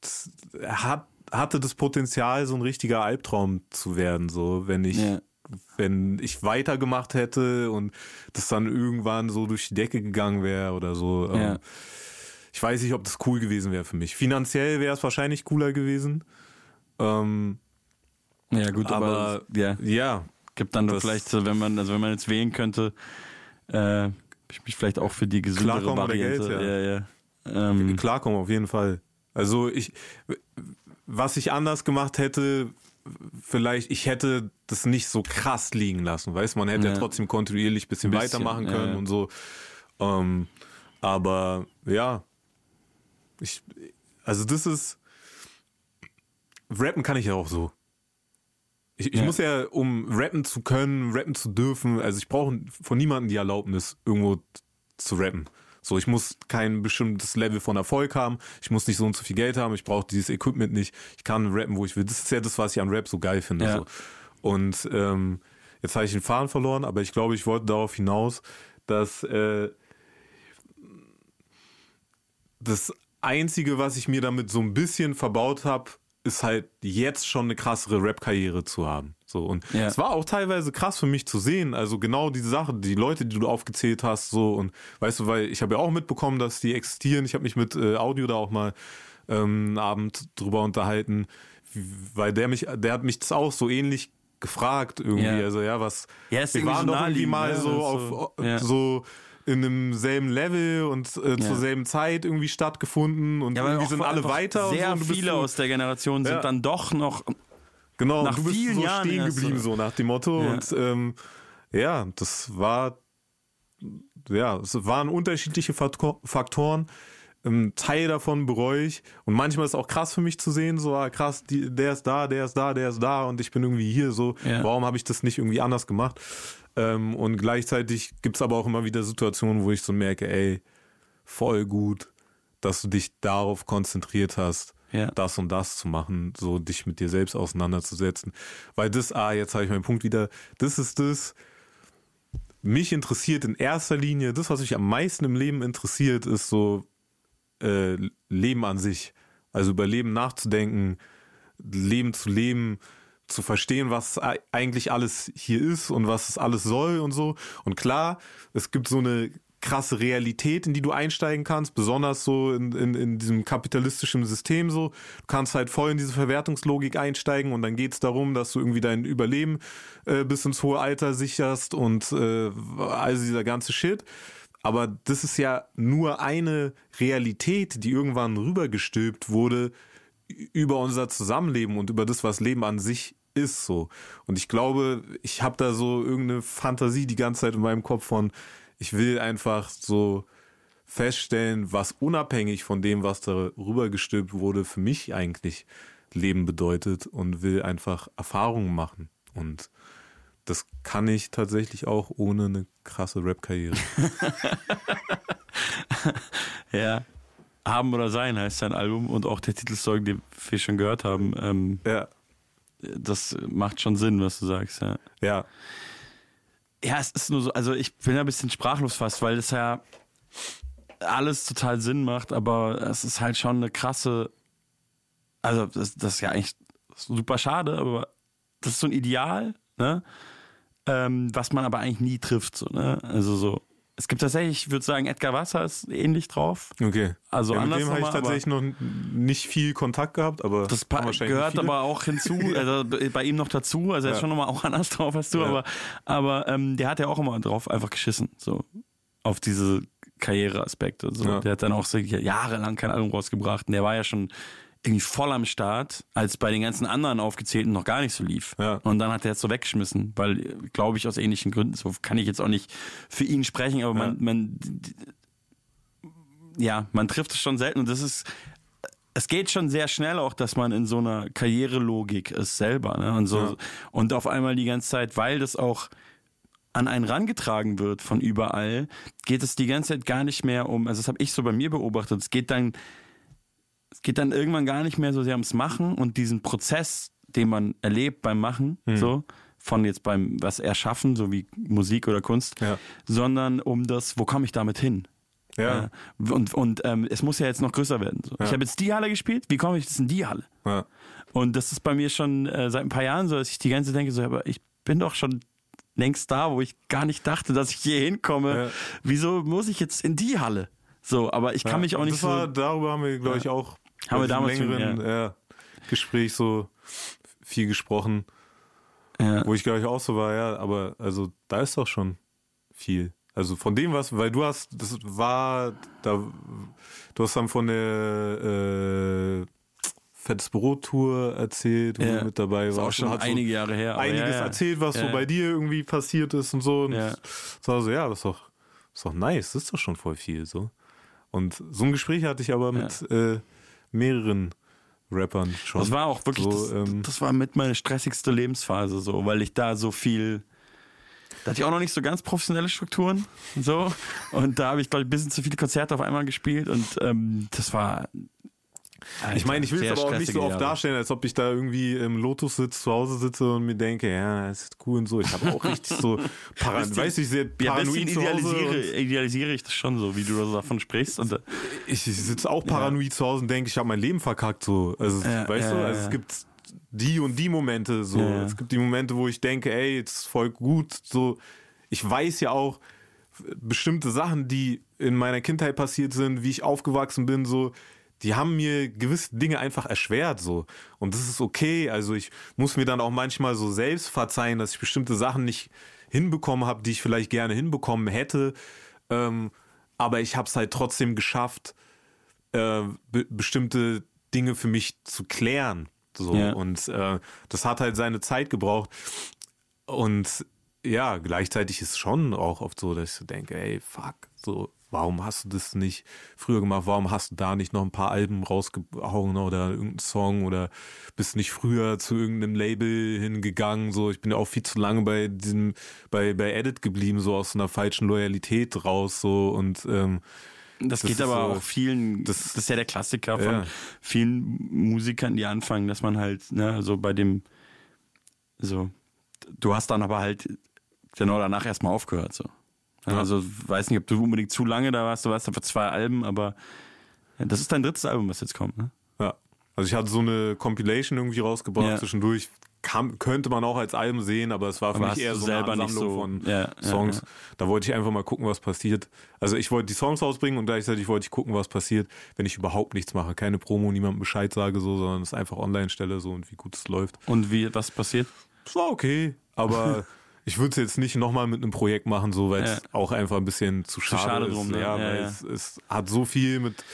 das hat, hatte das Potenzial, so ein richtiger Albtraum zu werden, so wenn ich, Ja. wenn ich weitergemacht hätte und das dann irgendwann so durch die Decke gegangen wäre oder so. Ähm, Ja. Ich weiß nicht, ob das cool gewesen wäre für mich. Finanziell wäre es wahrscheinlich cooler gewesen. Ähm, ja, gut, aber, aber ja, ja, gibt dann vielleicht, wenn man, also wenn man jetzt wählen könnte, äh, ich mich vielleicht auch für die gesündere Klarkommen Variante. Geld, ja. ja, ja. Ähm, klarkommen auf jeden Fall. Also ich, was ich anders gemacht hätte, vielleicht, ich hätte das nicht so krass liegen lassen, weißt man hätte ja, Ja. trotzdem kontinuierlich ein bisschen, bisschen, weitermachen können ja. und so. Ähm, aber ja, ich, also das ist, rappen kann ich ja auch so. Ich, ich Ja. muss ja, um rappen zu können, rappen zu dürfen, also ich brauche von niemandem die Erlaubnis, irgendwo zu rappen. So, ich muss kein bestimmtes Level von Erfolg haben, ich muss nicht so und so viel Geld haben, ich brauche dieses Equipment nicht, ich kann rappen, wo ich will. Das ist ja das, was ich an Rap so geil finde. Ja. So. Und ähm, jetzt habe ich den Faden verloren, aber ich glaube, ich wollte darauf hinaus, dass äh, das Einzige, was ich mir damit so ein bisschen verbaut habe, ist halt jetzt schon eine krassere Rap-Karriere zu haben. So und Ja. es war auch teilweise krass für mich zu sehen. Also genau diese Sache, die Leute, die du aufgezählt hast, so und weißt du, weil ich habe ja auch mitbekommen, dass die existieren. Ich habe mich mit äh, Audio da auch mal ähm, einen Abend drüber unterhalten, weil der mich, der hat mich das auch so ähnlich gefragt irgendwie. Ja. Also ja, was Ja, wir waren so doch irgendwie mal ne? so Das auf so- ja. so in einem selben Level und äh, zur selben Zeit irgendwie stattgefunden und Ja, irgendwie sind alle weiter. und Sehr so, viele aus der Generation sind Ja. dann doch noch. Genau, nach du bist vielen so Jahren stehen geblieben, so. nach dem Motto. Ja. Und ähm, ja, das war, ja, es waren unterschiedliche Faktor- Faktoren. Ähm, Teil davon bereue ich. Und manchmal ist es auch krass für mich zu sehen, so ah, krass, die, der ist da, der ist da, der ist da und ich bin irgendwie hier so. Ja. Warum habe ich das nicht irgendwie anders gemacht? Ähm, und gleichzeitig gibt es aber auch immer wieder Situationen, wo ich so merke, ey, voll gut, dass du dich darauf konzentriert hast, Ja. das und das zu machen, so dich mit dir selbst auseinanderzusetzen. Weil das, ah, jetzt habe ich meinen Punkt wieder, das ist das, mich interessiert in erster Linie, das, was mich am meisten im Leben interessiert, ist so äh, Leben an sich. Also über Leben nachzudenken, Leben zu leben, zu verstehen, was ei- eigentlich alles hier ist und was es alles soll und so. Und klar, es gibt so eine krasse Realität, in die du einsteigen kannst, besonders so in, in, in diesem kapitalistischen System so. Du kannst halt voll in diese Verwertungslogik einsteigen und dann geht's darum, dass du irgendwie dein Überleben äh, bis ins hohe Alter sicherst und äh, also dieser ganze Shit. Aber das ist ja nur eine Realität, die irgendwann rübergestülpt wurde über unser Zusammenleben und über das, was Leben an sich ist so. Und ich glaube, ich habe da so irgendeine Fantasie die ganze Zeit in meinem Kopf von, ich will einfach so feststellen, was unabhängig von dem, was da rübergestülpt wurde, für mich eigentlich Leben bedeutet und will einfach Erfahrungen machen. Und das kann ich tatsächlich auch ohne eine krasse Rap-Karriere. (laughs) Ja. Haben oder sein heißt sein Album und auch der Titelsong, den wir schon gehört haben. Ähm, ja, das macht schon Sinn, was du sagst, ja. ja, Ja, es ist nur so, also ich bin ja ein bisschen sprachlos fast, weil es ja alles total Sinn macht, aber es ist halt schon eine krasse, also das, das ist ja eigentlich super schade, aber das ist so ein Ideal, ne? Ähm, was man aber eigentlich nie trifft, so, ne? Also so, es gibt tatsächlich, ich würde sagen, Edgar Wasser ist ähnlich drauf. okay. Also ja, mit dem habe ich tatsächlich noch nicht viel Kontakt gehabt, aber Das gehört aber auch hinzu, (laughs) also bei ihm noch dazu, also er ist Ja. schon nochmal auch (laughs) anders drauf als du, Ja. aber, aber ähm, der hat ja auch immer drauf einfach geschissen, so auf diese Karriereaspekte. So. Ja. Der hat dann auch so jahrelang kein Album rausgebracht und der war ja schon irgendwie voll am Start, als bei den ganzen anderen aufgezählten noch gar nicht so lief. Ja. Und dann hat er es so weggeschmissen, weil, glaube ich, aus ähnlichen Gründen, so kann ich jetzt auch nicht für ihn sprechen, aber man, man, ja, man trifft es schon selten und das ist, es geht schon sehr schnell auch, dass man in so einer Karrierelogik ist selber, ne? Und so, Ja. und auf einmal die ganze Zeit, weil das auch an einen rangetragen wird von überall, geht es die ganze Zeit gar nicht mehr um, also das habe ich so bei mir beobachtet, es geht dann, es geht dann irgendwann gar nicht mehr so sehr ums Machen und diesen Prozess, den man erlebt beim Machen, Hm. so, von jetzt beim was erschaffen, so wie Musik oder Kunst, Ja. sondern um das, wo komme ich damit hin? Ja. Äh, und und ähm, es muss ja jetzt noch größer werden. So. Ja. Ich habe jetzt die Halle gespielt, wie komme ich jetzt in die Halle? Ja. Und das ist bei mir schon äh, seit ein paar Jahren so, dass ich die ganze Zeit denke, so, aber ich bin doch schon längst da, wo ich gar nicht dachte, dass ich hier hinkomme. Ja. Wieso muss ich jetzt in die Halle? So, aber ich kann Ja, mich auch nicht das so. War, darüber haben wir, glaube ich, auch Haben wir bei damals diesem schon, längeren ja. Gespräch so viel gesprochen, ja. wo ich glaube ich auch so war, ja, aber also da ist doch schon viel. Also von dem was, weil du hast, das war, da, du hast dann von der äh, Fettes Brot Tour erzählt, wo Ja. du mit dabei warst. auch schon hast einige Jahre her. so einiges ja, ja. erzählt, was Ja. so bei dir irgendwie passiert ist und so. Und Ja. so, ja, das ist doch, das ist doch nice, das ist doch schon voll viel so. Und so ein Gespräch hatte ich aber mit äh, mehreren Rappern schon. Das war auch wirklich, so, das, ähm, das war mit meine stressigste Lebensphase, so, weil ich da so viel, da hatte ich auch noch nicht so ganz professionelle Strukturen, so, und da habe ich, glaube ich, ein bisschen zu viele Konzerte auf einmal gespielt und ähm, das war. Alter, ich meine, ich will es aber auch nicht so oft Jahre. darstellen, als ob ich da irgendwie im Lotus sitze, zu Hause sitze und mir denke, ja, das ist cool und so. Ich habe auch richtig so (laughs) paran Bisschen- weiß ich, sehr Ja, paranoid bisschen zu Hause. idealisiere, idealisiere ich das schon so, wie du davon sprichst. Und, ich sitze auch paranoid zu Hause und denke, ich habe mein Leben verkackt. So. Also, Ja, weißt ja, du, ja, also ja. es gibt die und die Momente so. Ja, ja. Es gibt die Momente, wo ich denke, ey, jetzt ist voll gut. So, ich weiß ja auch bestimmte Sachen, die in meiner Kindheit passiert sind, wie ich aufgewachsen bin, so, die haben mir gewisse Dinge einfach erschwert, so. Und das ist okay. Also ich muss mir dann auch manchmal so selbst verzeihen, dass ich bestimmte Sachen nicht hinbekommen habe, die ich vielleicht gerne hinbekommen hätte. Ähm, aber ich habe es halt trotzdem geschafft, äh, be bestimmte Dinge für mich zu klären. So. Ja. Und äh, das hat halt seine Zeit gebraucht. Und ja, gleichzeitig ist es schon auch oft so, dass ich so denke, ey, fuck, so, warum hast du das nicht früher gemacht? Warum hast du da nicht noch ein paar Alben rausgehauen oder irgendeinen Song oder bist nicht früher zu irgendeinem Label hingegangen? So, ich bin ja auch viel zu lange bei diesem, bei, bei Edit geblieben, so aus einer falschen Loyalität raus, so und ähm, Das, Das geht aber so- auch vielen, das, das- ist ja der Klassiker von Ja. vielen Musikern, die anfangen, dass man halt, ne, so bei dem, so, du hast dann aber halt genau danach erstmal aufgehört, so. Ja. Also, weiß nicht, ob du unbedingt zu lange da warst, du warst für zwei Alben, aber das ist dein drittes Album, was jetzt kommt, ne? Ja. Also ich hatte so eine Compilation irgendwie rausgebracht Ja. zwischendurch. Kam, könnte man auch als Album sehen, aber es war für Aber mich eher so selber eine nicht Ansammlung so- von ja, Songs. ja. Da wollte ich einfach mal gucken, was passiert. Also ich wollte die Songs rausbringen und gleichzeitig wollte ich gucken, was passiert, wenn ich überhaupt nichts mache. Keine Promo, niemandem Bescheid sage, so, sondern es einfach online stelle so und wie gut es läuft. Und wie, was passiert? Es war okay, aber (laughs) ich würde es jetzt nicht nochmal mit einem Projekt machen, so weil es Ja. auch einfach ein bisschen zu schade, schade ist. drum, ne? Ja, weil. Es, es hat so viel mit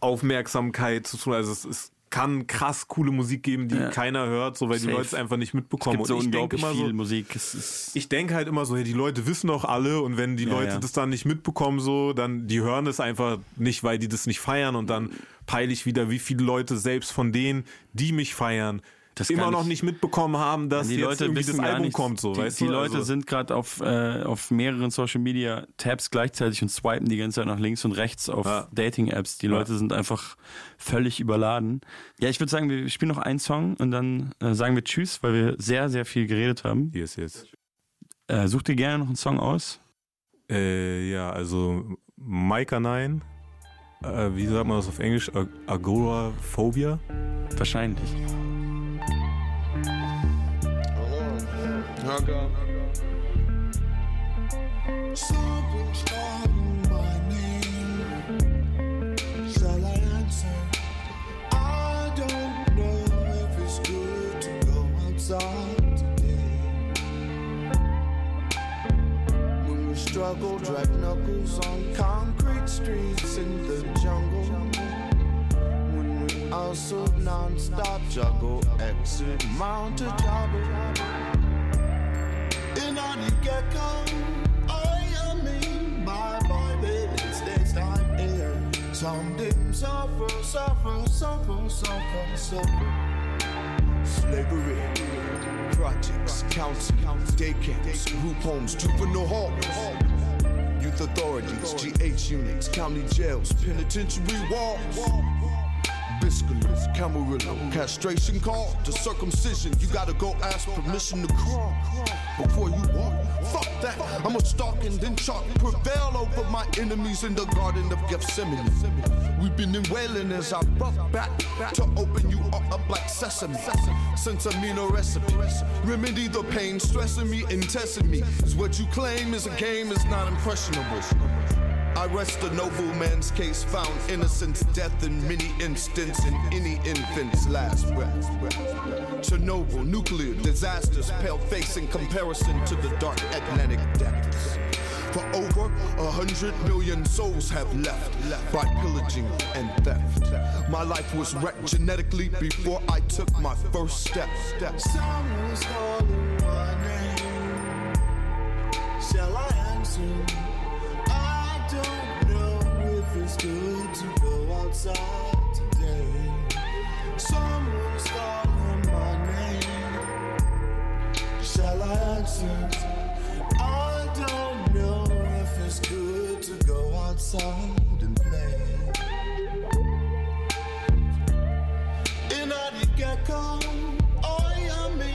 Aufmerksamkeit zu tun. Also es, es kann krass coole Musik geben, die keiner hört, so weil die Safe. Leute es einfach nicht Es mitbekommen. gibt so und ich denke unglaublich viel so, Musik. Es ich denke halt immer so, hey, die Leute wissen doch alle und wenn die Leute das dann nicht mitbekommen, so, dann die hören es einfach nicht, weil die das nicht feiern und dann peile ich wieder, wie viele Leute selbst von denen, die mich feiern, Das immer noch nicht- mitbekommen haben, dass die jetzt Leute das Album nichts. kommt, so, die, weißt die du? Leute Also- sind gerade auf, äh, auf mehreren Social Media Tabs gleichzeitig und swipen die ganze Zeit nach links und rechts auf Ja. Dating-Apps. Die Ja. Leute sind einfach völlig überladen. Ja, ich würde sagen, wir spielen noch einen Song und dann äh, sagen wir Tschüss, weil wir sehr, sehr viel geredet haben. Hier ist jetzt. Äh, such dir gerne noch einen Song aus. Äh, ja, also Maika 9, äh, wie sagt man das auf Englisch? Ag- Agoraphobia? Wahrscheinlich. Someone's calling my name. Shall I answer? I don't know if it's good to go outside today. When we struggle, drag knuckles on concrete streets in the jungle. When we also non-stop juggle, exit mount In in oh, my. Some dim suffer, suffer, suffer, suffer, suffer. Slavery, projects, camps, group homes, juvenile halls, youth authorities, GH units, county jails, penitentiary walls. Biscuits, Camarillo, castration call to circumcision. You gotta go ask permission to crawl before you walk. Fuck that, I'ma stalk and then chalk. Prevail over my enemies in the Garden of Gethsemane. We've been in wailing as I rough back to open you up, up like sesame. Since I mean a recipe, remedy the pain, stressing me and testing me. Is what you claim is a game, is not impressionable. I rest a noble man's case, found innocence, death in many instances, in any infant's last breath. Chernobyl, nuclear disasters, pale face in comparison to the dark Atlantic depths. For over a hundred million souls have left by pillaging and theft. My life was wrecked genetically before I took my first step. Someone's calling my name. Shall I answer? Don't know if it's good to go outside today. Someone's calling my name. Shall I answer? I don't know if it's good to go outside and play. Me.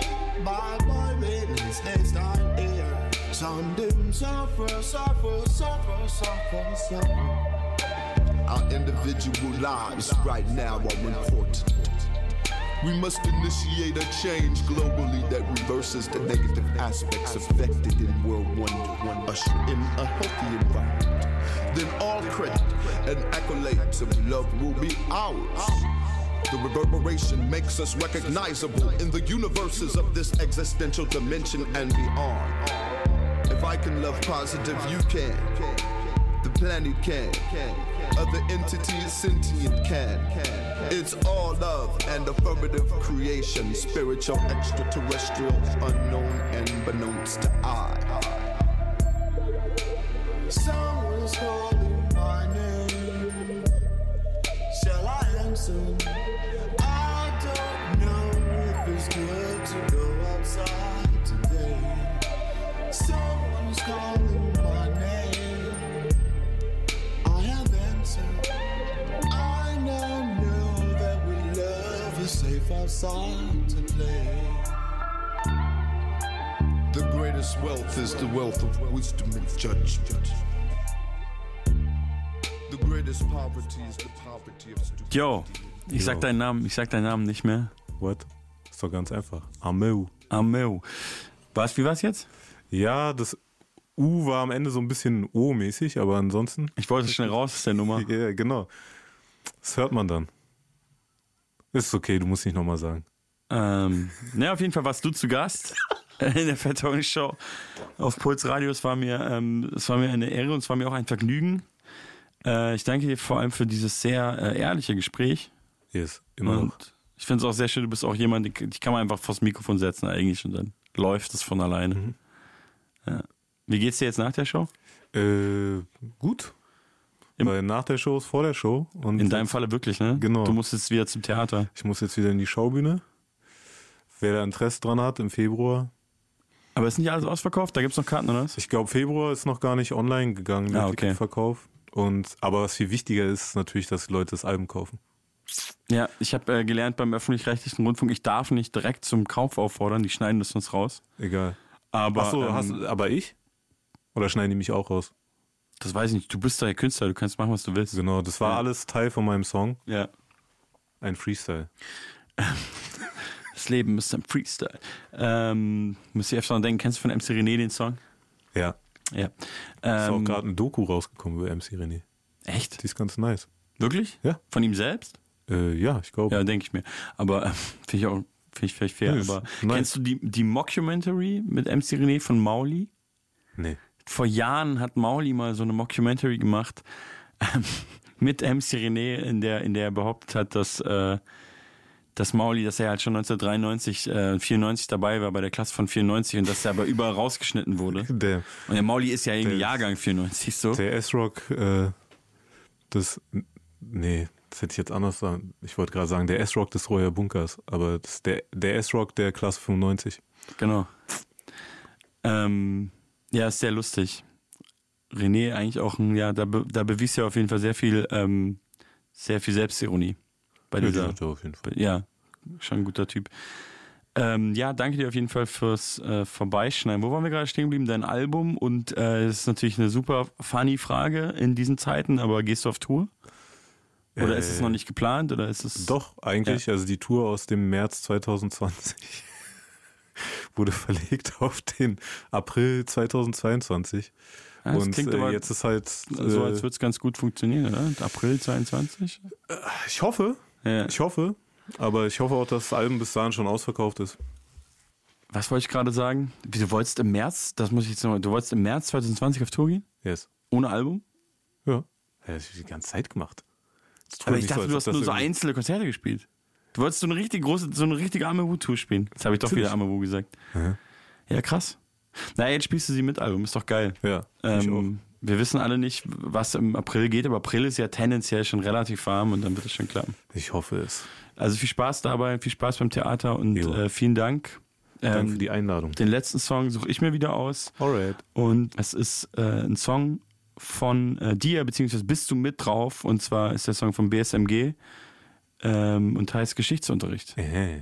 Time here. Suffer, suffer, suffer, suffer, suffer. Our individual lives right now are important. We must initiate a change globally that reverses the negative aspects affected in world wonder, usher in a healthy environment. Then all credit and accolades of love will be ours. The reverberation makes us recognizable in the universes of this existential dimension and beyond. If I can love positive, you can. the planet can. Other entities sentient can. It's all love and affirmative creation, spiritual, extraterrestrial, unknown and beknownst to I. Someone's calling my name. Shall I answer? Wealth is the wealth of wisdom and judgment. The greatest poverty is the poverty of stupidity. Yo, ich sag deinen Namen, ich sag deinen Namen nicht mehr. What? Ist doch ganz einfach. Ameu. Ameu. Was, wie war's jetzt? Ja, das U war am Ende so ein bisschen O-mäßig, aber ansonsten. Ich wollte schnell raus aus der Nummer. Ja, genau. Das hört man dann. Ist okay, du musst nicht nochmal sagen. Ähm, na, auf jeden Fall warst du zu Gast (laughs) in der Tony Show auf Puls Radio. Es war mir, ähm, es war mir eine Ehre und es war mir auch ein Vergnügen. Äh, ich danke dir vor allem für dieses sehr äh, ehrliche Gespräch. Yes, immer noch. Und ich finde es auch sehr schön, du bist auch jemand, die kann man einfach vors Mikrofon setzen eigentlich und dann läuft es von alleine. Mhm. Ja. Wie geht's dir jetzt nach der Show? Äh, gut. Im- Weil nach der Show ist vor der Show. Und In deinem Falle wirklich, ne? Genau. Du musst jetzt wieder zum Theater. Ich muss jetzt wieder in die Schaubühne. Wer da Interesse dran hat, im Februar. Aber ist nicht alles ausverkauft? Da gibt's noch Karten, oder was? Ich glaube, Februar ist noch gar nicht online gegangen, der Ah, okay. Ticketverkauf. Und, aber was viel wichtiger ist, ist natürlich, dass die Leute das Album kaufen. Ja, ich habe äh, gelernt beim öffentlich-rechtlichen Rundfunk, ich darf nicht direkt zum Kauf auffordern, die schneiden das sonst raus. Egal. Aber Ach so, ähm, hast, aber ich? Oder schneiden die mich auch raus? das weiß ich nicht, du bist doch der Künstler, du kannst machen, was du willst. Genau, das war Ja. alles Teil von meinem Song. Ja. Ein Freestyle. (laughs) Das Leben ist ein Freestyle. Ähm, müsst ihr öfter denken, kennst du von MC René den Song? Ja. Ja. Ist auch Ähm, gerade ein Doku rausgekommen über MC René. echt? Die ist ganz nice. Wirklich? Ja. Von ihm selbst? Äh, ja, ich glaube. Ja, denke ich mir. Aber äh, finde ich auch, finde ich vielleicht fair. Ja, aber nice. kennst du die, die Mockumentary mit MC René von Mauli? Nee. Vor Jahren hat Mauli mal so eine Mockumentary gemacht ähm, (laughs) mit MC René, in der, in der er behauptet hat, dass, äh, dass Mauli, dass er halt schon 1993, äh, 94 dabei war bei der Klasse von 94 und dass er aber überall rausgeschnitten wurde. Der, Und der Mauli ist ja irgendwie Jahrgang 94 so. der S-Rock, äh, das. Nee, das hätte ich jetzt anders sagen. Ich wollte gerade sagen, der S-Rock des Royer Bunkers, aber das der, der S-Rock der Klasse 95. Genau. Ähm, ja, ist sehr lustig. René eigentlich auch ein, ja, da, be, da bewies er auf jeden Fall sehr viel, ähm, sehr viel Selbstironie bei dieser. Ja, auf jeden Fall. Ja, schon ein guter Typ. Ähm, ja, danke dir auf jeden Fall fürs äh, Vorbeischneiden. Wo waren wir gerade stehen geblieben? Dein Album und äh, es ist natürlich eine super funny Frage in diesen Zeiten, aber gehst du auf Tour? Oder Äh, ist es noch nicht geplant? Oder ist es. Doch, eigentlich. Also die Tour aus dem März 2020 (laughs) wurde verlegt (laughs) auf den April 2022. Ja, das Und klingt äh, aber jetzt ist halt. so, äh, als würde es ganz gut funktionieren, oder? April 22? ich hoffe, Ja. ich hoffe. Aber ich hoffe auch, dass das Album bis dahin schon ausverkauft ist. Was wollte ich gerade sagen? Du wolltest im März, das muss ich jetzt nochmal, du wolltest im März 2020 auf Tour gehen? Yes. Ohne Album? Ja. ja das hab ich die ganze Zeit gemacht. Aber ich dachte, als du hast nur so einzelne Konzerte gespielt. Du wolltest so eine richtig große, so eine richtige Arme Wu-Tour spielen. Jetzt habe ich doch wieder Arme Wu gesagt. Ja. Ja, krass. Na, jetzt spielst du sie mit Album, ist doch geil. Ja, Ähm, wir wissen alle nicht, was im April geht, aber April ist ja tendenziell schon relativ warm und dann wird es schon klappen. Ich hoffe es. Also viel Spaß dabei, viel Spaß beim Theater und äh, vielen Dank. Danke Ähm, für die Einladung. den letzten Song suche ich mir wieder aus. Alright. Und es ist äh, ein Song von äh, dir, beziehungsweise bist du mit drauf. Und zwar ist der Song von BSMG ähm, und heißt Geschichtsunterricht. Äh.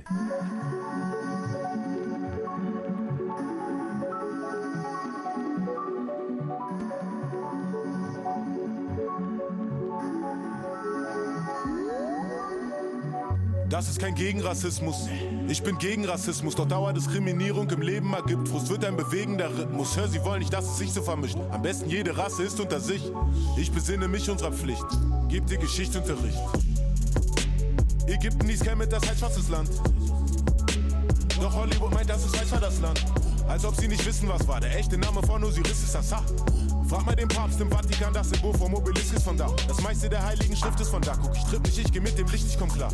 Das ist kein Gegenrassismus. Ich bin gegen Rassismus, doch Dauerdiskriminierung im Leben ergibt Frust. Wird ein bewegender Rhythmus. Hör, sie wollen nicht, dass es sich so vermischt. Am besten jede Rasse ist unter sich. Ich besinne mich unserer Pflicht. Gebt ihr Geschichtsunterricht. Ägypten hieß Kemet, das heißt schwarzes Land. Doch Hollywood meint, das ist weiß war das Land. Als ob sie nicht wissen, was war. Der echte Name von Osiris ist Assad. Frag mal den Papst im Vatikan, das Symbol vom Obelisk ist von da. Das meiste der heiligen Schrift ist von da. Guck, ich tritt nicht, ich geh mit dem Licht, ich komm klar.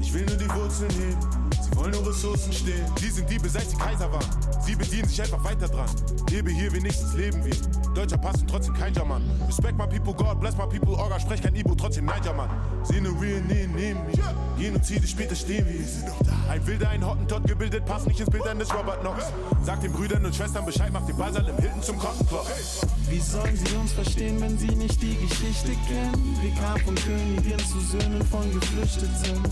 Ich will nur die Wurzeln heben, sie wollen nur Ressourcen stehlen. Die sind Diebe, seit sie Kaiser waren. Sie bedienen sich einfach weiter dran. Lebe hier, wenigstens leben wir. Deutscher Pass und trotzdem kein German. Respect my people, God bless my people. Orga, sprech kein Ibo, trotzdem Niger, Mann. Seh ne real nee, neben mir. Genozide, später stehen wir. Ein Wilder, ein Hottentot gebildet, passt nicht ins Bild eines Robert Knox. Sag den Brüdern und Schwestern Bescheid, mach den Basal im Hilton zum Cotton Wie sollen sie uns verstehen, wenn sie nicht die Geschichte kennen? Wir kamen von Königin zu Söhnen von Geflüchteten.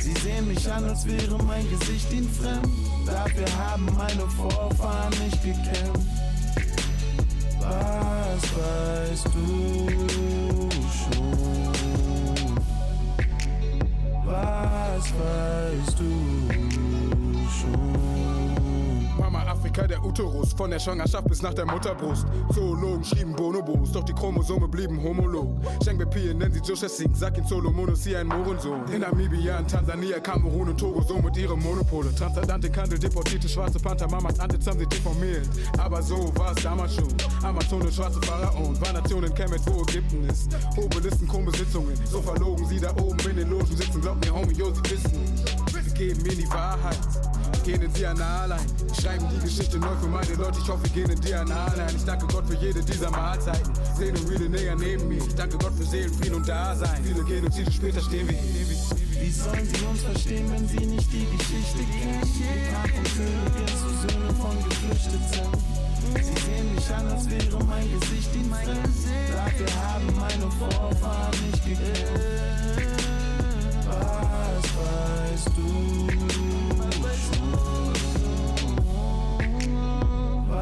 Sie sehen mich an, als wäre mein Gesicht ihnen fremd. Dafür haben meine Vorfahren nicht gekämpft. Was weißt du schon? Was weißt du schon? Mama Afrika der Uterus, von der Schwangerschaft bis nach der Mutterbrust. Zoologen schrieben Bonobos, doch die Chromosome blieben homolog. Sheng Bepi nennen sie Joshua Singh, sag ihn Solomonos hier ein Mohrensohn. In Namibia, in Tansania, Kamerun und Togo, so mit ihren Monopole. Transatlantik Handel, deportierte schwarze Panther, Mamas Antitz haben sie deformiert. Aber so war es damals schon. Amazone, schwarze Pharaonen, war Nationen Kemet, wo Ägypten ist. Obelisten, Krumbesitzungen, so verlogen sie da oben in den Logen sitzen. Glaubt mir, Homie, yo, sie wissen. Sie geben mir die Wahrheit gehen in DNA allein. Schreiben die Geschichte neu für meine Leute, ich hoffe, gehen in DNA allein. Ich danke Gott für jede dieser Mahlzeiten. Sehen und reale näher neben mir. Ich danke Gott für Seelenfrieden und Dasein. Viele gehen und später stehen wir hier. Wie sollen sie uns verstehen, wenn sie nicht die Geschichte kennen? Kamen von Königin zu Söhnen von Geflüchteten. Sie sehen mich an, als wäre mein Gesicht ihnen fremd. Dafür haben meine Vorfahren nicht gekämpft. Was weißt du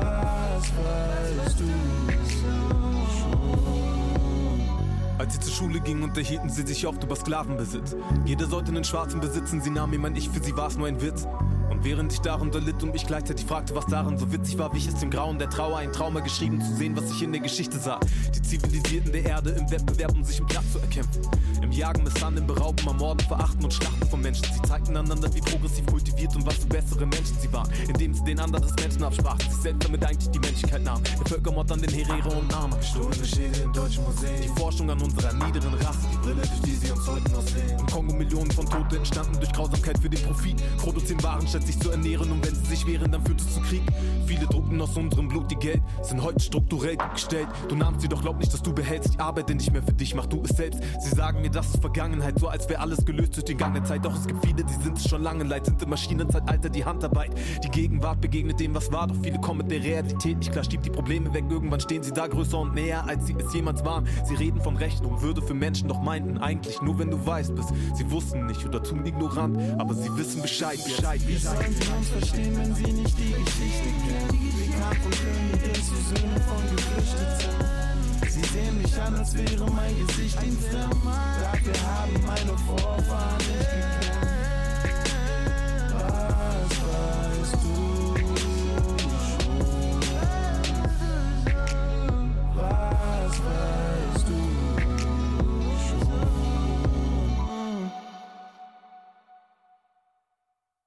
Was weißt du schon? Als sie zur Schule gingen, unterhielten sie sich oft über Sklavenbesitz. Jeder sollte einen Schwarzen besitzen, sie nahm ihm ein Ich, für sie war es nur ein Witz. Und während ich darunter litt und mich gleichzeitig fragte, was darin so witzig war, wich es dem Grauen der Trauer ein Trauma geschrieben zu sehen, was ich in der Geschichte sah. Die Zivilisierten der Erde im Wettbewerb, um sich im Platz zu erkämpfen. Im Jagen, Misshandeln, Berauben, Ermorden, Verachten und Schlachten von Menschen. Sie zeigten einander, wie progressiv kultiviert und was für bessere Menschen sie waren. Indem sie den anderen das Menschen absprachen, sich selbst damit eigentlich die Menschlichkeit nahmen. Der Völkermord an den Herero und Nama. Gestohlene Schädel in deutschen Museen. Die Forschung an unserer niederen Rasse. Die Brille, durch die sie uns heute noch sehen. Im Kongo Millionen von Tote entstanden durch Grausamkeit für den Profit. Produzieren Waren, statt sich zu ernähren. Und wenn sie sich wehren, dann führt es zu Krieg. Viele drucken aus unserem Blut die Geld, sind heute strukturell gut gestellt. Du nahmst sie doch, glaub nicht, dass du behältst. Ich arbeite nicht mehr für dich, mach du es selbst. Sie sagen mir, das ist Vergangenheit, so als wäre alles gelöst durch den Gang der Zeit. Doch es gibt viele, die sind es schon lange leid, sind im Maschinenzeitalter die Handarbeit. Die Gegenwart begegnet dem, was war, doch viele kommen mit der Realität nicht klar. Schiebt die Probleme weg, irgendwann stehen sie da größer und näher, als sie es jemals waren. Sie reden von Recht und Würde für Menschen, doch meinten eigentlich nur, wenn du weißt bist. Sie wussten nicht oder tun ignorant, aber sie wissen Bescheid, Bescheid, wie sollen sie uns verstehen, wenn sie nicht die Geschichte kennen? Wie kamen von Königin zu Söhnen von Geflüchteten. Sie sehen mich an, als wäre mein Gesicht ein Fremd. Dafür haben meine Vorfahren nicht gekannt. Was weißt du? was was